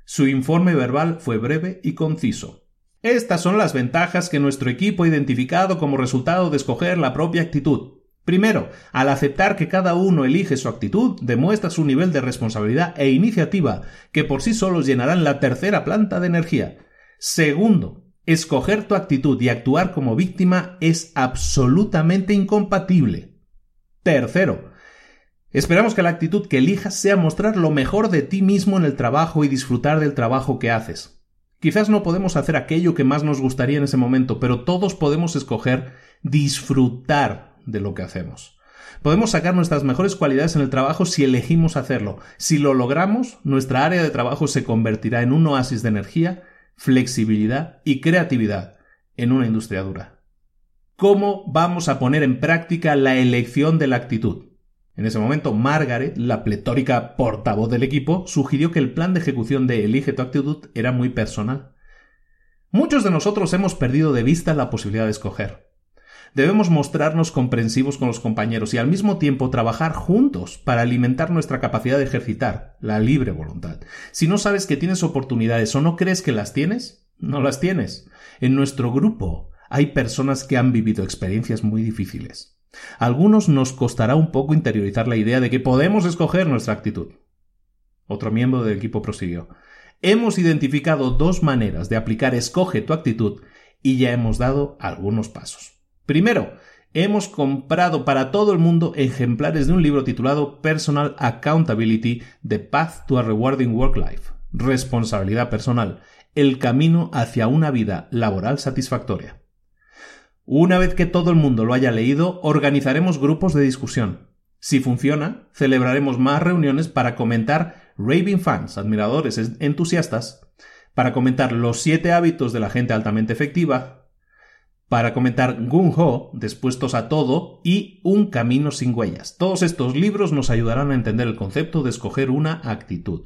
Su informe verbal fue breve y conciso. Estas son las ventajas que nuestro equipo ha identificado como resultado de escoger la propia actitud. Primero, al aceptar que cada uno elige su actitud, demuestra su nivel de responsabilidad e iniciativa, que por sí solos llenarán la tercera planta de energía. Segundo, escoger tu actitud y actuar como víctima es absolutamente incompatible. Tercero, esperamos que la actitud que elijas sea mostrar lo mejor de ti mismo en el trabajo y disfrutar del trabajo que haces. Quizás no podemos hacer aquello que más nos gustaría en ese momento, pero todos podemos escoger disfrutar de lo que hacemos. Podemos sacar nuestras mejores cualidades en el trabajo si elegimos hacerlo. Si lo logramos, nuestra área de trabajo se convertirá en un oasis de energía, flexibilidad y creatividad en una industria dura. ¿Cómo vamos a poner en práctica la elección de la actitud? En ese momento, Margaret, la pletórica portavoz del equipo, sugirió que el plan de ejecución de Elige tu actitud era muy personal. Muchos de nosotros hemos perdido de vista la posibilidad de escoger. Debemos mostrarnos comprensivos con los compañeros y al mismo tiempo trabajar juntos para alimentar nuestra capacidad de ejercitar la libre voluntad. Si no sabes que tienes oportunidades o no crees que las tienes, no las tienes. En nuestro grupo hay personas que han vivido experiencias muy difíciles. A algunos nos costará un poco interiorizar la idea de que podemos escoger nuestra actitud. Otro miembro del equipo prosiguió. Hemos identificado dos maneras de aplicar escoge tu actitud y ya hemos dado algunos pasos. Primero, hemos comprado para todo el mundo ejemplares de un libro titulado Personal Accountability The Path to a Rewarding Work Life. Responsabilidad personal. El camino hacia una vida laboral satisfactoria. Una vez que todo el mundo lo haya leído, organizaremos grupos de discusión. Si funciona, celebraremos más reuniones para comentar raving fans, admiradores entusiastas, para comentar los siete hábitos de la gente altamente efectiva, para comentar Gung Ho, dispuestos a todo, y Un camino sin huellas. Todos estos libros nos ayudarán a entender el concepto de escoger una actitud.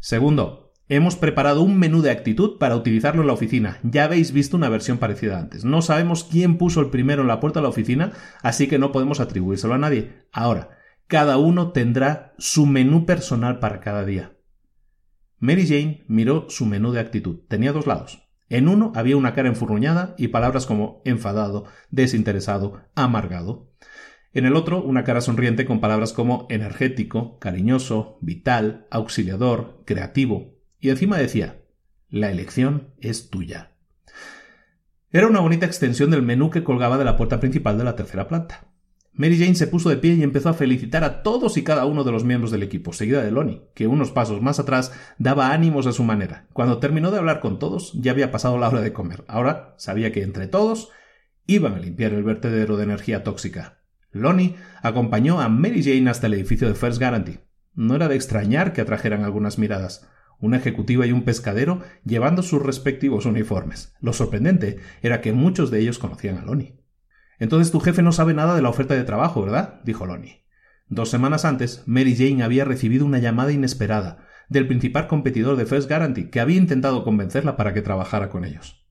Segundo, Hemos preparado un menú de actitud para utilizarlo en la oficina. Ya habéis visto una versión parecida antes. No sabemos quién puso el primero en la puerta de la oficina, así que no podemos atribuírselo a nadie. Ahora, cada uno tendrá su menú personal para cada día. Mary Jane miró su menú de actitud. Tenía dos lados. En uno había una cara enfurruñada y palabras como enfadado, desinteresado, amargado. En el otro, una cara sonriente con palabras como energético, cariñoso, vital, auxiliador, creativo, y encima decía, la elección es tuya. Era una bonita extensión del menú que colgaba de la puerta principal de la tercera planta. Mary Jane se puso de pie y empezó a felicitar a todos y cada uno de los miembros del equipo, seguida de Lonnie, que unos pasos más atrás daba ánimos a su manera. Cuando terminó de hablar con todos, ya había pasado la hora de comer. Ahora sabía que entre todos iban a limpiar el vertedero de energía tóxica. Lonnie acompañó a Mary Jane hasta el edificio de First Guarantee. No era de extrañar que atrajeran algunas miradas una ejecutiva y un pescadero llevando sus respectivos uniformes. Lo sorprendente era que muchos de ellos conocían a Lonnie. Entonces tu jefe no sabe nada de la oferta de trabajo, ¿verdad? dijo Lonnie. Dos semanas antes, Mary Jane había recibido una llamada inesperada del principal competidor de First Guarantee, que había intentado convencerla para que trabajara con ellos.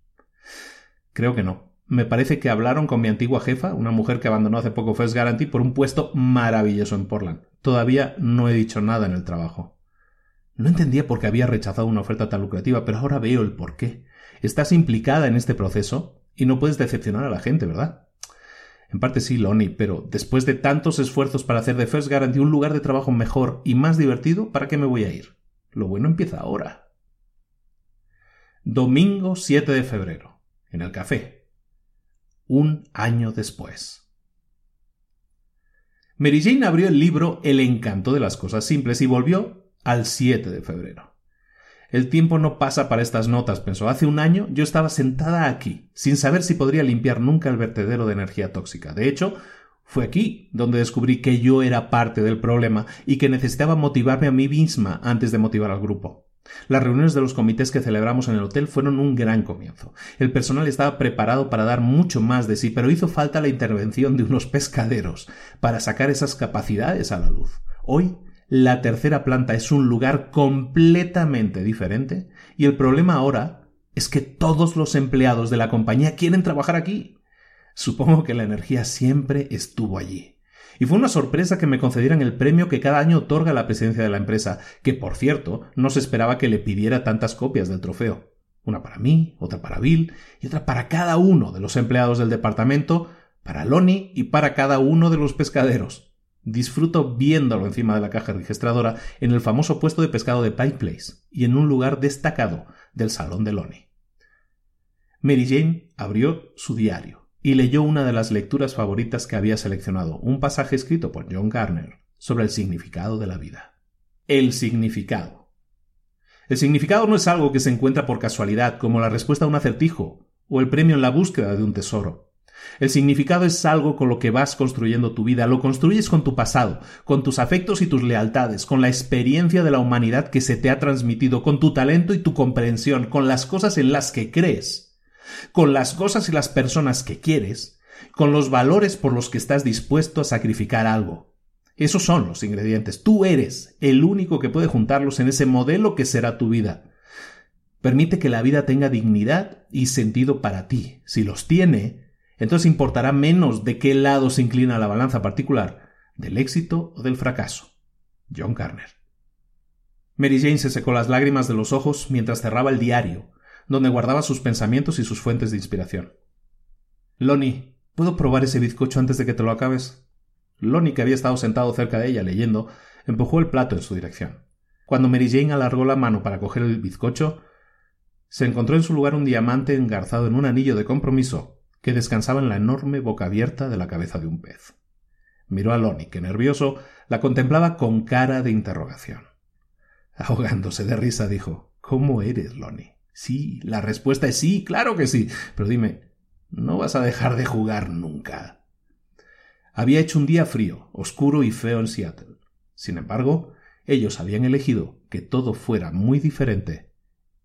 Creo que no. Me parece que hablaron con mi antigua jefa, una mujer que abandonó hace poco First Guarantee, por un puesto maravilloso en Portland. Todavía no he dicho nada en el trabajo. No entendía por qué había rechazado una oferta tan lucrativa, pero ahora veo el por qué. Estás implicada en este proceso y no puedes decepcionar a la gente, ¿verdad? En parte sí, Lonnie, pero después de tantos esfuerzos para hacer de First Guarantee un lugar de trabajo mejor y más divertido, ¿para qué me voy a ir? Lo bueno empieza ahora. Domingo 7 de febrero, en el café. Un año después. Mary Jane abrió el libro El encanto de las cosas simples y volvió al 7 de febrero. El tiempo no pasa para estas notas, pensó. Hace un año yo estaba sentada aquí, sin saber si podría limpiar nunca el vertedero de energía tóxica. De hecho, fue aquí donde descubrí que yo era parte del problema y que necesitaba motivarme a mí misma antes de motivar al grupo. Las reuniones de los comités que celebramos en el hotel fueron un gran comienzo. El personal estaba preparado para dar mucho más de sí, pero hizo falta la intervención de unos pescaderos para sacar esas capacidades a la luz. Hoy la tercera planta es un lugar completamente diferente y el problema ahora es que todos los empleados de la compañía quieren trabajar aquí. Supongo que la energía siempre estuvo allí. Y fue una sorpresa que me concedieran el premio que cada año otorga la presidencia de la empresa, que por cierto no se esperaba que le pidiera tantas copias del trofeo. Una para mí, otra para Bill y otra para cada uno de los empleados del departamento, para Lonnie y para cada uno de los pescaderos. Disfruto viéndolo encima de la caja registradora en el famoso puesto de pescado de Pike Place y en un lugar destacado del salón de Lonnie. Mary Jane abrió su diario y leyó una de las lecturas favoritas que había seleccionado, un pasaje escrito por John Garner sobre el significado de la vida. El significado. El significado no es algo que se encuentra por casualidad, como la respuesta a un acertijo o el premio en la búsqueda de un tesoro. El significado es algo con lo que vas construyendo tu vida, lo construyes con tu pasado, con tus afectos y tus lealtades, con la experiencia de la humanidad que se te ha transmitido, con tu talento y tu comprensión, con las cosas en las que crees, con las cosas y las personas que quieres, con los valores por los que estás dispuesto a sacrificar algo. Esos son los ingredientes. Tú eres el único que puede juntarlos en ese modelo que será tu vida. Permite que la vida tenga dignidad y sentido para ti. Si los tiene, entonces importará menos de qué lado se inclina la balanza particular, del éxito o del fracaso. John Carner. Mary Jane se secó las lágrimas de los ojos mientras cerraba el diario, donde guardaba sus pensamientos y sus fuentes de inspiración. Lonnie, ¿puedo probar ese bizcocho antes de que te lo acabes? Lonnie, que había estado sentado cerca de ella leyendo, empujó el plato en su dirección. Cuando Mary Jane alargó la mano para coger el bizcocho, se encontró en su lugar un diamante engarzado en un anillo de compromiso que descansaba en la enorme boca abierta de la cabeza de un pez. Miró a Lonnie, que nervioso la contemplaba con cara de interrogación. Ahogándose de risa, dijo ¿Cómo eres, Lonnie? Sí, la respuesta es sí, claro que sí. Pero dime, ¿no vas a dejar de jugar nunca? Había hecho un día frío, oscuro y feo en Seattle. Sin embargo, ellos habían elegido que todo fuera muy diferente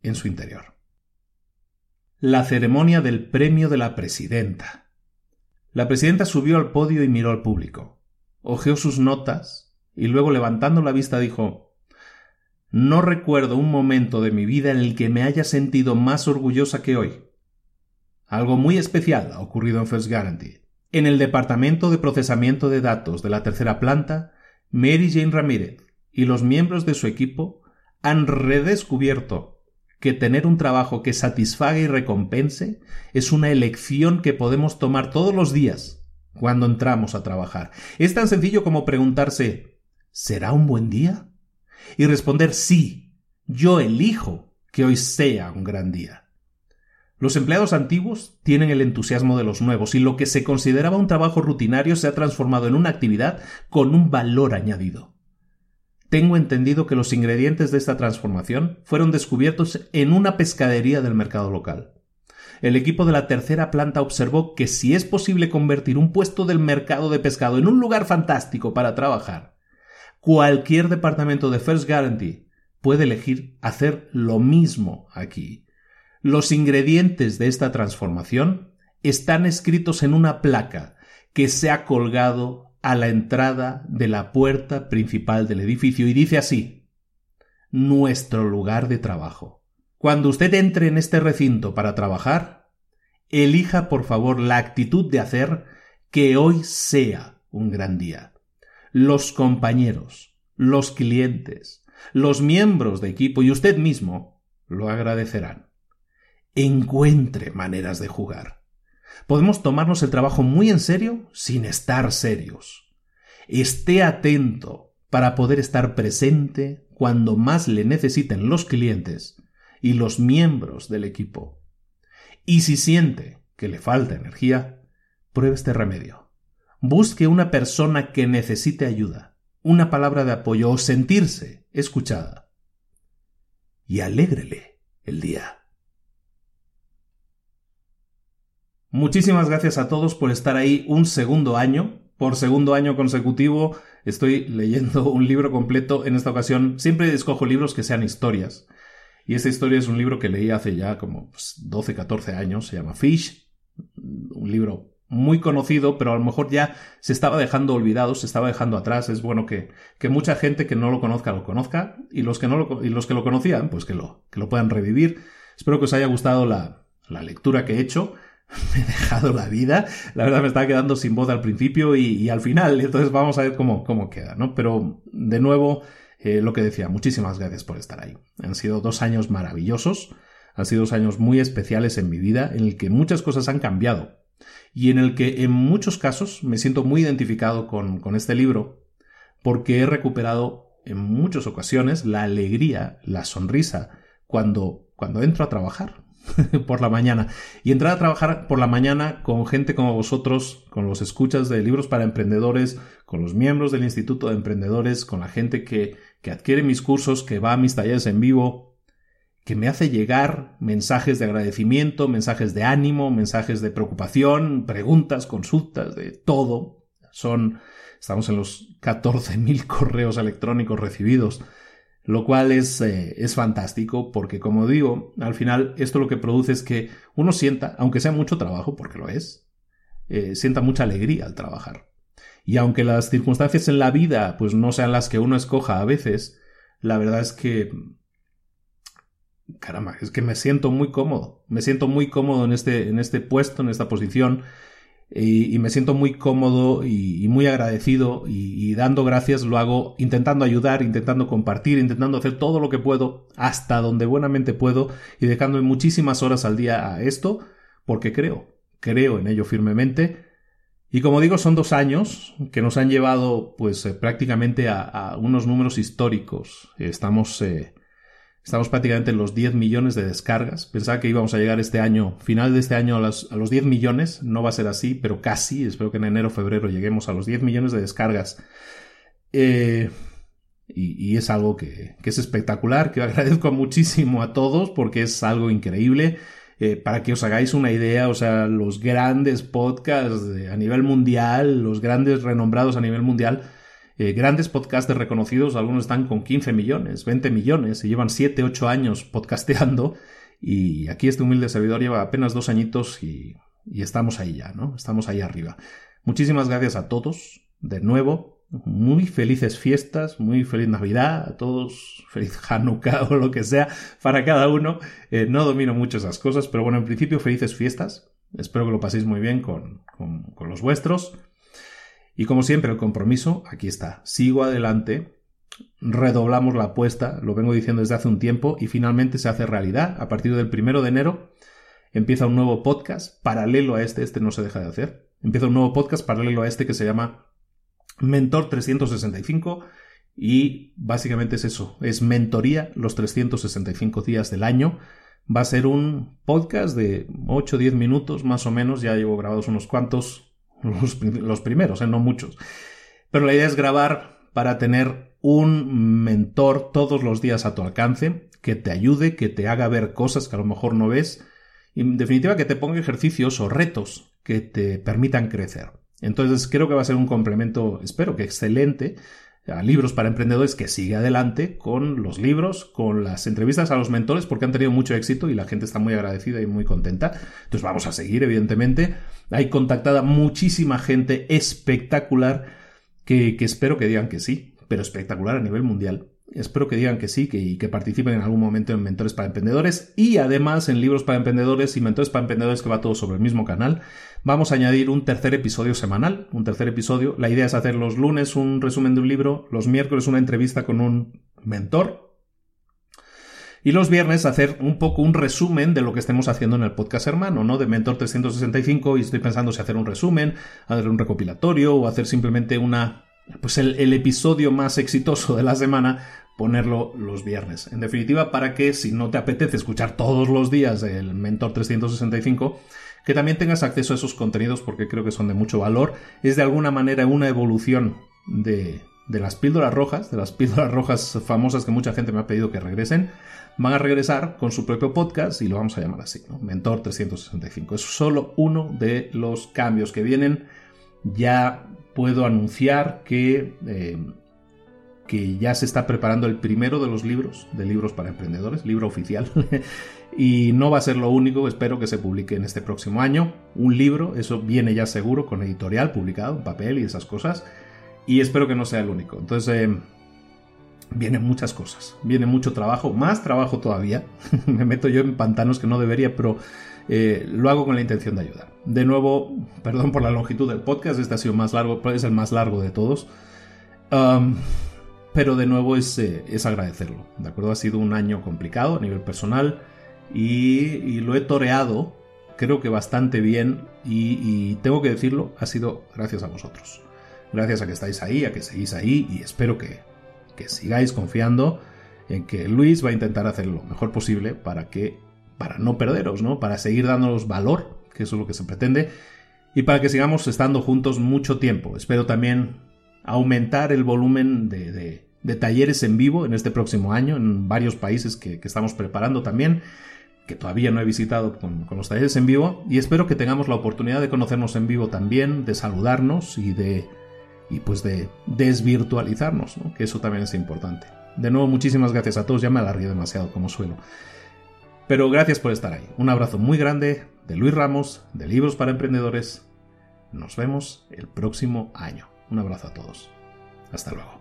en su interior la ceremonia del premio de la presidenta. La presidenta subió al podio y miró al público. Ojeó sus notas y luego levantando la vista dijo No recuerdo un momento de mi vida en el que me haya sentido más orgullosa que hoy. Algo muy especial ha ocurrido en First Guarantee. En el departamento de procesamiento de datos de la tercera planta, Mary Jane Ramírez y los miembros de su equipo han redescubierto que tener un trabajo que satisfaga y recompense es una elección que podemos tomar todos los días cuando entramos a trabajar. Es tan sencillo como preguntarse ¿será un buen día? y responder sí, yo elijo que hoy sea un gran día. Los empleados antiguos tienen el entusiasmo de los nuevos y lo que se consideraba un trabajo rutinario se ha transformado en una actividad con un valor añadido. Tengo entendido que los ingredientes de esta transformación fueron descubiertos en una pescadería del mercado local. El equipo de la tercera planta observó que si es posible convertir un puesto del mercado de pescado en un lugar fantástico para trabajar, cualquier departamento de First Guarantee puede elegir hacer lo mismo aquí. Los ingredientes de esta transformación están escritos en una placa que se ha colgado a la entrada de la puerta principal del edificio y dice así nuestro lugar de trabajo. Cuando usted entre en este recinto para trabajar, elija por favor la actitud de hacer que hoy sea un gran día. Los compañeros, los clientes, los miembros de equipo y usted mismo lo agradecerán. Encuentre maneras de jugar. Podemos tomarnos el trabajo muy en serio sin estar serios. Esté atento para poder estar presente cuando más le necesiten los clientes y los miembros del equipo. Y si siente que le falta energía, pruebe este remedio. Busque una persona que necesite ayuda, una palabra de apoyo o sentirse escuchada. Y alégrele el día. Muchísimas gracias a todos por estar ahí un segundo año. Por segundo año consecutivo estoy leyendo un libro completo. En esta ocasión siempre escojo libros que sean historias. Y esta historia es un libro que leí hace ya como 12, pues, 14 años. Se llama Fish. Un libro muy conocido, pero a lo mejor ya se estaba dejando olvidado, se estaba dejando atrás. Es bueno que, que mucha gente que no lo conozca lo conozca y los que, no lo, y los que lo conocían, pues que lo, que lo puedan revivir. Espero que os haya gustado la, la lectura que he hecho. me he dejado la vida. La verdad me estaba quedando sin voz al principio y, al final. Entonces vamos a ver cómo, cómo queda, ¿no? Pero de nuevo, eh, lo que decía, muchísimas gracias por estar ahí. Han sido dos años maravillosos. Han sido dos años muy especiales en mi vida, en el que muchas cosas han cambiado. Y en el que en muchos casos me siento muy identificado con, con este libro, porque he recuperado en muchas ocasiones la alegría, la sonrisa, cuando, cuando entro a trabajar, por la mañana. Y entrar a trabajar por la mañana con gente como vosotros, con los escuchas de libros para emprendedores, con los miembros del Instituto de Emprendedores, con la gente que, que adquiere mis cursos, que va a mis talleres en vivo, que me hace llegar mensajes de agradecimiento, mensajes de ánimo, mensajes de preocupación, preguntas, consultas, de todo. Son, estamos en los 14.000 correos electrónicos recibidos, lo cual es, eh, es fantástico porque, como digo, al final esto lo que produce es que uno sienta, aunque sea mucho trabajo, porque lo es, eh, sienta mucha alegría al trabajar. Y aunque las circunstancias en la vida pues no sean las que uno escoja a veces, la verdad es que caramba, es que me siento muy cómodo. Me siento muy cómodo en este, en este puesto, en esta posición. Y, me siento muy cómodo y, muy agradecido y, dando gracias lo hago intentando ayudar, intentando compartir, intentando hacer todo lo que puedo hasta donde buenamente puedo y dejándome muchísimas horas al día a esto porque creo, creo en ello firmemente. Y como digo, son dos años que nos han llevado pues eh, prácticamente a, unos números históricos. Estamos eh, Estamos prácticamente en los 10 millones de descargas. Pensaba que íbamos a llegar este año, final de este año, a, los 10 millones. No va a ser así, pero casi. Espero que en enero o febrero lleguemos a los 10 millones de descargas. Eh, y, es algo que, es espectacular, que agradezco muchísimo a todos porque es algo increíble. Eh, para que os hagáis una idea, o sea, los grandes podcasts a nivel mundial, los grandes renombrados a nivel mundial, eh, grandes podcasters reconocidos, algunos están con 15 millones, 20 millones, y llevan 7, 8 años podcasteando, y aquí este humilde servidor lleva apenas dos añitos y, estamos ahí ya, ¿no? Estamos ahí arriba. Muchísimas gracias a todos, de nuevo, muy felices fiestas, muy feliz Navidad a todos, feliz Hanukkah o lo que sea para cada uno. Eh, no domino mucho esas cosas, pero bueno, en principio felices fiestas. Espero que lo paséis muy bien con, con los vuestros. Y como siempre, el compromiso, aquí está. Sigo adelante, redoblamos la apuesta, lo vengo diciendo desde hace un tiempo, y finalmente se hace realidad. A partir del primero de enero empieza un nuevo podcast paralelo a este, este no se deja de hacer. Empieza un nuevo podcast paralelo a este que se llama Mentor 365 y básicamente es eso, es mentoría los 365 días del año. Va a ser un podcast de 8 o 10 minutos más o menos, ya llevo grabados unos cuantos, los, primeros, ¿eh? no muchos. Pero la idea es grabar para tener un mentor todos los días a tu alcance, que te ayude, que te haga ver cosas que a lo mejor no ves, y en definitiva que te ponga ejercicios o retos que te permitan crecer. Entonces creo que va a ser un complemento, espero que excelente, a libros para emprendedores que sigue adelante con los libros, con las entrevistas a los mentores porque han tenido mucho éxito y la gente está muy agradecida y muy contenta. Entonces vamos a seguir, evidentemente. Hay contactada muchísima gente espectacular que, espero que digan que sí, pero espectacular a nivel mundial. Espero que digan que sí y que participen en algún momento en Mentores para Emprendedores y además en Libros para Emprendedores y Mentores para Emprendedores que va todo sobre el mismo canal. Vamos a añadir un tercer episodio semanal, un tercer episodio. La idea es hacer los lunes un resumen de un libro, los miércoles una entrevista con un mentor y los viernes hacer un poco un resumen de lo que estemos haciendo en el podcast hermano, ¿no? De Mentor 365 y estoy pensando si hacer un resumen, hacer un recopilatorio o hacer simplemente una pues el, episodio más exitoso de la semana ponerlo los viernes. En definitiva, para que si no te apetece escuchar todos los días el Mentor 365, que también tengas acceso a esos contenidos porque creo que son de mucho valor. Es de alguna manera una evolución de, de las píldoras rojas, de las píldoras rojas famosas que mucha gente me ha pedido que regresen. Van a regresar con su propio podcast y lo vamos a llamar así, Mentor 365. Es solo uno de los cambios que vienen. Ya puedo anunciar que, eh, que ya se está preparando el primero de los libros, de libros para emprendedores, libro oficial. y no va a ser lo único, espero que se publique en este próximo año. Un libro, eso viene ya seguro, con editorial publicado, papel y esas cosas. Y espero que no sea el único. Entonces, eh, vienen muchas cosas. Viene mucho trabajo, más trabajo todavía. Me meto yo en pantanos que no debería, pero eh, lo hago con la intención de ayudar. De nuevo, perdón por la longitud del podcast, este ha sido más largo, es el más largo de todos. pero de nuevo es, eh, es, agradecerlo, ¿de acuerdo? Ha sido un año complicado a nivel personal y, lo he toreado, creo que bastante bien y, tengo que decirlo, ha sido gracias a vosotros. Gracias a que estáis ahí, a que seguís ahí y espero que, que sigáis confiando en que Luis va a intentar hacer lo mejor posible para que para no perderos, ¿no? Para seguir dándonos valor, que eso es lo que se pretende, y para que sigamos estando juntos mucho tiempo. Espero también aumentar el volumen de, de talleres en vivo en este próximo año, en varios países que, estamos preparando también, que todavía no he visitado con, los talleres en vivo, y espero que tengamos la oportunidad de conocernos en vivo también, de saludarnos y de y pues de desvirtualizarnos, que eso también es importante. De nuevo, muchísimas gracias a todos, ya me alargué demasiado como suelo. Pero gracias por estar ahí. Un abrazo muy grande de Luis Ramos, de Libros para Emprendedores. Nos vemos el próximo año. Un abrazo a todos. Hasta luego.